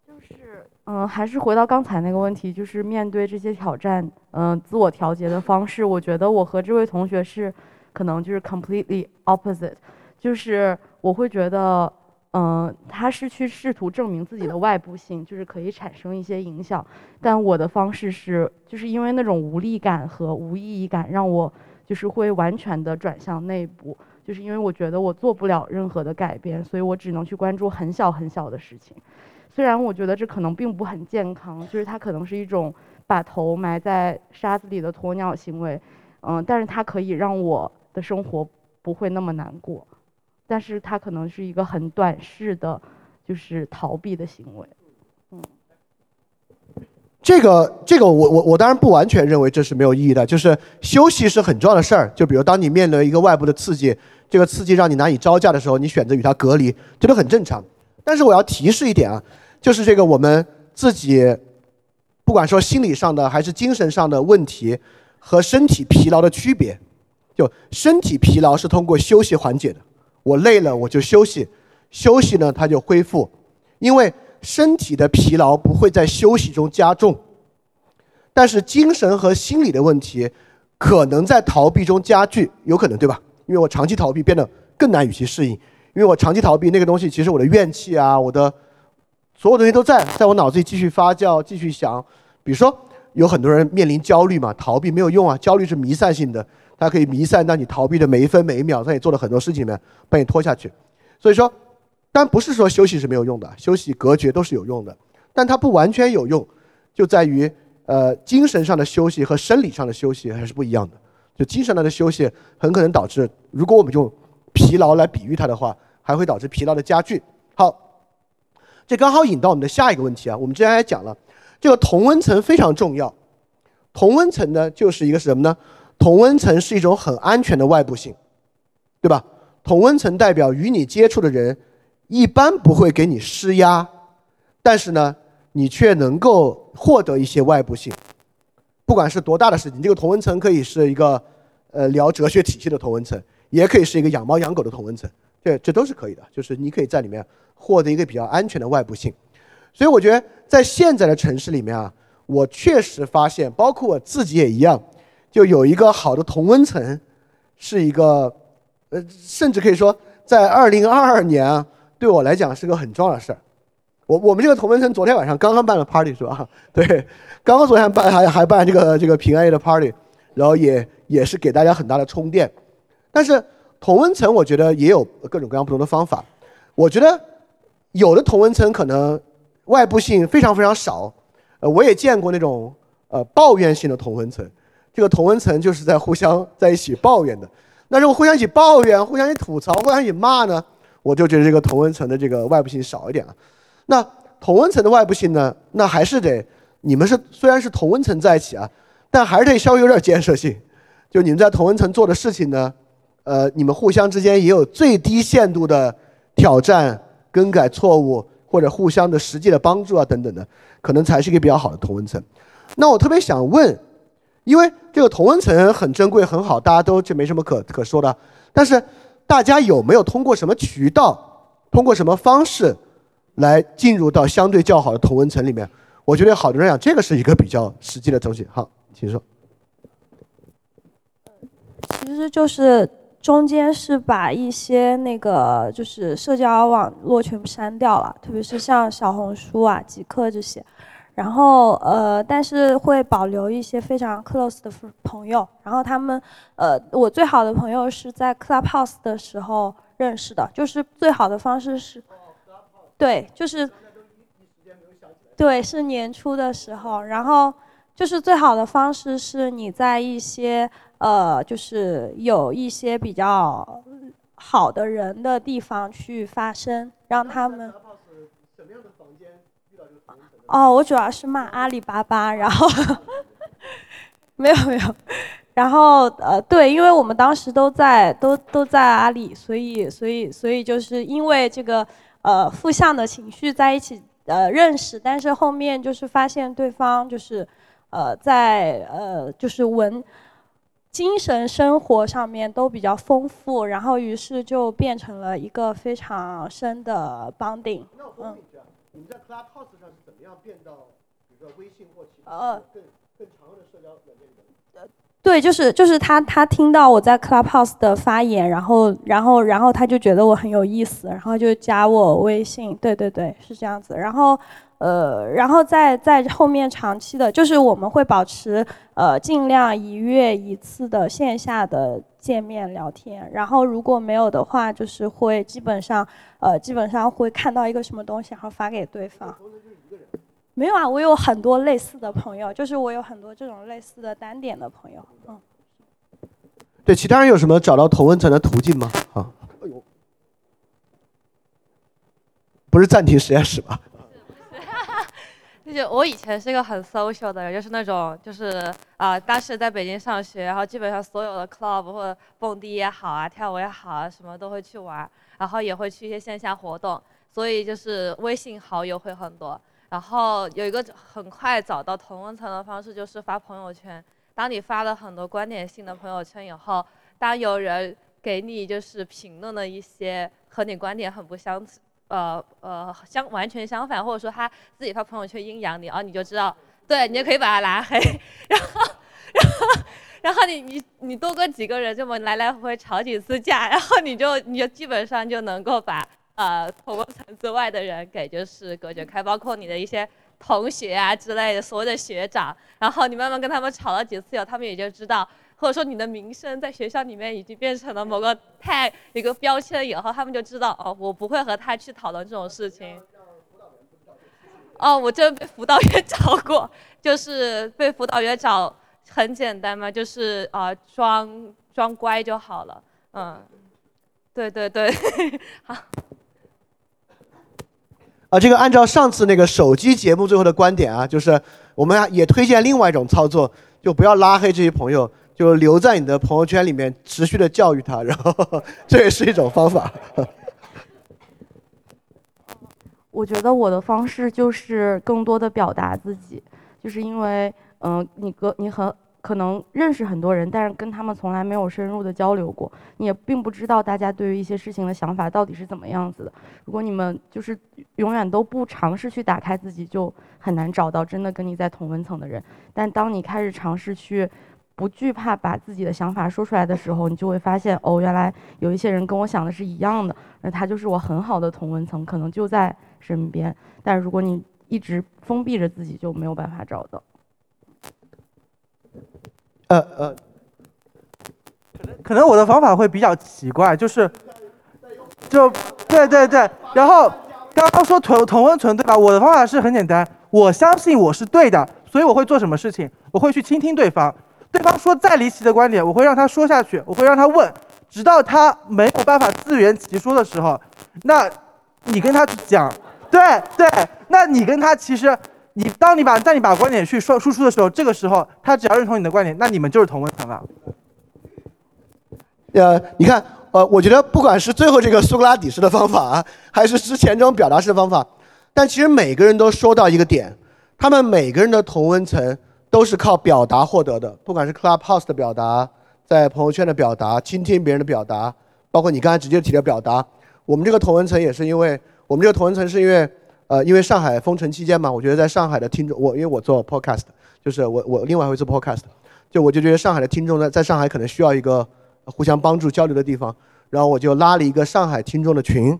就是嗯，还是回到刚才那个问题，就是面对这些挑战，嗯，自我调节的方式，我觉得我和这位同学是可能就是 completely opposite。就是我会觉得，嗯，他是去试图证明自己的外部性，就是可以产生一些影响。但我的方式是，就是因为那种无力感和无意义感，让我就是会完全的转向内部。就是因为我觉得我做不了任何的改变，所以我只能去关注很小很小的事情。虽然我觉得这可能并不很健康，就是它可能是一种把头埋在沙子里的鸵鸟行为，嗯，但是它可以让我的生活不会那么难过。但是它可能是一个很短视的，就是逃避的行为。嗯，这个这个我我我当然不完全认为这是没有意义的，就是休息是很重要的事儿。就比如当你面临一个外部的刺激，这个刺激让你难以招架的时候，你选择与它隔离，这都很正常。但是我要提示一点啊，就是这个我们自己，不管说心理上的还是精神上的问题和身体疲劳的区别，就身体疲劳是通过休息缓解的。我累了，我就休息，休息呢，它就恢复，因为身体的疲劳不会在休息中加重，但是精神和心理的问题可能在逃避中加剧，有可能对吧？因为我长期逃避变得更难与其适应，因为我长期逃避那个东西，其实我的怨气啊，我的所有东西都在，在我脑子里继续发酵，继续想。比如说，有很多人面临焦虑嘛，逃避没有用啊，焦虑是弥散性的。它可以弥散到你逃避的每一分每一秒，在你做的很多事情里面把你拖下去。所以说，但不是说休息是没有用的，休息隔绝都是有用的，但它不完全有用，就在于呃精神上的休息和生理上的休息还是不一样的。就精神上的休息很可能导致，如果我们用疲劳来比喻它的话，还会导致疲劳的加剧。好，这刚好引到我们的下一个问题啊，我们之前也讲了，这个同温层非常重要。同温层呢，就是一个是什么呢？同温层是一种很安全的外部性，对吧？同温层代表与你接触的人一般不会给你施压，但是呢，你却能够获得一些外部性。不管是多大的事情，这个同温层可以是一个呃聊哲学体系的同温层，也可以是一个养猫养狗的同温层，这这都是可以的。就是你可以在里面获得一个比较安全的外部性。所以我觉得在现在的城市里面啊，我确实发现，包括我自己也一样。就有一个好的同温层，是一个，呃，甚至可以说，在二零二二年啊，对我来讲是个很重要的事儿。我我们这个同温层昨天晚上刚刚办了 party 是吧？对，刚刚昨天办还还办这个这个平安夜的 party，然后也也是给大家很大的充电。但是同温层我觉得也有各种各样不同的方法。我觉得有的同温层可能外部性非常非常少，呃，我也见过那种呃抱怨性的同温层。这个同温层就是在互相在一起抱怨的。那如果互相一起抱怨、互相一起吐槽、互相一起骂呢？我就觉得这个同温层的这个外部性少一点了。那同温层的外部性呢？那还是得你们是虽然是同温层在一起啊，但还是得稍微有点建设性。就你们在同温层做的事情呢，呃，你们互相之间也有最低限度的挑战、更改错误或者互相的实际的帮助啊等等的，可能才是一个比较好的同温层。那我特别想问，因为这个同温层很珍贵很好，大家都这没什么可可说的，但是大家有没有通过什么渠道，通过什么方式？来进入到相对较好的同温层里面，我觉得好多人讲这个是一个比较实际的东西。好，请说。其实就是中间是把一些那个就是社交网络全部删掉了，特别是像小红书啊、极客这些。然后呃，但是会保留一些非常 close 的朋友。然后他们呃，我最好的朋友是在 Clubhouse 的时候认识的，就是最好的方式是。对，就是，对，是年初的时候，然后就是最好的方式是你在一些呃，就是有一些比较好的人的地方去发声，让他们。哦，我主要是骂阿里巴巴，然后没有没有，然后呃，对，因为我们当时都在都都在阿里，所以所以所以就是因为这个。呃，负向的情绪在一起呃认识，但是后面就是发现对方就是，呃，在呃就是文，精神生活上面都比较丰富，然后于是就变成了一个非常深的 bonding。嗯，你们在 Clubhouse 上是怎么样变到，比如说微信或其他更更常用的社交软件里面？对，就是就是他，他听到我在 Clubhouse 的发言，然后然后然后他就觉得我很有意思，然后就加我微信。对对对，是这样子。然后呃，然后在在后面长期的，就是我们会保持呃尽量一月一次的线下的见面聊天。然后如果没有的话，就是会基本上呃基本上会看到一个什么东西，然后发给对方。没有啊，我有很多类似的朋友，就是我有很多这种类似的单点的朋友，嗯。对，其他人有什么找到同温层的途径吗？啊，哎呦，不是暂停实验室吧？就是我以前是一个很 social 的人，就是那种就是啊，当时在北京上学，然后基本上所有的 club 或者蹦迪也好啊，跳舞也好啊，什么都会去玩，然后也会去一些线下活动，所以就是微信好友会很多。然后有一个很快找到同温层的方式，就是发朋友圈。当你发了很多观点性的朋友圈以后，当有人给你就是评论了一些和你观点很不相，呃呃相完全相反，或者说他自己发朋友圈阴阳你，然后你就知道，对你就可以把他拉黑。然后，然后，然后你你你多跟几个人这么来来回回吵几次架，然后你就你就基本上就能够把。呃，同温层之外的人给就是隔绝开，包括你的一些同学啊之类的，所谓的学长，然后你慢慢跟他们吵了几次以后，他们也就知道，或者说你的名声在学校里面已经变成了某个 tag 一个标签以后，他们就知道哦，我不会和他去讨论这种事情。哦，我真被辅导员 找过，就是被辅导员找很简单嘛，就是啊装装乖就好了，嗯，对对对，好。啊，这个按照上次那个手机节目最后的观点啊，就是我们也推荐另外一种操作，就不要拉黑这些朋友，就留在你的朋友圈里面，持续的教育他，然后这也是一种方法。我觉得我的方式就是更多的表达自己，就是因为嗯，你哥你很。可能认识很多人，但是跟他们从来没有深入的交流过，你也并不知道大家对于一些事情的想法到底是怎么样子的。如果你们就是永远都不尝试去打开自己，就很难找到真的跟你在同温层的人。但当你开始尝试去不惧怕把自己的想法说出来的时候，你就会发现，哦，原来有一些人跟我想的是一样的，而他就是我很好的同温层，可能就在身边。但如果你一直封闭着自己，就没有办法找到。呃呃，可能可能我的方法会比较奇怪，就是，就对对对，然后刚刚说同同温存对吧？我的方法是很简单，我相信我是对的，所以我会做什么事情？我会去倾听对方。对方说再离奇的观点，我会让他说下去，我会让他问，直到他没有办法自圆其说的时候，那你跟他去讲，对对，那你跟他其实，你当你把在你把观点去说输出的时候，这个时候他只要认同你的观点，那你们就是同温层了。呃，你看，呃，我觉得不管是最后这个苏格拉底式的方法，还是之前这种表达式的方法，但其实每个人都说到一个点，他们每个人的同温层都是靠表达获得的，不管是 Clubhouse 的表达，在朋友圈的表达，倾听别人的表达，包括你刚才直接提的表达，我们这个同温层也是因为我们这个同温层是因为，呃，因为上海封城期间嘛，我觉得在上海的听众，我因为我做 Podcast，就是我我另外会做 Podcast，就我就觉得上海的听众在在上海可能需要一个。互相帮助交流的地方，然后我就拉了一个上海听众的群，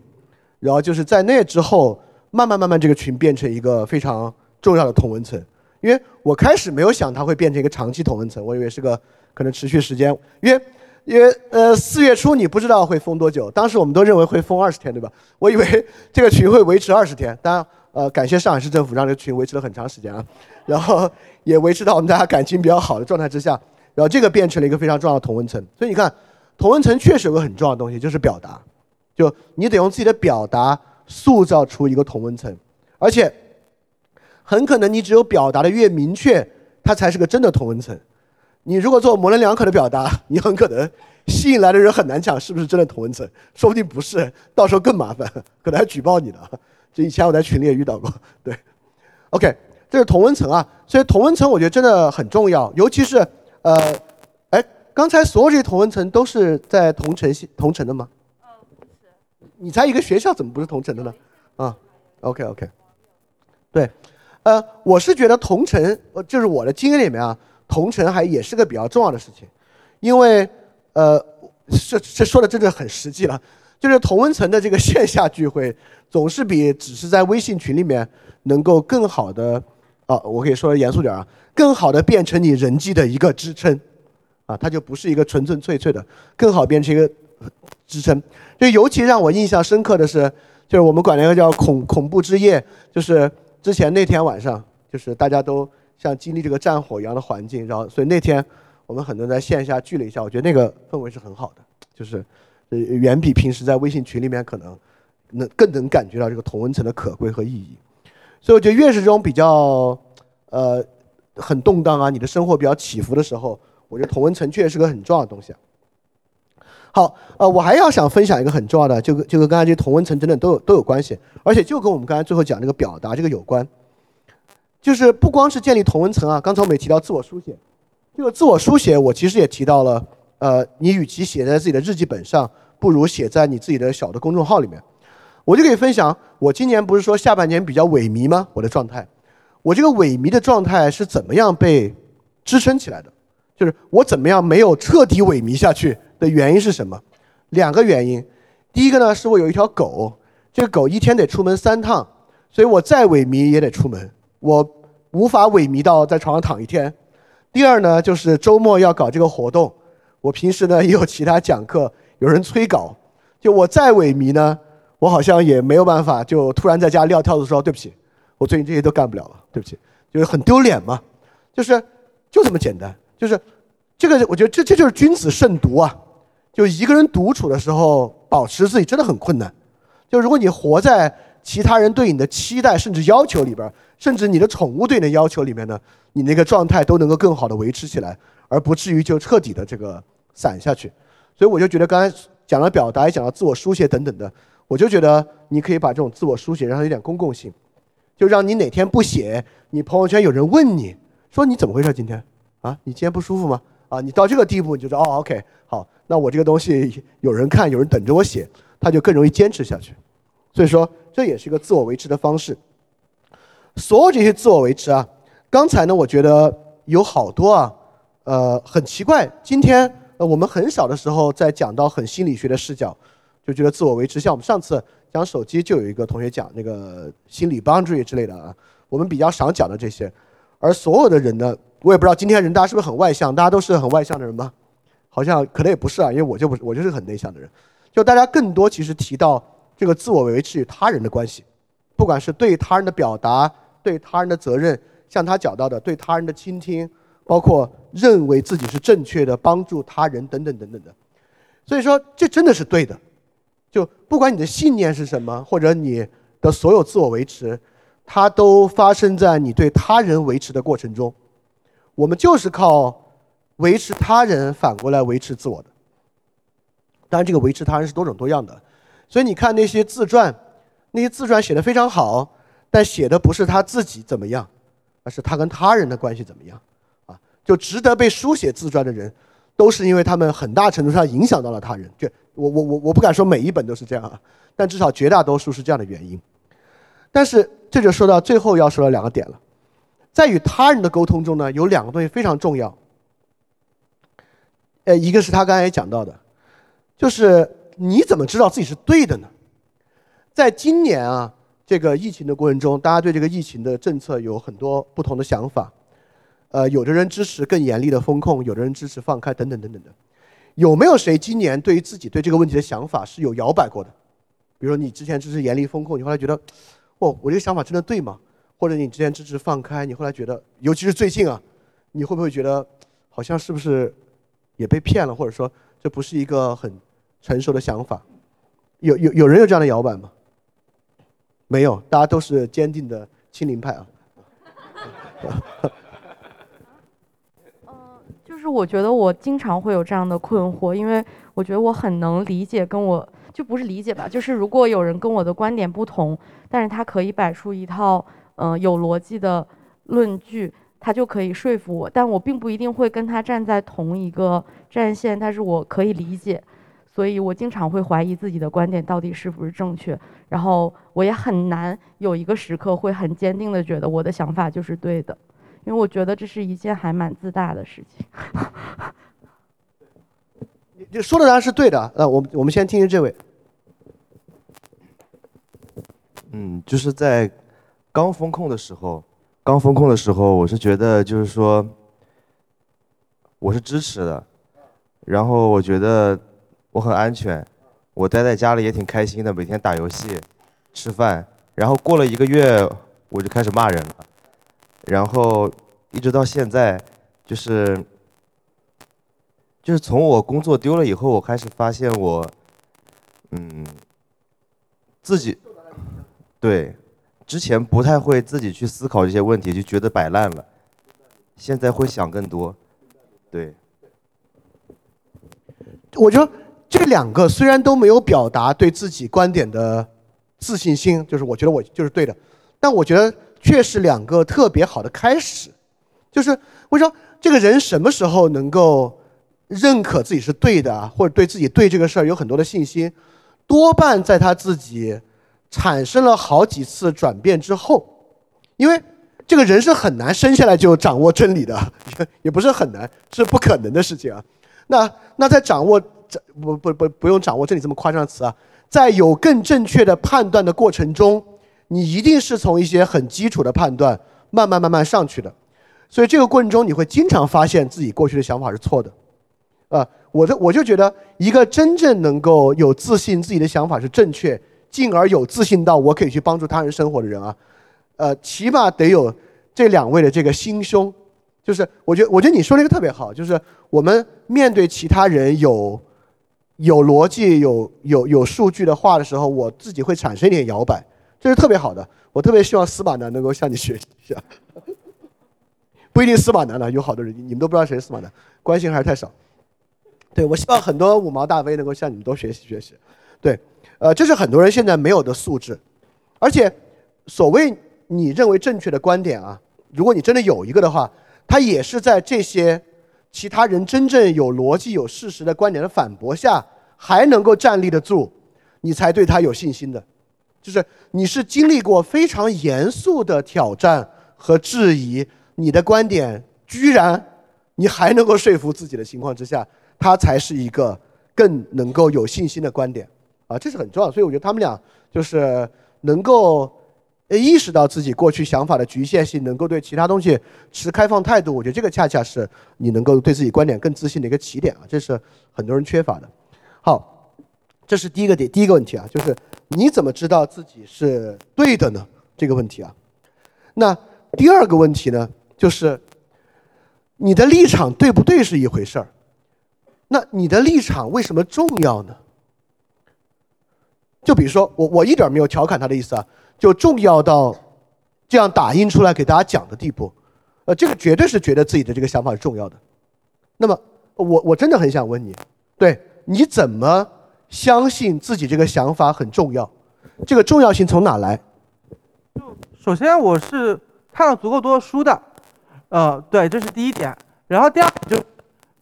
然后就是在那之后，慢慢慢慢这个群变成一个非常重要的同文层，因为我开始没有想它会变成一个长期同文层，我以为是个可能持续时间，因为因为呃四月初你不知道会封多久，当时我们都认为会封二十天，对吧？我以为 这个群会维持二十天，当然呃感谢上海市政府让这个群维持了很长时间啊，然后也维持到我们大家感情比较好的状态之下。然后这个变成了一个非常重要的同温层，所以你看，同温层确实有个很重要的东西，就是表达，就你得用自己的表达塑造出一个同温层，而且很可能你只有表达的越明确，它才是个真的同温层。你如果做模棱两可的表达，你很可能吸引来的人很难讲是不是真的同温层，说不定不是，到时候更麻烦，可能还举报你呢。这以前我在群里也遇到过，对，OK，这是同温层啊，所以同温层我觉得真的很重要，尤其是。呃，哎，刚才所有这些同温层都是在同城系同城的吗？嗯，不是你在一个学校怎么不是同城的呢？啊，OK OK，对，呃，我是觉得同城，呃，就是我的经验里面啊，同城还也是个比较重要的事情，因为呃，这这说的真的很实际了，就是同温层的这个线下聚会，总是比只是在微信群里面能够更好的，啊，我可以说的严肃点啊。更好的变成你人际的一个支撑，啊，它就不是一个纯纯粹粹的，更好变成一个支撑。就尤其让我印象深刻的是，就是我们管那个叫恐恐怖之夜，就是之前那天晚上，就是大家都像经历这个战火一样的环境，然后所以那天我们很多人在线下聚了一下，我觉得那个氛围是很好的，就是呃远比平时在微信群里面可能能更能感觉到这个同温层的可贵和意义。所以我觉得越是这种比较呃。很动荡啊！你的生活比较起伏的时候，我觉得同温层确实是个很重要的东西。好，呃，我还要想分享一个很重要的，就跟就跟刚才这些同温层等等都有都有关系，而且就跟我们刚才最后讲这个表达这个有关。就是不光是建立同温层啊，刚才我们也提到自我书写，这个自我书写我其实也提到了，呃，你与其写在自己的日记本上，不如写在你自己的小的公众号里面。我就可以分享，我今年不是说下半年比较萎靡吗？我的状态。我这个萎靡的状态是怎么样被支撑起来的？就是我怎么样没有彻底萎靡下去的原因是什么？两个原因。第一个呢，是我有一条狗，这个狗一天得出门三趟，所以我再萎靡也得出门，我无法萎靡到在床上躺一天。第二呢，就是周末要搞这个活动，我平时呢也有其他讲课，有人催稿，就我再萎靡呢，我好像也没有办法，就突然在家撂挑子说对不起。我最近这些都干不了了，对不起，就是很丢脸嘛，就是就这么简单，就是这个，我觉得这这就是君子慎独啊，就一个人独处的时候，保持自己真的很困难。就如果你活在其他人对你的期待甚至要求里边，甚至你的宠物对你的要求里面呢，你那个状态都能够更好的维持起来，而不至于就彻底的这个散下去。所以我就觉得刚才讲了表达，也讲了自我书写等等的，我就觉得你可以把这种自我书写让它有点公共性。就让你哪天不写，你朋友圈有人问你说你怎么回事？今天啊，你今天不舒服吗？啊，你到这个地步，你就说哦，OK，好，那我这个东西有人看，有人等着我写，他就更容易坚持下去。所以说，这也是一个自我维持的方式。所有这些自我维持啊，刚才呢，我觉得有好多啊，呃，很奇怪。今天呃，我们很少的时候在讲到很心理学的视角，就觉得自我维持，像我们上次。讲手机就有一个同学讲那个心理 boundary 之类的啊，我们比较少讲的这些，而所有的人呢，我也不知道今天人大家是不是很外向，大家都是很外向的人吗？好像可能也不是啊，因为我就不是，我就是很内向的人。就大家更多其实提到这个自我维持与他人的关系，不管是对他人的表达、对他人的责任，像他讲到的对他人的倾听，包括认为自己是正确的，帮助他人等等等等的。所以说，这真的是对的。就不管你的信念是什么，或者你的所有自我维持，它都发生在你对他人维持的过程中。我们就是靠维持他人，反过来维持自我的。当然，这个维持他人是多种多样的。所以你看那些自传，那些自传写的非常好，但写的不是他自己怎么样，而是他跟他人的关系怎么样。啊，就值得被书写自传的人，都是因为他们很大程度上影响到了他人。就我我我我不敢说每一本都是这样啊，但至少绝大多数是这样的原因。但是这就说到最后要说的两个点了，在与他人的沟通中呢，有两个东西非常重要。呃，一个是他刚才也讲到的，就是你怎么知道自己是对的呢？在今年啊这个疫情的过程中，大家对这个疫情的政策有很多不同的想法。呃，有的人支持更严厉的风控，有的人支持放开，等等等等的。有没有谁今年对于自己对这个问题的想法是有摇摆过的？比如说你之前支持严厉风控，你后来觉得，哦，我这个想法真的对吗？或者你之前支持放开，你后来觉得，尤其是最近啊，你会不会觉得好像是不是也被骗了？或者说这不是一个很成熟的想法？有有有人有这样的摇摆吗？没有，大家都是坚定的清零派啊。就是我觉得我经常会有这样的困惑，因为我觉得我很能理解，跟我就不是理解吧，就是如果有人跟我的观点不同，但是他可以摆出一套嗯、有逻辑的论据，他就可以说服我，但我并不一定会跟他站在同一个战线，但是我可以理解，所以我经常会怀疑自己的观点到底是不是正确，然后我也很难有一个时刻会很坚定的觉得我的想法就是对的。因为我觉得这是一件还蛮自大的事情。你说的当然是对的。那，我们我们先听听这位。嗯，就是在刚风控的时候，刚风控的时候，我是觉得就是说，我是支持的，然后我觉得我很安全，我待在家里也挺开心的，每天打游戏、吃饭，然后过了一个月，我就开始骂人了，然后一直到现在，就是就是从我工作丢了以后，我开始发现我，嗯，自己。对，之前不太会自己去思考这些问题，就觉得摆烂了。现在会想更多。对，我觉得这两个虽然都没有表达对自己观点的自信心，就是我觉得我就是对的，但我觉得却是两个特别好的开始。就是我说这个人什么时候能够认可自己是对的，或者对自己对这个事儿有很多的信心，多半在他自己。产生了好几次转变之后，因为这个人是很难生下来就掌握真理的，也不是很难，是不可能的事情啊。那那在掌握这不不不不用掌握这里这么夸张的词啊，在有更正确的判断的过程中，你一定是从一些很基础的判断慢慢慢慢上去的。所以这个过程中，你会经常发现自己过去的想法是错的。啊，我的我就觉得，一个真正能够有自信自己的想法是正确。进而有自信到我可以去帮助他人生活的人啊，呃，起码得有这两位的这个心胸，就是我觉得我觉得你说那个特别好，就是我们面对其他人有有逻辑、有有有数据的话的时候，我自己会产生一点摇摆，这是特别好的。我特别希望司马南能够向你学习一下，不一定司马南了，有好多人你们都不知道谁是司马南，关心还是太少。对我希望很多五毛大 V 能够向你们多学习学习，对。呃，这是很多人现在没有的素质，而且，所谓你认为正确的观点啊，如果你真的有一个的话，它也是在这些其他人真正有逻辑、有事实的观点的反驳下，还能够站立得住，你才对他有信心的。就是你是经历过非常严肃的挑战和质疑，你的观点居然你还能够说服自己的情况之下，他才是一个更能够有信心的观点。啊，这是很重要，所以我觉得他们俩就是能够意识到自己过去想法的局限性，能够对其他东西持开放态度。我觉得这个恰恰是你能够对自己观点更自信的一个起点啊，这是很多人缺乏的。好，这是第一个点，第一个问题啊，就是你怎么知道自己是对的呢？这个问题啊，那第二个问题呢，就是你的立场对不对是一回事儿，那你的立场为什么重要呢？就比如说我我一点没有调侃他的意思啊，就重要到这样打印出来给大家讲的地步，呃，这个绝对是觉得自己的这个想法是重要的。那么我我真的很想问你，对你怎么相信自己这个想法很重要？这个重要性从哪来？就首先我是看了足够多的书的，呃，对，这是第一点。然后第二就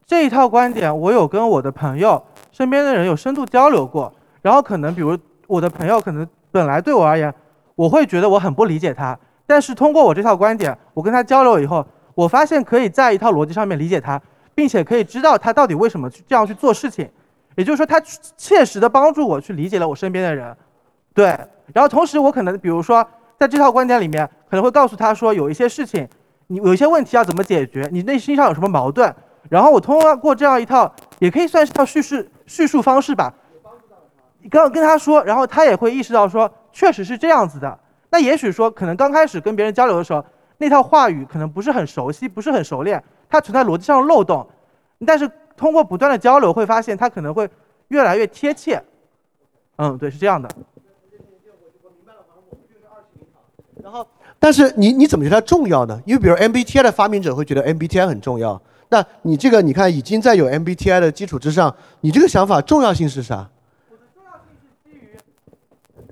这一套观点，我有跟我的朋友、身边的人有深度交流过。然后可能比如我的朋友可能本来对我而言，我会觉得我很不理解他，但是通过我这套观点，我跟他交流以后，我发现可以在一套逻辑上面理解他，并且可以知道他到底为什么去这样去做事情。也就是说，他切实的帮助我去理解了我身边的人。对，然后同时我可能比如说在这套观点里面，可能会告诉他说有一些事情，你有一些问题要怎么解决，你内心上有什么矛盾，然后我通过这样一套，也可以算是套叙事叙述方式吧。刚跟他说，然后他也会意识到说，确实是这样子的。那也许说，可能刚开始跟别人交流的时候，那套话语可能不是很熟悉，不是很熟练，它存在逻辑上的漏洞。但是通过不断的交流，会发现它可能会越来越贴切。嗯，对，是这样的。然后，但是你你怎么觉得它重要呢？因为比如 MBTI 的发明者会觉得 MBTI 很重要，那你这个你看已经在有 MBTI 的基础之上，你这个想法重要性是啥？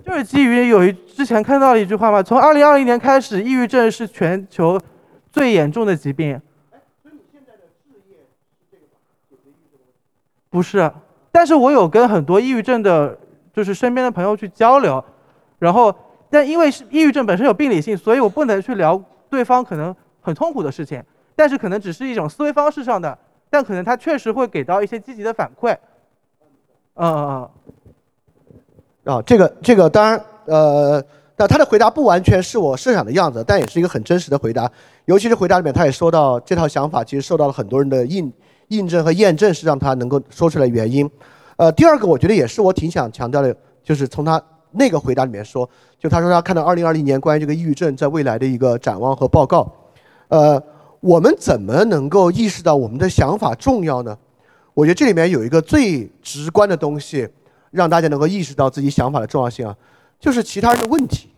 就是基于有一之前看到的一句话嘛，从二零二零年开始，抑郁症是全球最严重的疾病。不是，但是我有跟很多抑郁症的，就是身边的朋友去交流，然后，但因为是抑郁症本身有病理性，所以我不能去聊对方可能很痛苦的事情，但是可能只是一种思维方式上的，但可能他确实会给到一些积极的反馈。嗯嗯嗯。啊，这个这个当然，呃，但他的回答不完全是我设想的样子，但也是一个很真实的回答。尤其是回答里面，他也说到这套想法其实受到了很多人的印印证和验证，是让他能够说出来原因。呃，第二个我觉得也是我挺想强调的，就是从他那个回答里面说，就他说他看到二零二零年关于这个抑郁症在未来的一个展望和报告。呃，我们怎么能够意识到我们的想法重要呢？我觉得这里面有一个最直观的东西。让大家能够意识到自己想法的重要性啊，就是其他人的问题。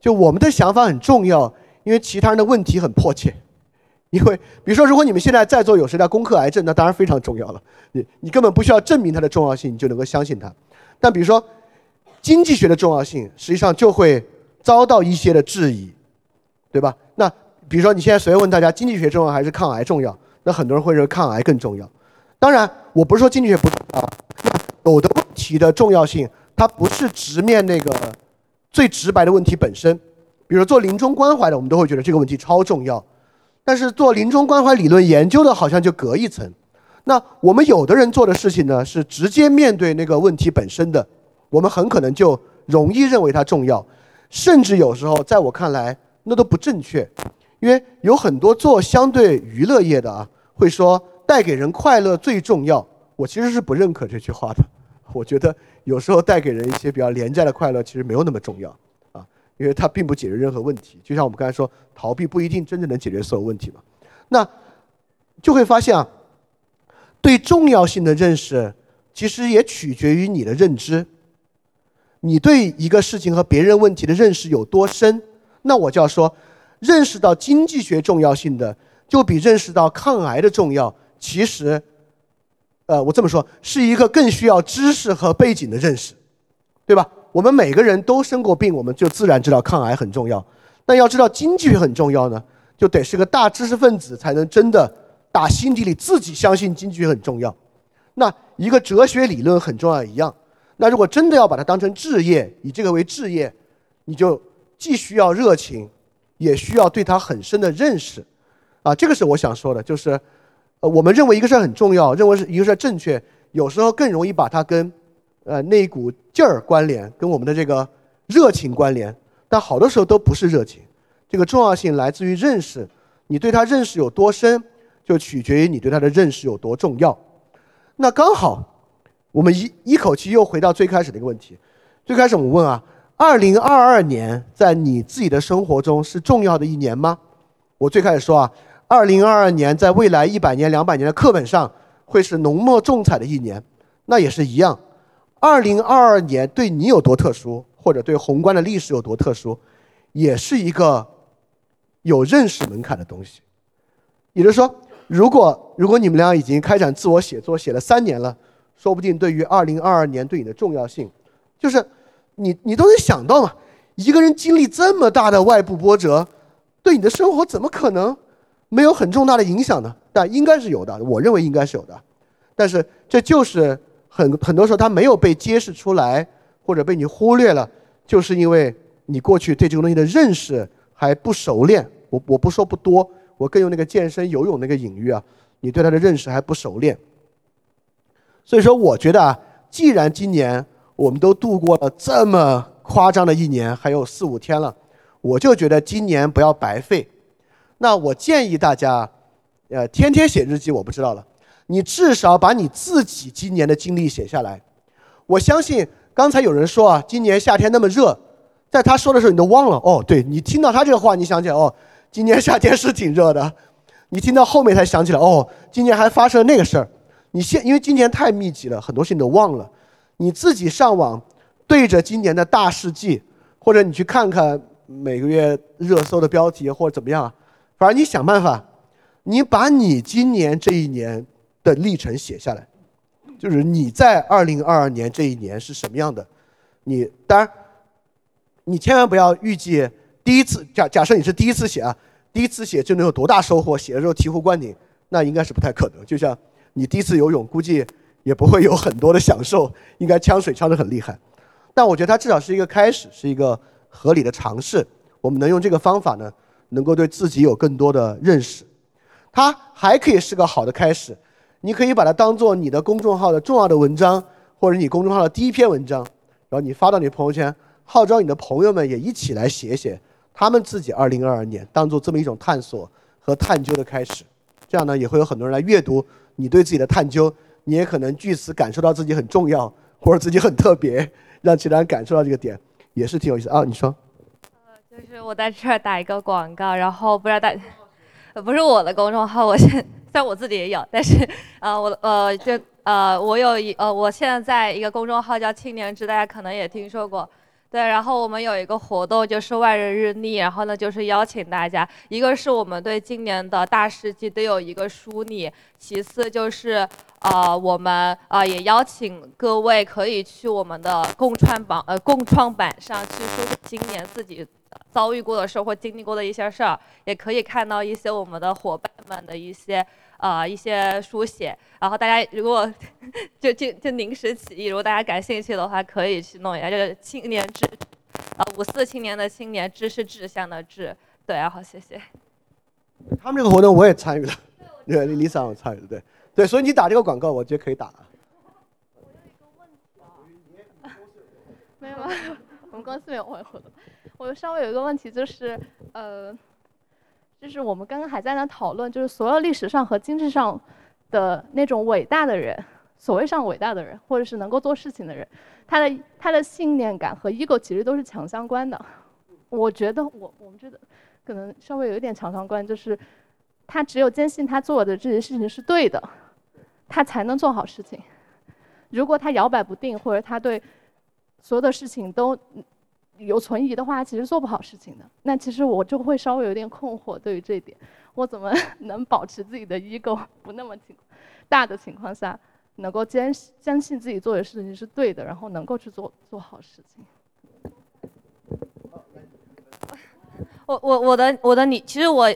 就我们的想法很重要，因为其他人的问题很迫切。因为比如说，如果你们现在在座有谁在攻克癌症，那当然非常重要了。你你根本不需要证明它的重要性，你就能够相信它。但比如说，经济学的重要性实际上就会遭到一些的质疑，对吧？那比如说你现在随便问大家，经济学重要还是抗癌重要？那很多人会认为抗癌更重要。当然，我不是说经济学不重要。有的问题的重要性，它不是直面那个最直白的问题本身。比如做临终关怀的，我们都会觉得这个问题超重要。但是做临终关怀理论研究的，好像就隔一层。那我们有的人做的事情呢，是直接面对那个问题本身的，我们很可能就容易认为它重要。甚至有时候，在我看来，那都不正确。因为有很多做相对娱乐业的啊，会说带给人快乐最重要。我其实是不认可这句话的，我觉得有时候带给人一些比较廉价的快乐，其实没有那么重要啊，因为它并不解决任何问题。就像我们刚才说，逃避不一定真正能解决所有问题嘛。那就会发现啊，对重要性的认识，其实也取决于你的认知。你对一个事情和别人问题的认识有多深，那我就要说，认识到经济学重要性的，就比认识到抗癌的重要，其实。呃，我这么说，是一个更需要知识和背景的认识，对吧？我们每个人都生过病，我们就自然知道抗癌很重要。但要知道经济学很重要呢，就得是个大知识分子才能真的打心底里自己相信经济学很重要。那一个哲学理论很重要一样。那如果真的要把它当成置业，以这个为置业，你就既需要热情，也需要对它很深的认识。啊，这个是我想说的，就是。呃，我们认为一个事儿很重要，认为是一个事儿正确，有时候更容易把它跟，呃，那一股劲儿关联，跟我们的这个热情关联。但好多时候都不是热情，这个重要性来自于认识，你对它认识有多深，就取决于你对它的认识有多重要。那刚好，我们一一口气又回到最开始的一个问题，最开始我们问啊，二零二二年在你自己的生活中是重要的一年吗？我最开始说啊。二零二二年在未来一百年、两百年的课本上会是浓墨重彩的一年，那也是一样。二零二二年对你有多特殊，或者对宏观的历史有多特殊，也是一个有认识门槛的东西。也就是说，如果如果你们俩已经开展自我写作写了三年了，说不定对于二零二二年对你的重要性，就是你你都能想到嘛，一个人经历这么大的外部波折，对你的生活怎么可能？没有很重大的影响呢，但应该是有的，我认为应该是有的。但是这就是很很多时候它没有被揭示出来，或者被你忽略了，就是因为你过去对这个东西的认识还不熟练。我我不说不多，我更用那个健身游泳那个隐喻啊，你对它的认识还不熟练。所以说，我觉得啊，既然今年我们都度过了这么夸张的一年，还有四五天了，我就觉得今年不要白费。那我建议大家，呃，天天写日记，我不知道了。你至少把你自己今年的经历写下来。我相信刚才有人说啊，今年夏天那么热，在他说的时候你都忘了。哦，对你听到他这个话，你想起来哦，今年夏天是挺热的。你听到后面才想起来，哦，今年还发生了那个事儿。你现因为今年太密集了，很多事情都忘了。你自己上网对着今年的大事记，或者你去看看每个月热搜的标题或者怎么样啊。反正你想办法，你把你今年这一年的历程写下来，就是你在二零二二年这一年是什么样的。你当然，你千万不要预计第一次假假设你是第一次写啊，第一次写就能有多大收获，写的时候醍醐灌顶，那应该是不太可能。就像你第一次游泳，估计也不会有很多的享受，应该呛水呛得很厉害。但我觉得它至少是一个开始，是一个合理的尝试。我们能用这个方法呢？能够对自己有更多的认识，它还可以是个好的开始。你可以把它当做你的公众号的重要的文章，或者你公众号的第一篇文章，然后你发到你朋友圈，号召你的朋友们也一起来写写他们自己2022年，当做这么一种探索和探究的开始。这样呢，也会有很多人来阅读你对自己的探究，你也可能据此感受到自己很重要，或者自己很特别，让其他人感受到这个点，也是挺有意思啊。你说。就是我在这儿打一个广告，然后不知道大，不是我的公众号，我现在我自己也有，但是，呃，我呃就呃我有一呃我现在在一个公众号叫青年志，大家可能也听说过，对，然后我们有一个活动就是万人日历，然后呢就是邀请大家，一个是我们对今年的大事记都有一个梳理，其次就是呃我们呃也邀请各位可以去我们的共创榜呃共创版上去说今年自己。遭遇过的事或经历过的一些事儿，也可以看到一些我们的伙伴们的一些呃一些书写。然后大家如果 就就就临时起意，如果大家感兴趣的话，可以去弄一下。就是青年志，呃，五四青年的青年，志是志向的志。对，然后谢谢。他们这个活动我也参与了，对，李李桑我参与了，对对，所以你打这个广告，我觉得可以打。啊 没有，我们公司没有活动。我稍微有一个问题，就是，呃，就是我们刚刚还在那讨论，就是所有历史上和经济上的那种伟大的人，所谓上伟大的人，或者是能够做事情的人，他的他的信念感和 ego 其实都是强相关的。我觉得我我们觉得可能稍微有一点强相关，就是他只有坚信他做的这些事情是对的，他才能做好事情。如果他摇摆不定，或者他对所有的事情都。有存疑的话，其实做不好事情的。那其实我就会稍微有点困惑，对于这一点，我怎么 能保持自己的 ego 不那么大的情况下，能够坚相信自己做的事情是对的，然后能够去做做好事情。我我我的我的你，其实我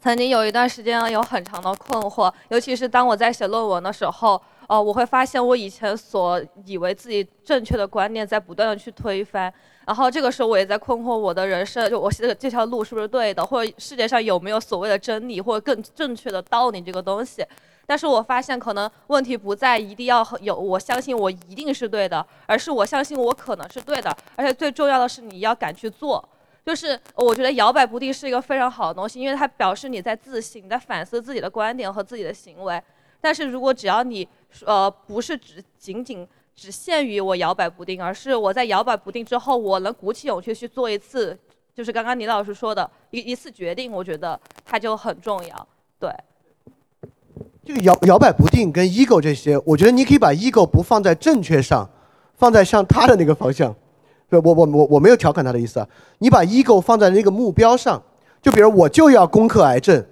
曾经有一段时间有很长的困惑，尤其是当我在写论文的时候，呃，我会发现我以前所以为自己正确的观念在不断的去推翻。然后这个时候我也在困惑我的人生，就我写这条路是不是对的，或者世界上有没有所谓的真理或者更正确的道理这个东西。但是我发现可能问题不在一定要有我相信我一定是对的，而是我相信我可能是对的，而且最重要的是你要敢去做。就是我觉得摇摆不定是一个非常好的东西，因为它表示你在自省，你在反思自己的观点和自己的行为。但是如果只要你呃不是只仅仅。只限于我摇摆不定，而是我在摇摆不定之后，我能鼓起勇气去做一次，就是刚刚李老师说的一一次决定，我觉得它就很重要。对，这个摇摇摆不定跟 ego 这些，我觉得你可以把 ego 不放在正确上，放在向他的那个方向。对，我我我我没有调侃他的意思啊。你把 ego 放在那个目标上，就比如我就要攻克癌症，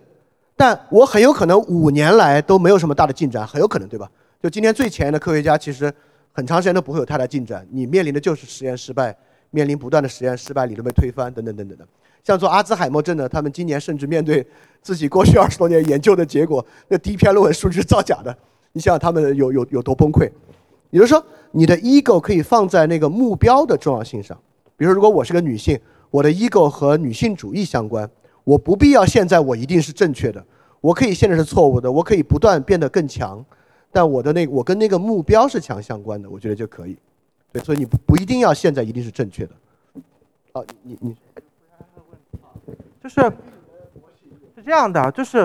但我很有可能五年来都没有什么大的进展，很有可能，对吧？就今天最前沿的科学家，其实很长时间都不会有太大进展，你面临的就是实验失败，面临不断的实验失败，理论被推翻，等等等等的。像做阿兹海默症的，他们今年甚至面对自己过去二十多年研究的结果，那第一篇论文数据是造假的，你想想他们有有有多崩溃。也就是说，你的 ego 可以放在那个目标的重要性上。比如说，如果我是个女性，我的 ego 和女性主义相关，我不必要现在我一定是正确的，我可以现在是错误的，我可以不断变得更强，但我的那我跟那个目标是强相关的，我觉得就可以。对，所以你不不一定要现在一定是正确的。哦，你你。就是是这样的，就是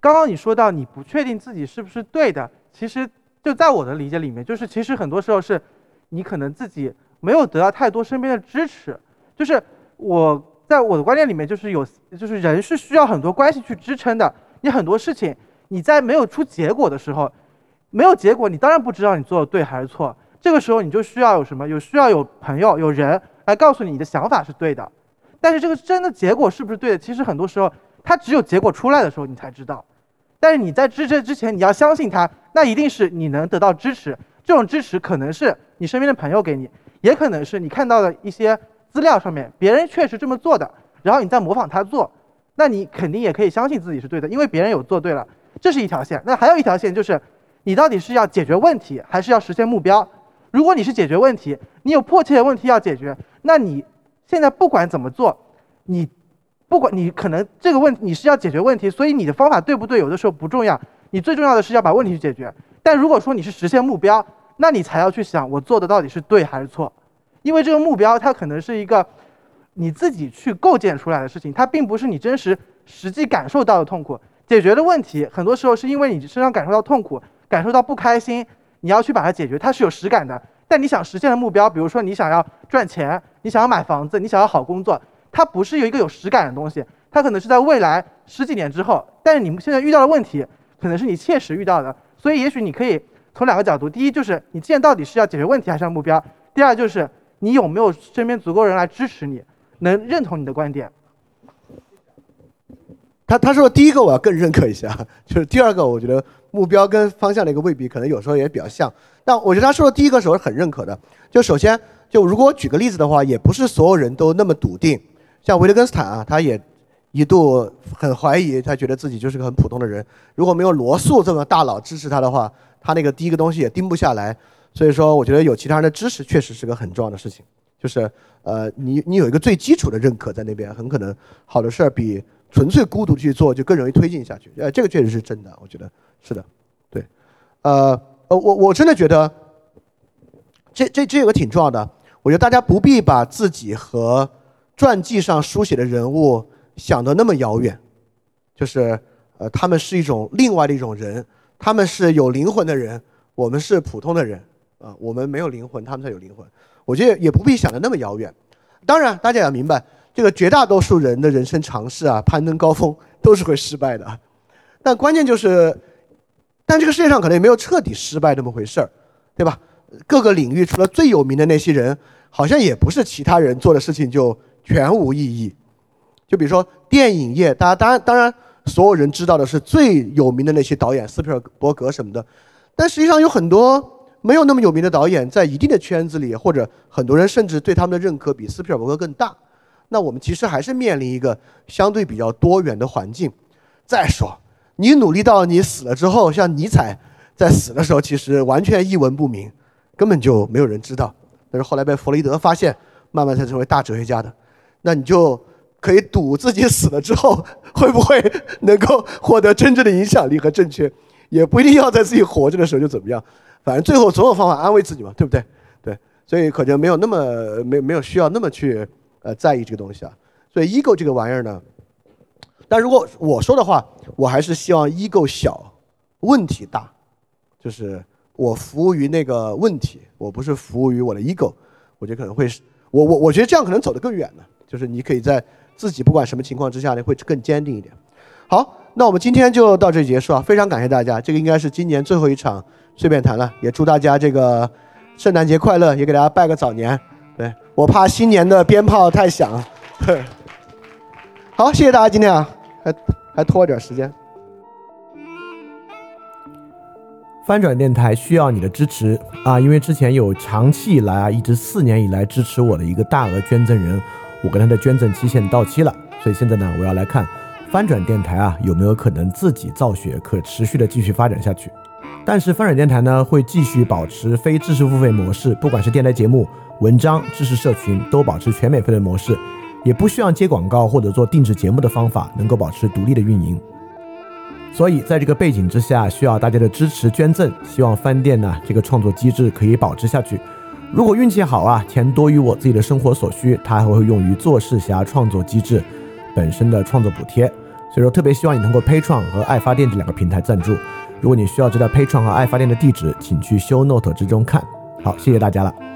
刚刚你说到你不确定自己是不是对的，其实就在我的理解里面，就是其实很多时候是你可能自己没有得到太多身边的支持。就是我在我的观念里面，就是有就是人是需要很多关系去支撑的。你很多事情你在没有出结果的时候，没有结果，你当然不知道你做的对还是错。这个时候你就需要有什么？有需要有朋友、有人来告诉你你的想法是对的。但是这个真的结果是不是对的？其实很多时候，它只有结果出来的时候你才知道。但是你在支持之前，你要相信它，那一定是你能得到支持。这种支持可能是你身边的朋友给你，也可能是你看到的一些资料上面别人确实这么做的，然后你再模仿他做，那你肯定也可以相信自己是对的，因为别人有做对了。这是一条线。那还有一条线就是，你到底是要解决问题，还是要实现目标？如果你是解决问题，你有迫切的问题要解决，那你。现在不管怎么做，你不管你可能这个问题你是要解决问题，所以你的方法对不对，有的时候不重要。你最重要的是要把问题解决。但如果说你是实现目标，那你才要去想我做的到底是对还是错，因为这个目标它可能是一个你自己去构建出来的事情，它并不是你真实实际感受到的痛苦。解决的问题很多时候是因为你身上感受到痛苦，感受到不开心，你要去把它解决，它是有实感的。但你想实现的目标，比如说你想要赚钱，你想要买房子，你想要好工作，它不是有一个有实感的东西，它可能是在未来十几年之后。但是你们现在遇到的问题，可能是你切实遇到的，所以也许你可以从两个角度：第一，就是你现在到底是要解决问题还是要目标；第二，就是你有没有身边足够人来支持你，能认同你的观点。他他说第一个我要更认可一下，就是第二个我觉得目标跟方向的一个位比，可能有时候也比较像。但我觉得他说的第一个时候是很认可的。就首先，就如果我举个例子的话，也不是所有人都那么笃定。像维特根斯坦啊，他也一度很怀疑，他觉得自己就是个很普通的人。如果没有罗素这么大佬支持他的话，他那个第一个东西也盯不下来。所以说，我觉得有其他人的支持确实是个很重要的事情。就是呃，你你有一个最基础的认可在那边，很可能好的事儿比。纯粹孤独去做就更容易推进下去，呃，这个确实是真的，我觉得是的，对，呃，呃，我我真的觉得，这这这有个挺重要的，我觉得大家不必把自己和传记上书写的人物想得那么遥远，就是呃，他们是一种另外的一种人，他们是有灵魂的人，我们是普通的人，啊，我们没有灵魂，他们才有灵魂，我觉得也不必想得那么遥远，当然大家要明白。这个绝大多数人的人生尝试啊，攀登高峰都是会失败的，但关键就是，但这个世界上可能也没有彻底失败这么回事儿，对吧？各个领域除了最有名的那些人，好像也不是其他人做的事情就全无意义。就比如说电影业，大家当然当然所有人知道的是最有名的那些导演，斯皮尔伯格什么的，但实际上有很多没有那么有名的导演，在一定的圈子里，或者很多人甚至对他们的认可比斯皮尔伯格更大。那我们其实还是面临一个相对比较多元的环境。再说，你努力到你死了之后，像尼采在死的时候，其实完全一文不名，根本就没有人知道。但是后来被弗洛伊德发现，慢慢才成为大哲学家的。那你就可以赌自己死了之后会不会能够获得真正的影响力和正确，也不一定要在自己活着的时候就怎么样。反正最后总有方法安慰自己嘛，对不对？对，所以可能没有那么没没有需要那么去。呃，在意这个东西啊，所以 ego 这个玩意儿呢，但如果我说的话，我还是希望 ego 小，问题大，就是我服务于那个问题，我不是服务于我的 ego，我觉得可能会是，我我我觉得这样可能走得更远呢，就是你可以在自己不管什么情况之下呢，会更坚定一点。好，那我们今天就到这里结束啊，非常感谢大家，这个应该是今年最后一场碎片谈了，也祝大家这个圣诞节快乐，也给大家拜个早年。我怕新年的鞭炮太响。好，谢谢大家今天啊，还还拖了点时间。翻转电台需要你的支持啊！因为之前有长期以来啊，一直四年以来支持我的一个大额捐赠人，我跟他的捐赠期限到期了，所以现在呢，我要来看翻转电台啊有没有可能自己造血，可持续的继续发展下去。但是翻转电台呢会继续保持非知识付费模式，不管是电台节目、文章、知识社群，都保持全免费的模式，也不需要接广告或者做定制节目的方法，能够保持独立的运营。所以，在这个背景之下，需要大家的支持捐赠。希望饭店呢这个创作机制可以保持下去。如果运气好啊，钱多于我自己的生活所需，它还会用于做事侠创作机制本身的创作补贴。所以说，特别希望你通过 p a t r o n 和爱发电这两个平台赞助。如果你需要知道 p a t r o n 和爱发电的地址，请去 Show Note 之中看。好，谢谢大家了。